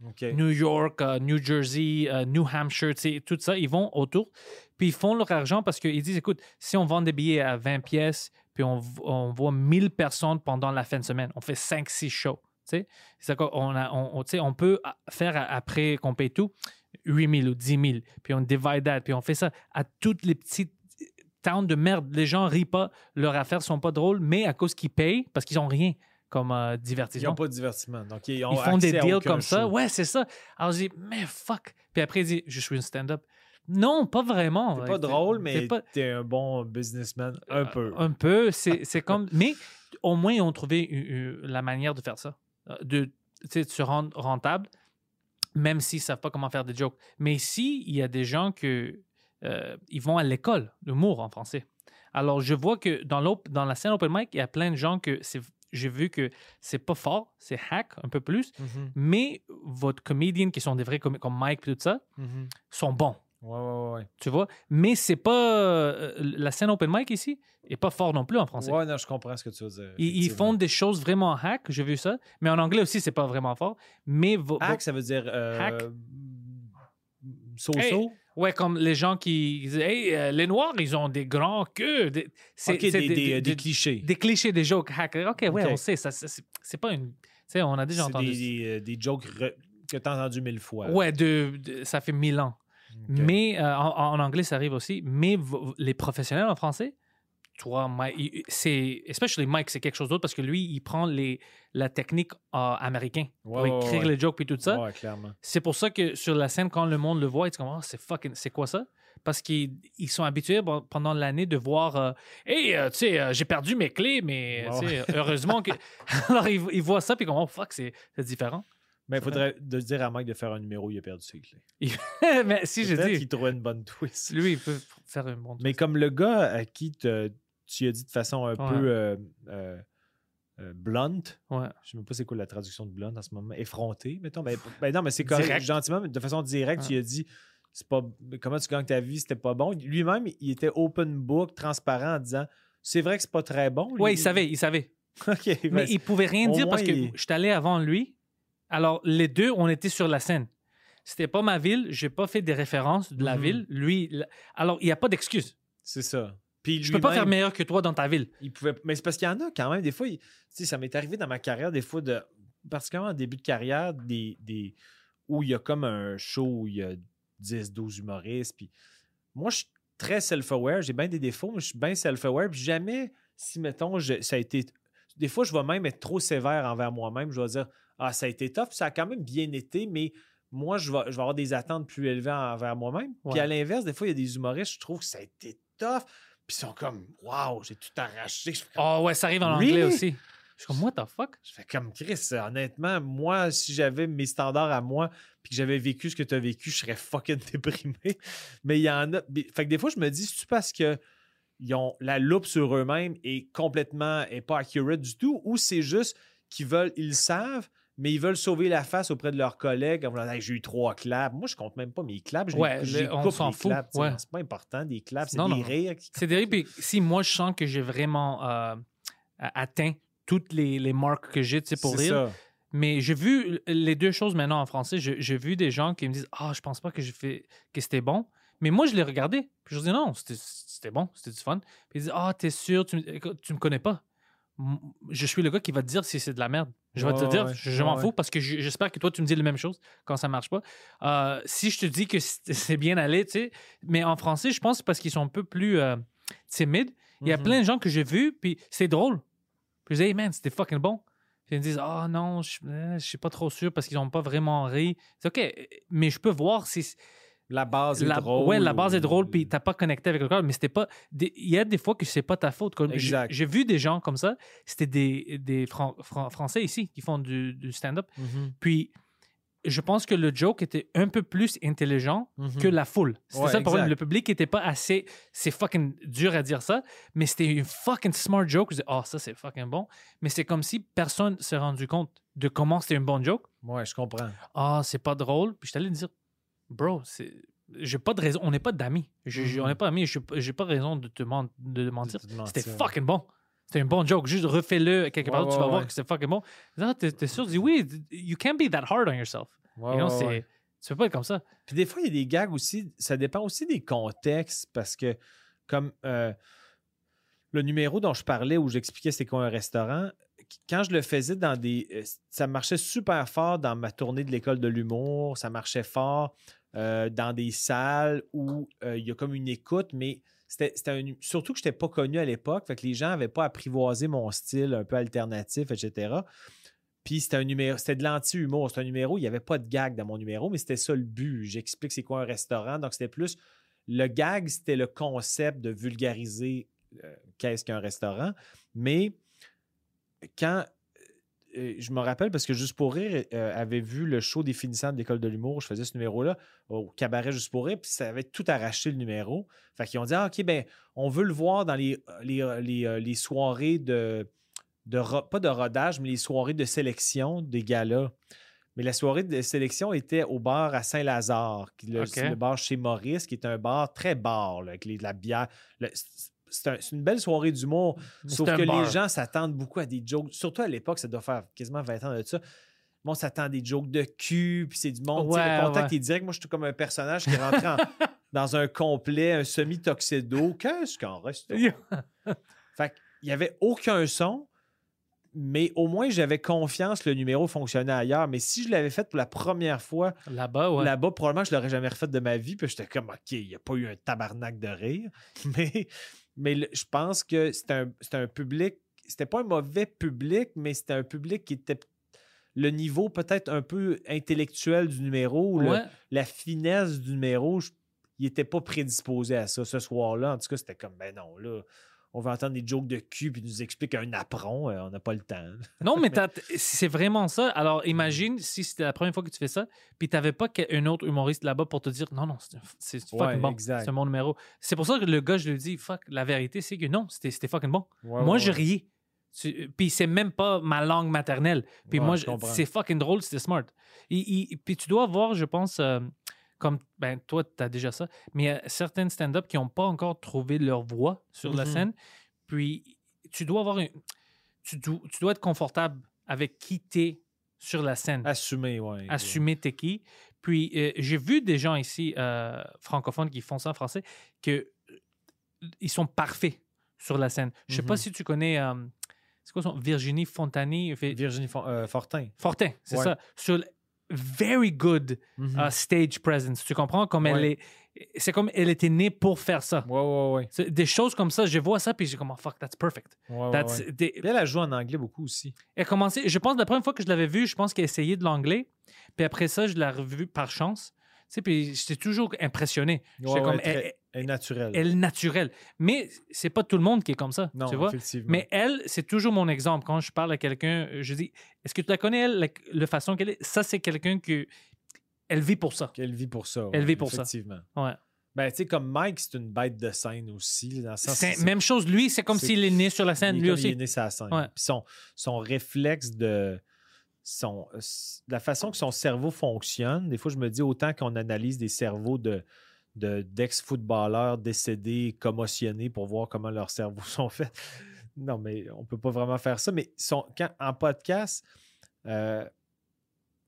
New York, euh, New Jersey, euh, New Hampshire, tout ça, ils vont autour. Puis ils font leur argent parce qu'ils disent, écoute, si on vend des billets à 20 pièces, puis on, voit 1000 personnes pendant la fin de semaine, on fait 5-6 shows. on, a, on, peut faire après qu'on paye tout 8 000 ou 10 000, puis on divide that, puis on fait ça à toutes les petites towns de merde. Les gens rient pas, leurs affaires sont pas drôles, mais à cause qu'ils payent, parce qu'ils ont rien comme euh, Ils divertissement. n'ont pas de divertissement. Donc, ils, ont Ils font des deals comme ça. Ouais, c'est ça. Alors, je dis, mais fuck. Puis après, il dit, je suis une stand-up. Non, pas vraiment. T'es pas drôle, t'es mais pas- t'es un bon businessman. Un peu. Un peu. C'est comme. Mais au moins, ils ont trouvé la manière de faire ça. Euh, De, de se rendre rentable, même s'ils ne savent pas comment faire des jokes. Mais ici, il y a des gens que euh, ils vont à l'école, l'humour en français. Alors, je vois que dans, dans la scène open mic, il y a plein de gens que c'est. J'ai vu que c'est pas fort, c'est hack un peu plus, Mhm, mais votre comédien qui sont des vrais comédiens comme Mike et tout ça mhm. sont bons. Ouais, ouais, ouais. Tu vois? Mais c'est pas. euh, la scène open mic ici est pas fort non plus en français. Ouais, non, je comprends ce que tu veux dire. Ils, font des choses vraiment hack, j'ai vu ça. Mais en anglais aussi, c'est pas vraiment fort. Mais. Hack, ça veut dire. Euh, Hack? So-so? Hey, Ouais, comme les gens qui disent Hey, euh, les Noirs, ils ont des grands queues. Des- C'est c'est des, clichés. des clichés, des jokes hack. Ok, ouais, Ok. on sait. ça, c'est c'est pas une. Tu sais, on a déjà C'est entendu. des, des, euh, des jokes re- que tu as entendu mille fois. Ouais, de, de- ça fait mille ans. Mais euh, en, en anglais, ça arrive aussi. Mais les professionnels en français, toi, Mike, c'est. Especially Mike, c'est quelque chose d'autre parce que lui, il prend les, la technique euh, américaine pour Ouais, écrire ouais. les jokes et tout ça. C'est pour ça que sur la scène, quand le monde le voit, ils se oh, c'est fucking, c'est quoi ça? Parce qu'ils ils sont habitués pendant l'année de voir euh, Hey, euh, tu sais, euh, j'ai perdu mes clés, mais sais, heureusement que. Alors, ils, ils voient ça, puis ils disent Oh, fuck, c'est c'est différent. Mais il faudrait de dire à Mike de faire un numéro, il a perdu ses clés. mais si je dis, qu'il trouvait une bonne twist. lui, il peut faire un bon Mais comme le gars à qui te- tu as dit de façon un Ouais. peu euh, euh, euh, blunt, Ouais. je sais même pas c'est quoi la traduction de blunt en ce moment, effronté, mettons. Ben, ben non, mais c'est correct, gentiment, mais de façon directe, tu as dit c'est pas comment tu gagnes ta vie, c'était pas bon? Lui-même, il était open book, transparent en disant c'est vrai que c'est pas très bon. Lui. il savait, il savait. Mais il pouvait rien dire parce que il- je suis allé avant lui. Alors, les deux, on était sur la scène. C'était pas ma ville, j'ai pas fait des références de la Mhm. ville. Lui, alors, il n'y a pas d'excuse. c'est ça. Puis Je peux pas faire meilleur que toi dans ta ville. il pouvait mais c'est parce qu'il y en a quand même des fois il- ça m'est arrivé dans ma carrière des fois de particulièrement en début de carrière des, des où il y a comme un show où il y a 10 12 humoristes puis moi je suis très self-aware j'ai bien des défauts mais je suis bien self-aware puis jamais si mettons je- ça a été des fois je vais même être trop sévère envers moi-même je vais dire ah ça a été tough ça a quand même bien été mais moi je vais, je vais avoir des attentes plus élevées envers moi-même puis à l'inverse des fois il y a des humoristes je trouve que ça a été tough puis ils sont comme waouh j'ai tout arraché comme, Oh ouais, ça arrive en Really? anglais aussi. Je suis comme, what the fuck? je fais comme Chris, honnêtement, moi, si j'avais mes standards à moi puis que j'avais vécu ce que tu as vécu, je serais fucking déprimé. Mais il y en a. Fait que des fois, je me dis, c'est parce que ils ont la loupe sur eux-mêmes et complètement est pas accurate du tout, ou c'est juste qu'ils veulent, ils le savent, mais ils veulent sauver la face auprès de leurs collègues en disant Hey, j'ai eu trois claps. Moi, je compte même pas mes claps. Ouais, le- on coupe, s'en fout, ouais. C'est pas important, des claps, c'est des non. rires. qui- C'est terrible. Puis si moi, je sens que j'ai vraiment euh, atteint toutes les, les marques que j'ai pour rire, ça. Mais j'ai vu les deux choses maintenant en français. J'ai vu des gens qui me disent Ah, je pense pas que j'ai fait que c'était bon. Mais moi, je l'ai regardé. Puis je dis Non, c'était- bon, c'était du fun. Puis ils disent Ah, t'es sûr, tu, tu me connais pas. Je suis le gars qui va te dire si c'est de la merde. Je vais te dire, ouais, je, m'en fous ouais. parce que je- j'espère que toi, tu me dis la même chose quand ça marche pas. Euh, si je te dis que c'est bien allé, tu sais. Mais en français, je pense que c'est parce qu'ils sont un peu plus euh, timides. Il y a Mhm. plein de gens que j'ai vus, puis c'est drôle. Puis je dis, hey man, c'était fucking bon. Puis ils me disent, ah non, je euh, je suis pas trop sûr parce qu'ils n'ont pas vraiment ri. C'est OK, mais je peux voir si. La base est drôle. ouais, la base est drôle, puis t'as pas connecté avec le corps, mais c'était pas. Il y a des fois que c'est pas ta faute. Comme j'ai- Exact. J'ai vu des gens comme ça, c'était des, des Fran- Fran- Français ici qui font du, du stand-up. Mhm, Puis je pense que le joke était un peu plus intelligent mhm. que la foule. C'était Ouais, ça le problème. Le public était pas assez. C'est fucking dur à dire ça, mais c'était une fucking smart joke. Je disais, oh, ça c'est fucking bon. Mais c'est comme si personne s'est rendu compte de comment c'était une bonne joke. Ouais, je comprends. Ah, c'est pas drôle. Puis je t'allais dire, bro, c'est. J'ai pas de raison. On n'est pas d'amis. Je- je-. On n'est pas amis. J'ai pas raison de te, men- de mentir. De C'était fucking bon. C'était un bon joke. Juste refais-le quelque part. Ouais, tu ouais, vas voir que c'est fucking bon. T'es t'es sûr? Dis oui. You can't be that hard on yourself. You know. Tu peux pas être comme ça. Puis des fois, il y a des gags aussi, ça dépend aussi des contextes parce que, comme euh, le numéro dont je parlais où j'expliquais c'était quoi un restaurant, quand je le faisais dans des. euh, Ça marchait super fort dans ma tournée de l'école de l'humour, ça marchait fort euh, dans des salles où euh, il y a comme une écoute, mais c'était surtout que je n'étais pas connu à l'époque, fait que les gens n'avaient pas apprivoisé mon style un peu alternatif, etc. Puis c'était un numéro, c'était de l'anti-humour. C'était un numéro, il n'y avait pas de gag dans mon numéro, mais c'était ça le but. J'explique c'est quoi un restaurant. Donc c'était plus. Le gag, c'était le concept de vulgariser euh, qu'est-ce qu'un restaurant. Mais quand. Euh, je me rappelle parce que Juste pour rire euh, avait vu le show des finissants de l'école de l'humour. Je faisais ce numéro-là au cabaret Juste pour rire, puis ça avait tout arraché le numéro. Fait qu'ils ont dit ah, OK, ben, on veut le voir dans les, les, les, euh, les soirées de, de ro- pas de rodage, mais les soirées de sélection des galas. Mais la soirée de sélection était au bar à Saint-Lazare, qui- le, le bar chez Maurice, qui est un bar très bar, là, avec les- de la bière. Le- c'est- c'est un- c'est une belle soirée d'humour, sauf que bar. les gens s'attendent beaucoup à des jokes. Surtout à l'époque, ça doit faire quasiment 20 ans de ça. Bon, on s'attend à des jokes de cul, puis c'est du monde. Ouais, le contact ouais. est direct. Moi, je suis comme un personnage qui est rentré en- dans un complet, un semi-toxedo. Qu'est-ce qu'en reste? Fait qu'il n'y avait aucun son, mais au moins j'avais confiance que le numéro fonctionnait ailleurs. Mais si je l'avais fait pour la première fois Là-bas, ouais. là-bas, probablement je ne l'aurais jamais refait de ma vie. Puis j'étais comme, OK, il n'y a pas eu un tabarnak de rire. Mais, mais le- je pense que c'était un, un public, c'était pas un mauvais public, mais c'était un public qui était le niveau peut-être un peu intellectuel du numéro, le- la finesse du numéro, je- il n'était pas prédisposé à ça ce soir-là. En tout cas, c'était comme, ben non, là, on va entendre des jokes de cul puis nous explique un apron, euh, on n'a pas le temps. Non, mais c'est vraiment ça. Alors, imagine si c'était la première fois que tu fais ça, puis tu n'avais pas qu'un autre humoriste là-bas pour te dire non, non, c'est fucking Ouais, bon. C'est mon numéro. C'est pour ça que le gars, je lui dis, fuck, la vérité, c'est que non, c'était fucking bon. Ouais, moi, ouais, je riais. Puis c'est même pas ma langue maternelle. Puis Ouais, moi, c'est fucking drôle, c'était smart. Il- puis tu dois voir, je pense, euh, comme ben, toi, tu as déjà ça, mais il y a certains stand-up qui n'ont pas encore trouvé leur voix sur la Mhm. scène. Puis tu dois avoir une- tu, do- tu dois être confortable avec qui t'es sur la scène. Assumer, ouais. Assumer t'es qui. Puis euh, j'ai vu des gens ici euh, francophones qui font ça en français que euh, ils sont parfaits sur la scène. Je sais pas Mhm. si tu connais euh, c'est quoi son Virginie Fontani Virginie Fon- Fortin. Fortin, c'est Ouais. ça. Sur very good Mhm. uh, stage presence. Tu comprends? Comme elle est c'est comme elle était née pour faire ça. Ouais, ouais, ouais. Des choses comme ça, je vois ça puis j'ai comme oh, fuck that's perfect. Ouais, ouais, That's- ouais. des- Puis elle a joué en anglais beaucoup aussi. Elle a commencé, je pense, la première fois que je l'avais vue, je pense qu'elle essayait de l'anglais. Puis après ça, je l'ai revue par chance. Sais, puis j'étais toujours impressionné. Ouais, comme, elle, elle est naturelle. elle est naturelle. Mais c'est pas tout le monde qui est comme ça. non, tu vois? effectivement. Mais elle, c'est toujours mon exemple. Quand je parle à quelqu'un, je dis Est-ce que tu la connais, elle, la, la façon qu'elle est? Ça, c'est quelqu'un que. Elle vit pour ça. Elle vit pour ça. Elle ouais, vit pour ça. Effectivement. Ouais. Ben, tu sais, comme Mike, c'est une bête de scène aussi. Dans le sens C'est même chose, lui, c'est comme s'il est né sur la scène, lui comme il aussi. est né sur la scène. Ouais. Son, son réflexe de. Son, la façon que son cerveau fonctionne, des fois, je me dis autant qu'on analyse des cerveaux de de- d'ex-footballeurs décédés, commotionnés pour voir comment leurs cerveaux sont faits. Non, mais on peut pas vraiment faire ça. Mais quand, en podcast, euh,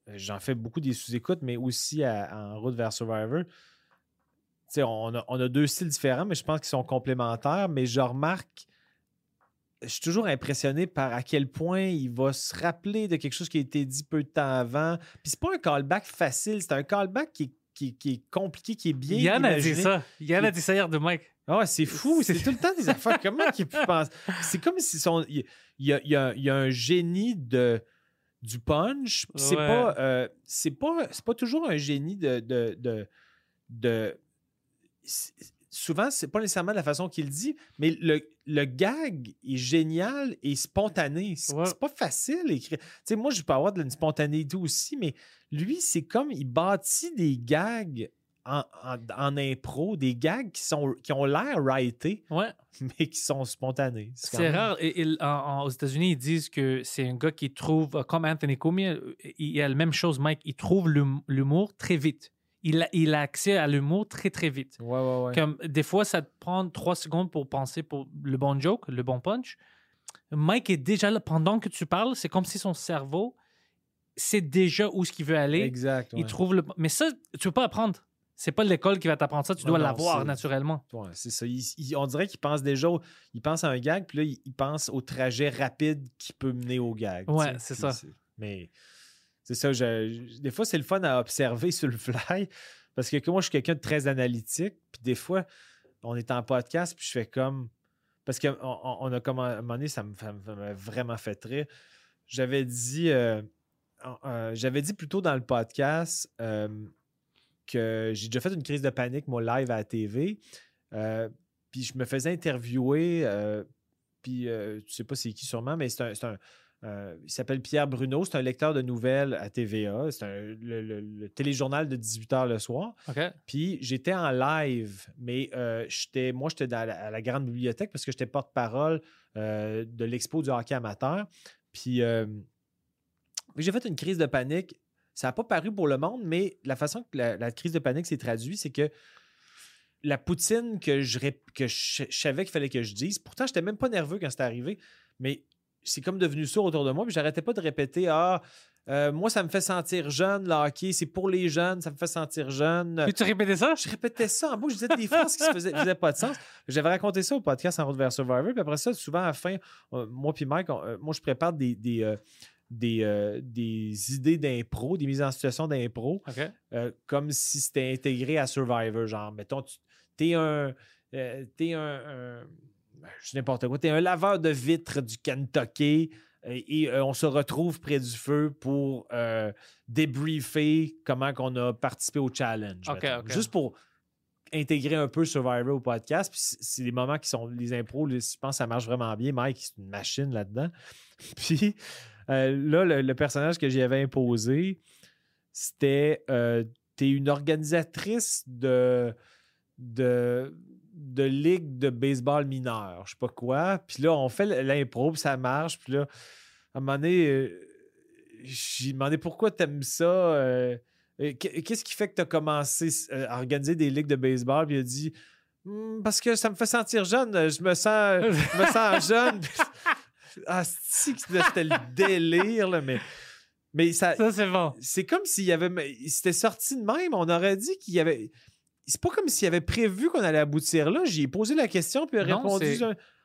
j'en fais beaucoup des sous-écoutes, mais aussi en route vers Survivor. On a, on a deux styles différents, mais je pense qu'ils sont complémentaires. Mais je remarque, je suis toujours impressionné par à quel point il va se rappeler de quelque chose qui a été dit peu de temps avant. Puis c'est pas un callback facile, c'est un callback qui est, qui, qui est compliqué, qui est bien. Yann a dit ça. Yann a dit ça hier de Mike. Ouais, c'est fou, c'est tout le temps des affaires. Comment il a pu penser? C'est comme si son, il, y a, il y a- il y a un génie de, du punch. C'est Ouais. pas, euh, c'est pas, c'est pas toujours un génie de, de, de, souvent c'est pas nécessairement de la façon qu'il dit, mais le, le gag est génial et spontané. C'est Ouais. pas facile écrire. Tu sais, moi je peux avoir de la spontanéité aussi, mais lui c'est comme il bâtit des gags. En, en- en impro, des gags qui, sont, qui ont l'air writés, Ouais. mais qui sont spontanés. C'est même- rare. Et- et- en- en- aux États-Unis, ils disent que c'est un gars qui trouve, comme Anthony Comey, euh, il a la même chose, Mike. Il trouve l'hum- l'humour très vite. Il a, il a accès à l'humour très, très vite. Ouais, ouais, ouais. Comme des fois, ça te prend trois secondes pour penser pour le bon joke, le bon punch. Mike est déjà là pendant que tu parles. C'est comme si son cerveau sait déjà où ce qu'il veut aller. Exact. Il trouve le. Mais ça, tu peux pas apprendre. C'est pas l'école qui va t'apprendre ça. Tu dois l'avoir naturellement. Ouais, c'est ça. Il- il- on dirait qu'il pense déjà, au- il pense à un gag, puis là, il, pense au trajet rapide qui peut mener au gag. Ouais, c'est ça. Mais c'est ça. des fois, c'est le fun à observer sur le fly, parce que moi, je suis quelqu'un de très analytique, puis des fois, on est en podcast, puis je fais comme. Parce qu'on on, a comme un moment donné, ça m'a vraiment fait rire. J'avais dit. euh, euh, J'avais dit plus tôt dans le podcast. euh, que j'ai déjà fait une crise de panique, moi, live à la TV. Puis je me faisais interviewer, puis tu sais pas c'est qui sûrement, mais c'est un. Euh, il s'appelle Pierre Bruno, c'est un lecteur de nouvelles à TVA. C'est le, le- le téléjournal de 18h le soir. Puis j'étais en live, mais euh, j'étais, moi, j'étais dans la- à la grande bibliothèque parce que j'étais porte-parole euh, de l'expo du hockey amateur. Puis j'ai fait une crise de panique. ça n'a pas paru pour le monde, mais la façon que la, la crise de panique s'est traduite, c'est que la poutine que je, que je, je savais qu'il fallait que je dise, pourtant, j'étais même pas nerveux quand c'était arrivé, mais c'est comme devenu ça autour de moi, puis j'arrêtais pas de répéter Ah, euh, moi, ça me fait sentir jeune, le hockey, c'est pour les jeunes, ça me fait sentir jeune. Puis tu répétais ça? Je répétais ça en bouche, je disais des phrases qui ne faisaient, faisaient pas de sens. J'avais raconté ça au podcast En route vers Survivor, puis après ça, souvent à la fin, euh, moi puis Mike, on- euh, moi je prépare des, des, des, des idées d'impro, des mises en situation d'impro, comme si c'était intégré à Survivor. Genre, mettons, tu es un, un- je sais n'importe quoi. T'es un laveur de vitres du Kentucky euh, et euh, on se retrouve près du feu pour euh, débriefer comment qu'on a participé au challenge. Juste pour intégrer un peu Survivor au podcast. Puis c'est- des moments qui sont les impros, les- je pense que ça marche vraiment bien. Mike, c'est une machine là-dedans. Puis euh, là, le, le personnage que j'y avais imposé, c'était t'es une organisatrice de, de, de ligue de baseball mineur, je sais pas quoi. Puis là, on fait l'impro, puis ça marche. Puis là, à un moment donné, euh, j'ai demandé pourquoi t'aimes ça. euh, qu- Qu'est-ce qui fait que tu as commencé euh, à organiser des ligues de baseball? Puis il a dit Hmm, Parce que ça me fait sentir jeune. Je me sens, je me sens jeune. ah, c'était le délire, là, mais, mais ça, Ça, c'est bon. c'est comme s'il y avait. il s'était sorti de même. On aurait dit qu'il y avait. C'est pas comme s'il avait prévu qu'on allait aboutir là. J'ai posé la question, puis il a Non, répondu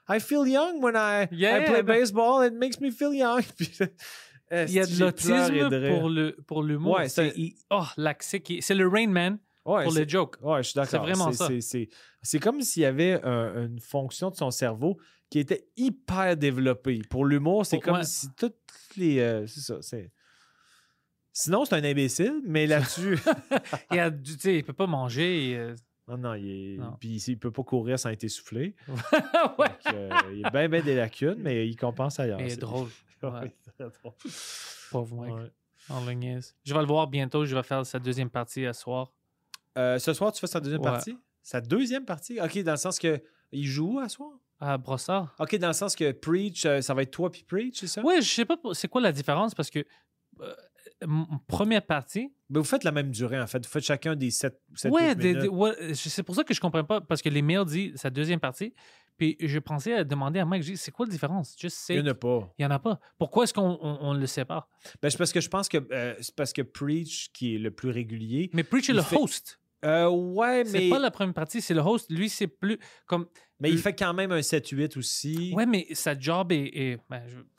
I feel young when I, Yeah, I play ben- baseball. It makes me feel young. Puis, Il y a de l'autisme pour le pour l'humour. Ouais, c'est oh l'accès qui c'est le Rain Man Ouais, pour c'est- les jokes. Ouais, je suis d'accord. C'est vraiment ça. c'est- C'est c'est comme s'il y avait un- une fonction de son cerveau qui était hyper développée. Pour l'humour, c'est comme ouais. si toutes les. euh, c'est ça. Sinon, c'est un imbécile, mais là-dessus. Il a du- il peut pas manger. et, euh, non, non, il est. Non. Puis il peut pas courir sans être essoufflé. ouais. Donc, euh, il a bien, bien des lacunes, mais il compense ailleurs. Il est drôle. Ouais. Pauvre Mike. Ouais. Je vais le voir bientôt. Je vais faire sa deuxième partie à soir. Euh, ce soir, tu fais sa deuxième Ouais. partie? Sa deuxième partie? OK, dans le sens que. Il joue à soir? À Brossard. OK, dans le sens que Preach, euh, ça va être toi puis Preach, c'est ça? Ouais, je sais pas c'est quoi la différence parce que euh, première partie. Mais vous faites la même durée, en fait. Vous faites chacun des 7 7 ouais, minutes. ouais, c'est pour ça que je comprends pas parce que les mails disent sa deuxième partie. Puis je pensais à demander à Mike, dit, c'est quoi la différence? Just Il n'y en a pas. Il n'y en a pas. Pourquoi est-ce qu'on on, on le sépare? Ben, c'est parce que je pense que euh, c'est parce que Preach, qui est le plus régulier. Mais Preach est le fait- host. Euh, ouais, C'est mais, pas la première partie, c'est le host. Lui, c'est plus comme. mais il fait quand même un 7-8 aussi. Ouais, mais sa job est. est- ben, je- c'est-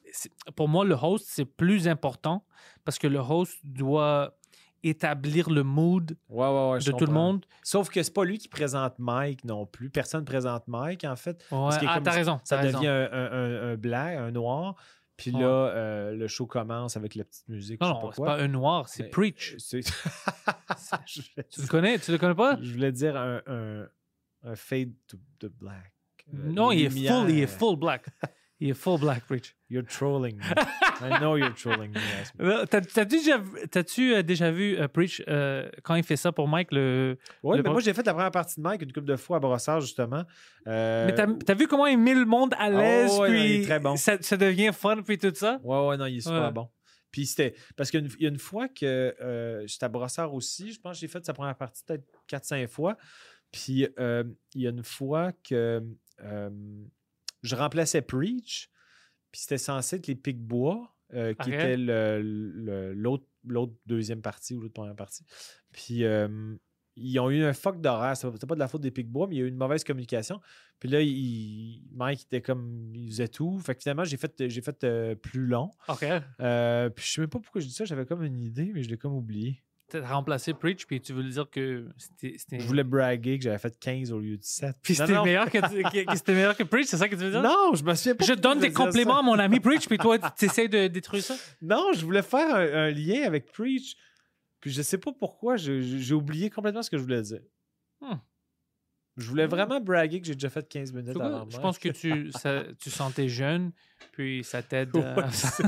pour moi, le host, c'est plus important parce que le host doit établir le mood ouais, ouais, ouais, je de tout le monde. Sauf que c'est pas lui qui présente Mike non plus. Personne présente Mike, en fait. Que ah, t'as raison. Ça raison. devient un, un, un- un blanc, un noir. Puis là, euh, le show commence avec la petite musique. Non, non, c'est pas un noir, c'est Preach. Voulais Tu le connais? Tu le connais pas? je voulais dire un, fade to the black. Euh, Non, il est full, il est full black. Il est full black, Preach. You're trolling me. I know you're trolling me. T'as-tu euh, déjà vu euh, Preach euh, quand il fait ça pour Mike? Le... Oui, Le mais moi, j'ai fait la première partie de Mike une couple de fois à Brossard, justement. Euh, Mais t'as as vu comment il met le monde à l'aise, ouais, non, il puis est très bon. ça, ça devient fun, puis tout ça? Ouais, ouais, non, il est super Ouais. bon. Puis c'était. Parce qu'il y a une- fois que j'étais à Brossard aussi, je pense que j'ai fait sa première partie peut-être 4-5 fois. Puis il y a une fois que je remplaçais Preach, puis c'était censé être les Pics-Bois, euh, qui Ok. était le- le- l'autre deuxième partie ou l'autre première partie. Puis euh, ils ont eu un fuck d'horaire. C'était pas de la faute des Pics-Bois, mais il y a eu une mauvaise communication. Puis là, il- Mike était comme. Il faisait tout. Fait que finalement, j'ai fait, j'ai fait euh, plus long. OK. Puis je sais même pas pourquoi je dis ça, j'avais comme une idée, mais je l'ai comme oublié. T'as remplacé Preach, puis tu veux dire que c'était... Je voulais braguer que j'avais fait 15 au lieu de 7. Puis c'était meilleur que, que- meilleur que Preach, c'est ça que tu veux dire? Non, je me souviens pas. Je donne des compliments ça. à mon ami Preach, puis toi, tu essaies de détruire ça? Non, je voulais faire un, un lien avec Preach. Puis je sais pas pourquoi, j'ai oublié complètement ce que je voulais dire. Hmm. Je voulais vraiment braguer que j'ai déjà fait 15 minutes avant je Mike. pense que tu, ça- tu sentais jeune, puis ça t'aide. Ouais, ça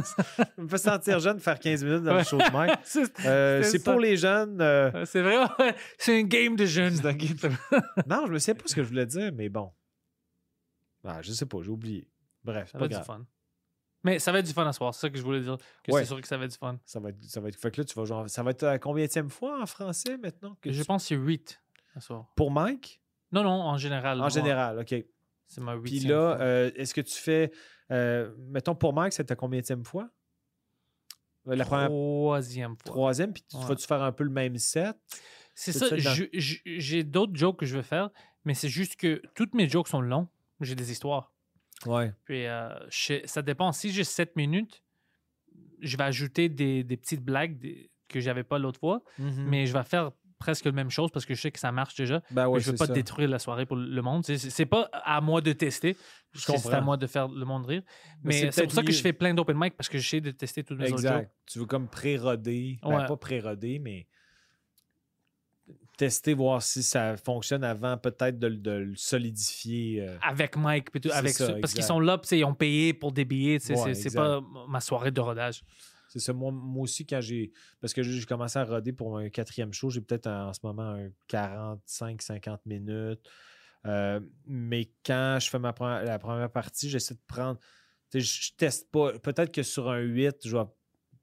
me fait sentir jeune de faire 15 minutes dans Ouais. le show de Mike. c'est Euh, C'est pour les jeunes. euh, c'est vrai, ouais. c'est une game de jeunes. Un non, je me sais pas ce que je voulais dire, mais bon. Ah, je sais pas, j'ai oublié. Bref, c'est Ça pas va être du grave. fun. Mais ça va être du fun à soir, c'est ça que je voulais dire. Que Ouais. c'est sûr que ça va être du fun. Ça va être, ça va être. Fait que là, tu vas. Ça va être à combienième fois en français maintenant que Je tu- pense que c'est 8 à soir. Pour Mike? Non, non, en général. En moi, général, OK. C'est ma Puis là, euh, est-ce que tu fais. euh, mettons, pour Mike, c'est ta combienième fois? Euh, La première. Troisième fois. Troisième, puis tu Ouais. vas-tu faire un peu le même set? C'est ça, dans- j'ai d'autres jokes que je veux faire, mais c'est juste que toutes mes jokes sont longs. J'ai des histoires. Ouais. Puis euh, je- ça dépend. Si j'ai 7 minutes, je vais ajouter des, des petites blagues des- que j'avais pas l'autre fois, mais je vais faire presque la même chose parce que je sais que ça marche déjà. Ben ouais, je veux pas ça. détruire la soirée pour le monde. C'est- pas à moi de tester. C'est à moi de faire le monde rire. Mais c'est Mais c'est pour ça que je fais plein d'open mic parce que j'essaie de tester toutes mes autres jokes. Exact. Tu veux comme pré-roder. Ben, Ouais. pas pré-roder, mais tester, voir si ça fonctionne avant peut-être de, le- de le solidifier. euh. Avec Mike, avec ça, parce qu'ils sont là, ils ont payé pour des billets. Ouais, c'est pas ma soirée de rodage. C'est ça. Moi, moi aussi, quand j'ai. Parce que j'ai commencé à roder pour un quatrième show, j'ai peut-être en, ce moment un 45-50 minutes. Euh, mais quand je fais ma la première partie, j'essaie de prendre. Je, je teste pas. Peut-être que sur un 8, je vais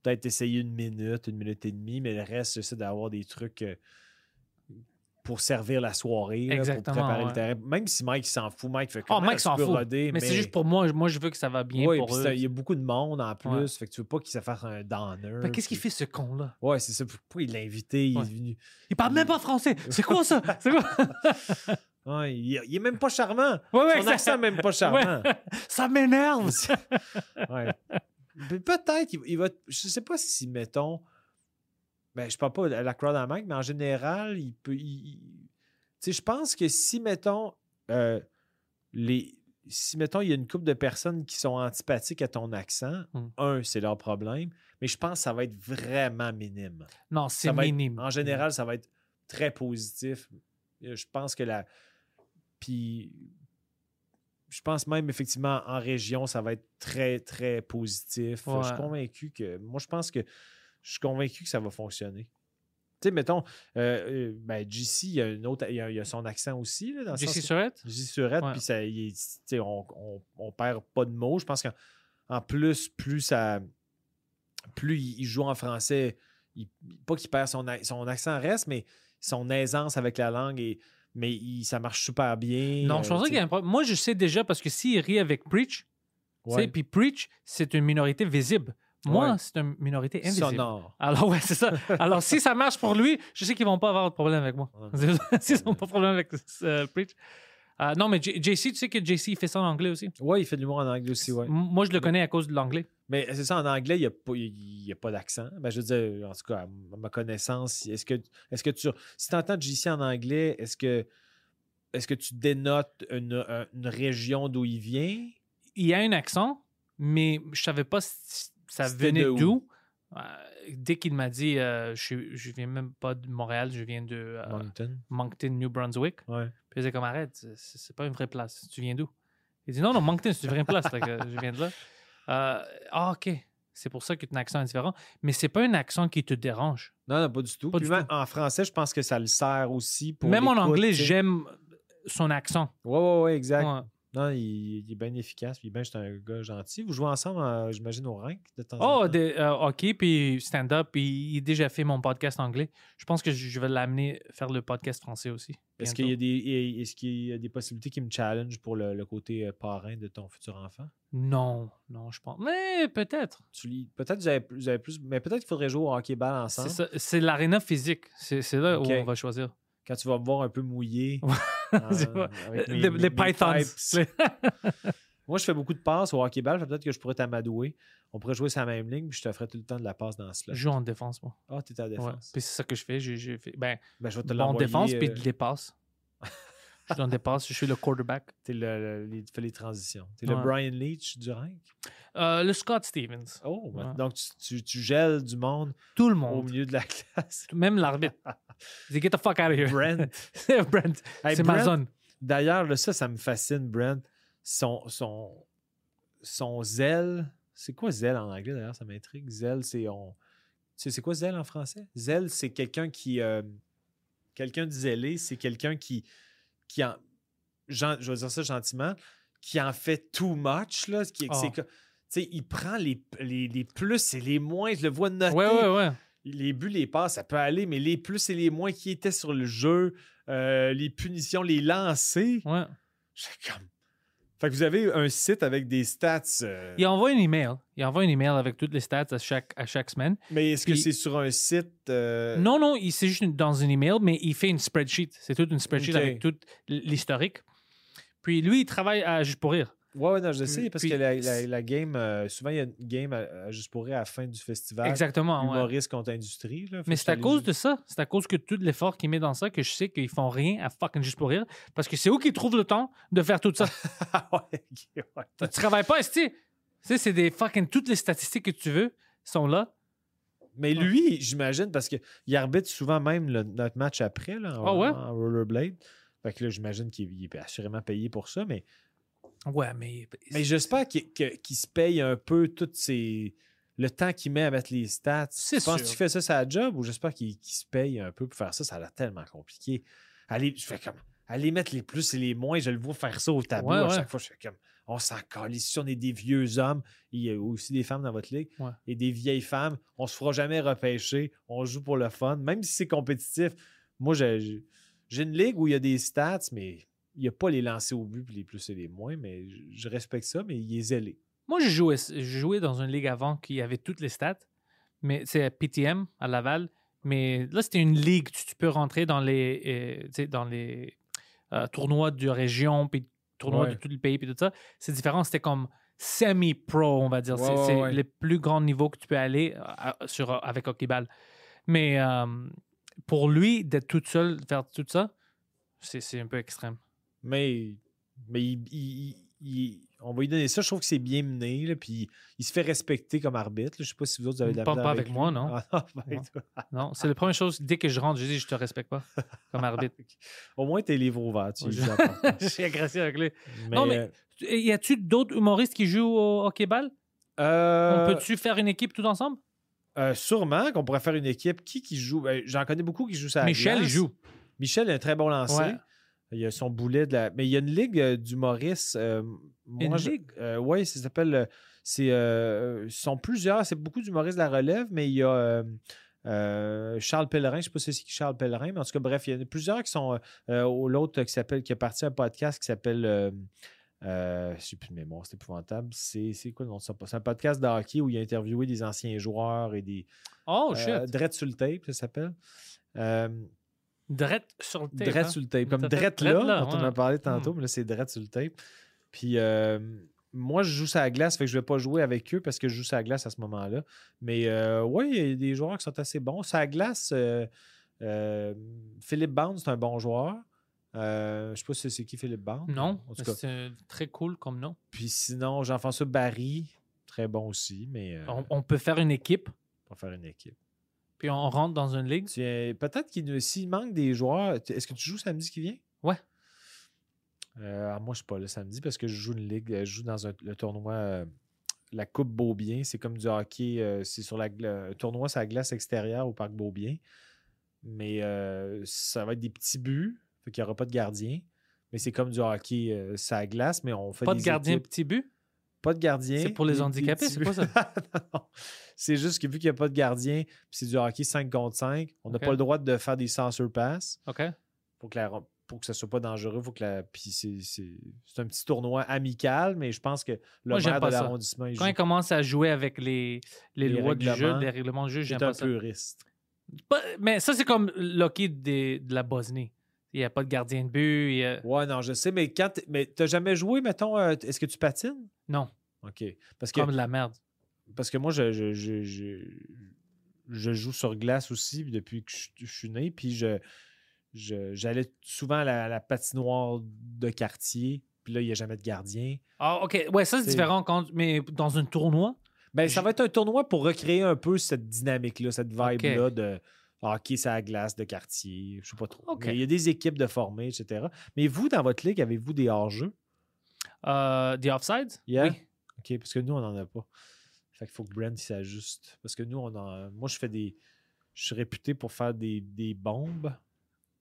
peut-être essayer une minute, une minute et demie, mais le reste, j'essaie d'avoir des trucs euh, pour servir la soirée, là, pour préparer ouais. le terrain. Même si Mike s'en fout, Mike fait Oh, comment Mike s'en fout. roder, Mais, c'est juste pour moi. Moi, je veux que ça va bien pour puis eux. il y a beaucoup de monde en plus. Ouais. Fait que tu veux pas qu'il se fasse un downer. Mais Qu'est-ce qu'il puis- fait, ce con-là? Ouais, c'est ça. Pourquoi il l'a invité? Il est venu. Il parle même pas français. C'est quoi ça? C'est quoi? Ouais, il, il est même pas charmant. Ouais, ouais, Son exact. accent même pas charmant. Ça m'énerve. Ouais. Peut-être, il, il va. Je sais pas si, mettons. Ben, je parle pas de la crowd en Mike, mais en général, il peut. il- il- Tu sais, je pense que si, mettons, euh, les. Si, mettons, il y a une couple de personnes qui sont antipathiques à ton accent, Hmm. un, c'est leur problème, mais je pense que ça va être vraiment minime. Non, c'est être- minime. en général, ça va être très positif. Euh, Je pense que la. Puis. Je pense même, effectivement, en région, ça va être très, très positif. Je suis convaincu que. Moi, je pense que. Je suis convaincu que ça va fonctionner. Tu sais, mettons, euh, euh, ben, JC, il y a, une autre, il y a, il y a son accent aussi. Là, dans JC Surette? JC Surette, puis ça, il est- tu sais, on, on, on perd pas de mots. Je pense qu'en en plus, plus ça. Plus il, joue en français, il- pas qu'il perd son, accent reste, mais son aisance avec la langue, et, mais il- ça marche super bien. Non, euh, je pense tu qu'il y a un problème. Moi, je sais déjà parce que s'il rit avec Preach, puis Preach, c'est une minorité visible. Moi, Ouais. c'est une minorité invisible. sonore. Alors, ouais, c'est ça. Alors, si ça marche pour lui, je sais qu'ils vont pas avoir de problème avec moi. S'ils n'ont pas de problème avec euh, Preach. Euh, non, mais J- JC, tu sais que JC il fait ça en anglais aussi? Ouais, il fait de l'humour en anglais aussi, ouais. M- Moi, je le connais à cause de l'anglais. Mais c'est ça, en anglais, il n'y a pas, y a pas d'accent. Ben, je veux dire, en tout cas, à ma connaissance, est-ce que, est que tu. Si tu entends JC en anglais, est-ce que, est-ce que tu dénotes une, un- une région d'où il vient? Il y a un accent, mais je savais pas si ça venait d'où? Euh, dès qu'il m'a dit, euh, je, viens même pas de Montréal, je viens de euh, Moncton. Moncton, New Brunswick. Ouais. Puis comme arrête, c'est- c'est pas une vraie place. Tu viens d'où? Il dit non, non, Moncton, c'est une vraie place. Que je viens de là. Ah, ok. C'est pour ça que ton accent est différent. Mais c'est pas un accent qui te dérange. Non, non, pas du tout. Pas Puis du même tout. en français, je pense que ça le sert aussi pour. Même en anglais, j'aime son accent. Ouais, ouais, ouais, exact. Ouais. Non, il, il est bien efficace. Puis ben, c'est un gars gentil. Vous jouez ensemble, euh, j'imagine, au rank de temps en Oh, temps? des, euh, hockey, puis stand-up, puis il a déjà fait mon podcast anglais. Je pense que je vais l'amener faire le podcast français aussi. Est-ce qu'il y, a des, est-ce qu'il y a des possibilités qui me challenge pour le, le côté euh, parrain de ton futur enfant? Non, non, je pense. Mais peut-être. Tu lis- Peut-être que vous avez, plus- vous avez plus. Mais peut-être qu'il faudrait jouer au hockey-ball C'est ensemble. ça, C'est l'aréna physique. C'est c'est là Ok. où on va choisir. Quand tu vas me voir un peu mouillé. C'est euh, Les, les pythons. Moi, je fais beaucoup de passes au hockey-ball. Peut-être que je pourrais t'amadouer. On pourrait jouer sur la même ligne, puis je te ferais tout le temps de la passe dans ce Je joue en défense, moi. Ah, t'es Ouais. défense. Puis c'est ça que je fais. J'ai fait. Ben, Ben, je vais te en l'envoyer. défense, puis euh, de les passes. je suis en dépasse, je suis le quarterback. T'es le, le- tu fais les transitions. T'es le Ouais. Brian Leach du rank. Euh, le Scott Stevens. Oh, Ouais. donc tu, tu- tu gèles du monde Tout le au monde. milieu de la classe. Même l'arbitre. Dit Get the fuck out of here. Brent. Brent. Hey, c'est ma zone. D'ailleurs, ça, ça me fascine, Brent. Son, son, son zèle. C'est quoi zèle en anglais, d'ailleurs? Ça m'intrigue. Zèle, c'est on. Tu sais, c'est quoi zèle en français? Zèle, c'est quelqu'un qui. euh, quelqu'un de zélé, c'est quelqu'un qui. Qui en, je vais dire ça gentiment, qui en fait too much, là. Qui, sais, il prend les, les, les plus et les moins. Je le vois noter. Ouais, ouais, ouais. Les buts, les passes, ça peut aller, mais les plus et les moins qui étaient sur le jeu, euh, les punitions, les lancers. ouais. J'étais comme. Fait que vous avez un site avec des stats. euh, Il envoie un email. Il envoie un email avec toutes les stats à chaque, à chaque semaine. Mais est-ce que c'est sur un site. euh, Non, non, il- c'est juste dans un email, mais il fait une spreadsheet. C'est toute une spreadsheet avec tout l'historique. Puis lui, il travaille à Juste pour rire. Ouais, ouais, non, je sais, parce Puis- que la, la- la game, euh, souvent, il y a une game à- à juste pour rire à la fin du festival. Exactement. ouais. Humoriste contre industrie. là. Mais c'est à cause juste- de ça. C'est à cause que tout l'effort qu'il met dans ça que je sais qu'ils font rien à fucking Juste pour rire. Parce que c'est eux qui trouvent le temps de faire tout ça. Ah ouais, ouais. tu travailles pas, esti. Tu sais, c'est des fucking. Toutes les statistiques que tu veux sont là. Mais lui, j'imagine, parce qu'il arbitre souvent même le- notre match après, là, en, Ah ouais? en rollerblade. Fait que là, j'imagine qu'il il est assurément payé pour ça, mais, Ouais, mais. mais j'espère qu'il se paye un peu tout ces, le temps qu'il met à mettre les stats. C'est Tu penses qu'il fait ça sa job ou j'espère qu'il se paye un peu pour faire ça? Ça a l'air tellement compliqué. Allez, je fais comme, allez mettre les plus et les moins, je le vois faire ça au tableau Ouais, à ouais. chaque fois. Je fais comme, on s'en calisse. Si on est des vieux hommes, il y a aussi des femmes dans votre ligue, Ouais. et des vieilles femmes, on se fera jamais repêcher, on joue pour le fun, même si c'est compétitif. Moi, j'ai une ligue où il y a des stats, mais il n'y a pas les lancers au but, puis les plus et les moins, mais je, je respecte ça, mais il est zélé. Moi, j'ai joué, j'ai joué dans une ligue avant qui avait toutes les stats. Mais c'est PTM à Laval. Mais là, c'était une ligue. Tu, tu peux rentrer dans les, euh, dans les euh, tournois de région, puis tournois Ouais. de tout le pays, puis tout ça. C'est différent. C'était comme semi-pro, on va dire. Ouais, c'est ouais, le plus grand niveau que tu peux aller euh, à- sur, avec Hockey-Ball. Mais euh, pour lui, d'être tout seul, faire tout ça, c'est un peu extrême. Mais, mais il- il- il- on va lui donner ça. Je trouve que c'est bien mené, là, puis il se fait respecter comme arbitre. là. Je sais pas si vous autres vous avez de la Pas- pas avec moi, non. Ah, non, pas avec Non. toi. Non, c'est la première chose. Dès que je rentre, je dis je te respecte pas comme arbitre. Au moins, tes livres ouverts. Tu je- suis agressif avec lui. mais, Non, mais- euh, Y a-tu d'autres humoristes qui jouent au hockey-ball? euh, On peut-tu faire une équipe tout ensemble? Euh, sûrement qu'on pourrait faire une équipe. Qui qui joue? Ben, J'en connais beaucoup qui jouent ça. Michel, il joue. Michel est un très bon lancer. Ouais. Il a son boulet de la. Mais il y a une ligue euh, d'humoristes. euh, moi, Une je- ligue? euh, oui, ça s'appelle. euh, C'est, euh, ce sont plusieurs. C'est beaucoup d'humoristes de la relève, mais il y a. euh, euh, Charles Pellerin, je ne sais pas si c'est qui Charles Pellerin, mais en tout cas, bref, il y en a plusieurs qui sont. Euh, ou l'autre qui s'appelle, qui a parti à un podcast qui s'appelle. Euh, euh, je sais plus de mémoire, c'est épouvantable. C'est, quoi le nom de ça? C'est un podcast de hockey où il a interviewé des anciens joueurs et des. Oh, euh, shit. Drette sur le tape, ça s'appelle. Euh, Drette sur le tape. Drette hein? sur le tape. Comme à. Drette là, là, dont on a parlé tantôt, Hmm. mais là, c'est Drette sur le tape. Puis euh, moi, je joue sur la glace, fait que je vais pas jouer avec eux parce que je joue sur la glace à ce moment-là. Mais euh, oui, il y a des joueurs qui sont assez bons. Sur la glace, euh, Philippe Bound, c'est un bon joueur. Euh, je sais pas si c'est qui Philippe Bound. Non, En tout mais cas. c'est très cool comme nom. Puis sinon, Jean-François Barry, très bon aussi, mais euh, On, on peut faire une équipe, on va faire une équipe. Puis on rentre dans une ligue. Peut-être qu'il nous- s'il manque des joueurs. Est-ce que tu joues samedi qui vient? Ouais. Euh, alors moi, je suis pas là samedi parce que je joue une ligue. euh, Je joue dans un, le tournoi euh, la Coupe Beaubien. C'est comme du hockey. euh, c'est sur la un tournoi la glace extérieure au Parc Beaubien. Mais ça va être des petits buts. Fait qu'il n'y aura pas de gardien. Mais c'est comme du hockey la glace, mais on fait Pas de gardien équipes. petit but. Pas de gardien. C'est pour les handicapés, c'est pas buts. ça? C'est juste que vu qu'il n'y a pas de gardien, puis c'est du hockey 5 contre 5, on n'a pas le droit de faire des censure pass. OK. Pour que, la, pour que ça soit pas dangereux, faut que la. Puis c'est, c'est, c'est un petit tournoi amical, mais je pense que le Moi, maire de l'arrondissement, Quand joue. il commence à jouer avec les, les, Les lois du jeu, les règlements du jeu, j'aime un pas ça. puriste. Pas- mais ça, c'est comme l'hockey de la Bosnie. Il n'y a pas de gardien de but. il y a- Ouais, non, je sais, mais quand. Mais t'as jamais joué, mettons, euh, est-ce que tu patines? Non, OK. Parce que, comme de la merde. parce que moi, je, je, je, je- je joue sur glace aussi depuis que je, suis né, puis je, j'allais souvent à la, à la patinoire de quartier, puis là, il n'y a jamais de gardien. Ah, OK. Ouais, ça, c'est C'est- différent. Quand, mais dans un tournoi, Ben, ça va être un tournoi pour recréer un peu cette dynamique-là, cette vibe-là de hockey sur la glace de quartier. Je sais pas trop. Il y a des équipes de formés, etc. Mais vous, dans votre ligue, avez-vous des hors-jeux? euh, The Offsides? Yeah? Oui. OK, parce que nous, on n'en a pas. Fait qu'il faut que Brent s'ajuste. Parce que nous, on en... moi, je fais des. Je suis réputé pour faire des, des bombes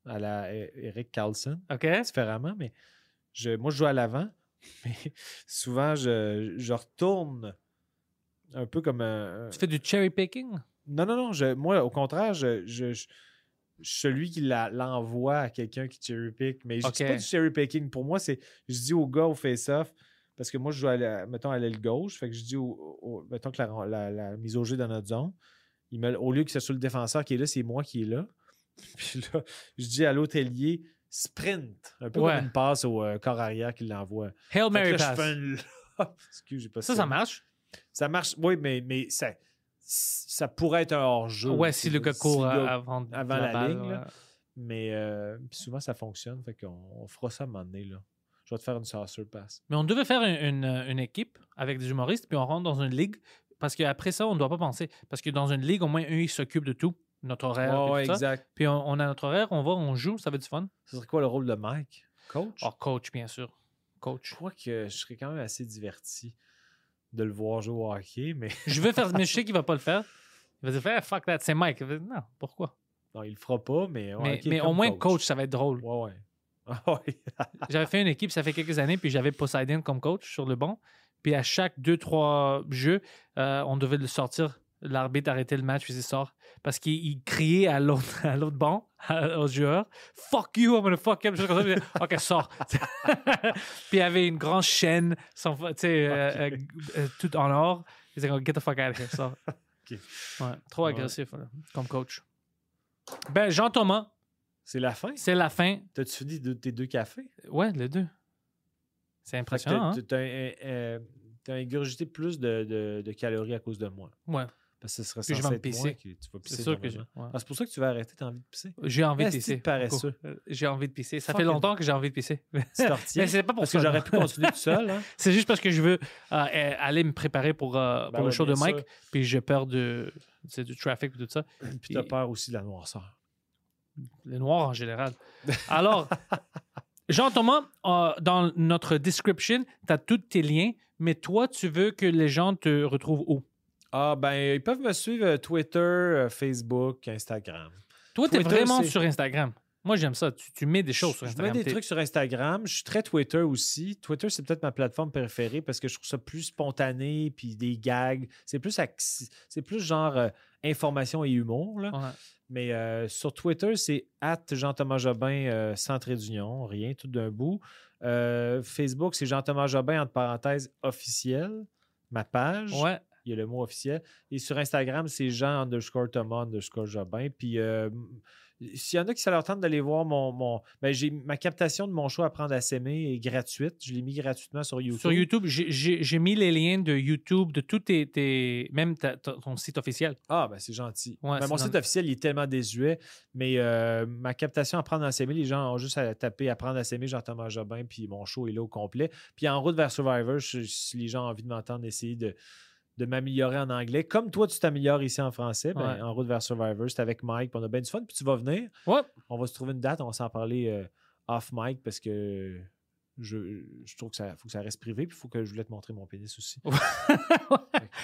à la E- Eric Carlson, OK. différemment, mais je, moi, je joue à l'avant. Mais souvent, je, je retourne un peu comme un- Tu fais du cherry picking? Non, non, non. je- moi, au contraire, je, je- celui qui l'envoie à quelqu'un qui cherry pick. Mais je dis Ok. pas du cherry picking. Pour moi, c'est. Je dis au gars au face-off, parce que moi, je joue, à la- mettons, à l'aile gauche. Fait que je dis, au, au- mettons que la, la- la mise au jeu dans notre zone, il me- au lieu que ce soit le défenseur qui est là, c'est moi qui est là. Puis là, je dis à l'autre ailier, sprint. Un peu Ouais. comme une passe au euh, corps arrière qui l'envoie. Hail Mary là, je pass. une. Excuse, pas Ça, ça marche? ça marche, oui, mais, mais ça, ça pourrait être un hors-jeu. Ouais, si le gars court avant, avant la balle, ligne, là. ouais. Mais euh, souvent, ça fonctionne. Fait qu'on on fera ça à un moment donné. Là. Je vais te faire une saucer pass. Mais on devait faire une, une- une équipe avec des humoristes, puis on rentre dans une ligue. Parce qu'après ça, on ne doit pas penser. Parce que dans une ligue, au moins, un, il s'occupe de tout. Notre horaire. Ouais, tout ça. exact. Puis on, on a notre horaire, on va, on joue, ça va être du fun. Ce serait quoi le rôle de Mike? Coach? Oh, coach, bien sûr. Je Coach. crois que je serais quand même assez diverti de le voir jouer au hockey, mais Je vais faire, mais je sais qu'il va pas le faire. Il va dire, Ah, fuck that, c'est Mike. Dire, Non, pourquoi? non, il le fera pas. Mais, au mais mais au moins, coach. ça va être drôle. Ouais, ouais. Ah ouais. J'avais fait une équipe, ça fait quelques années, puis j'avais Poseidon comme coach sur le banc. Puis à chaque deux, trois jeux, euh, on devait le sortir. L'arbitre arrêtait le match, puis il sort. Parce qu'il il criait à l'autre, à l'autre banc, à- aux joueurs Fuck you, I'm gonna fuck him. Comme ça, puis ok, sors. puis il y avait une grande chaîne, sans- tu sais, euh, euh, euh, tout en or. Il disait, get the fuck out of here, sors. Ok. Ouais, trop Ouais. agressif là, comme coach. Ben, Jean-Thomas, C'est la fin? c'est la fin. T'as-tu fini de tes deux cafés? Ouais, les deux. C'est impressionnant, hein? t'as- t'as un- euh, t'as ingurgité plus de, de- de calories à cause de moi. Ouais. Parce que ce serait je vais être pisser. qui- tu vas pisser C'est sûr que ouais. Ah, c'est pour ça que tu vas arrêter, t'as envie de pisser? J'ai envie de pisser. paresseux. J'ai envie de pisser. Ça fait longtemps que j'ai envie de pisser. Mais c'est pas pour Parce ça. que j'aurais pu continuer tout seul. Hein? C'est juste parce que je veux euh, euh, aller me préparer pour, euh, Ben pour le show de Mike. Puis j'ai peur de, du trafic et tout ça. Puis t'as peur aussi de la noirceur. Les noirs en général. Alors, Jean-Thomas, euh, dans notre description, tu as tous tes liens, mais toi, tu veux que les gens te retrouvent où? Ah, ben, ils peuvent me suivre euh, Twitter, euh, Facebook, Instagram. Toi, tu es Twitter, vraiment c'est- sur Instagram. Moi, j'aime ça. Tu, tu mets des choses sur Je Instagram. mets des T'es- trucs sur Instagram. Je suis très Twitter aussi. Twitter, c'est peut-être ma plateforme préférée parce que je trouve ça plus spontané, puis des gags. C'est plus, axi- c'est plus genre euh, information et humour. Là. Ouais. Mais euh, sur Twitter, c'est at Jean-Thomas Jobin, euh, d'union, rien, tout d'un bout. Facebook, c'est Jean-Thomas Jobin, entre parenthèses, officiel, ma page. Ouais. Il y a le mot officiel. Et sur Instagram, c'est Jean underscore Thomas underscore Jobin. Puis euh, s'il y en a qui ça leur tente d'aller voir mon. mon ben, j'ai ma captation de mon show Apprendre à s'aimer est gratuite. Je l'ai mis gratuitement sur YouTube. Sur YouTube, j'ai- mis les liens de YouTube, de tous tes, tes- même ta- ton site officiel. Ah, ben c'est gentil. Ouais, Ben, mon site officiel, il est tellement désuet, mais euh, ma captation Apprendre à s'aimer, les gens ont juste à taper Apprendre à s'aimer, Jean-Thomas Jobin, puis mon show est là au complet. Puis en route vers Survivor, je- si les gens ont envie de m'entendre essayer de, de m'améliorer en anglais, comme toi, tu t'améliores ici en français, ben, Ouais. en route vers Survivor, c'est avec Mike, puis on a bien du fun, puis tu vas venir. Ouais. On va se trouver une date, on va s'en parler euh, off mic parce que je, je trouve que ça faut que ça reste privé, puis il faut que je voulais te montrer mon pénis aussi.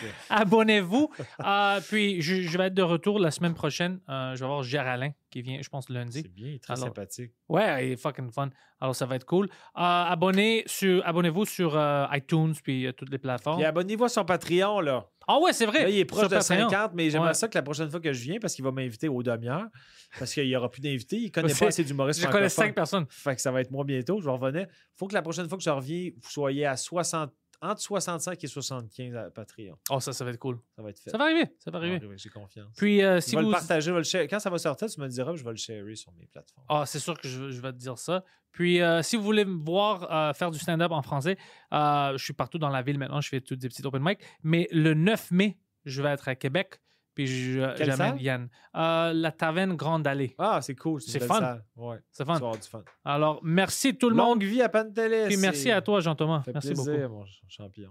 Euh, Abonnez-vous. Euh, puis, je, je vais être de retour la semaine prochaine. Euh, je vais voir Gérard Alain qui vient, je pense, lundi. c'est bien, il est très Alors, sympathique. Ouais, il est fucking fun. Alors, ça va être cool. Euh, abonnez sur, abonnez-vous sur euh, iTunes puis euh, toutes les plateformes. Puis abonnez-vous à son Patreon, là. Ah ouais, c'est vrai. Là, il est proche Sur de Patreon. 50, mais j'aimerais Ouais. ça que la prochaine fois que je viens, parce qu'il va m'inviter aux demi-heures, parce qu'il n'y aura plus d'invités, il ne connaît C'est- pas assez d'humoristes Je connais francophones. cinq personnes. Fait que ça va être moi bientôt, je vais revenir. Il faut que la prochaine fois que je reviens, vous soyez à 60, entre 65 et 75 à Patreon. Oh, ça, ça va être cool. Ça va être fait. Ça va arriver. Ça va arriver. J'ai confiance. Puis, euh, je si vais vous. le partager, je vais le share- Quand ça va sortir, tu me diras, je vais le sharer sur mes plateformes. Ah, c'est sûr que je, je vais te dire ça. Puis, euh, si vous voulez me voir euh, faire du stand-up en français, euh, je suis partout dans la ville maintenant. Je fais toutes des petites open mic. Mais le 9 mai, je vais être à Québec. Puis, j'amène? Yann. Euh, la Taverne Grande Allée. Ah, c'est cool. C'est fun. salle. Ouais, C'est fun. avoir du fun. Alors, merci tout le monde. Longue vie à Pantelis. Puis, merci à toi, Jean-Thomas. Merci plaisir, beaucoup. mon ch- champion.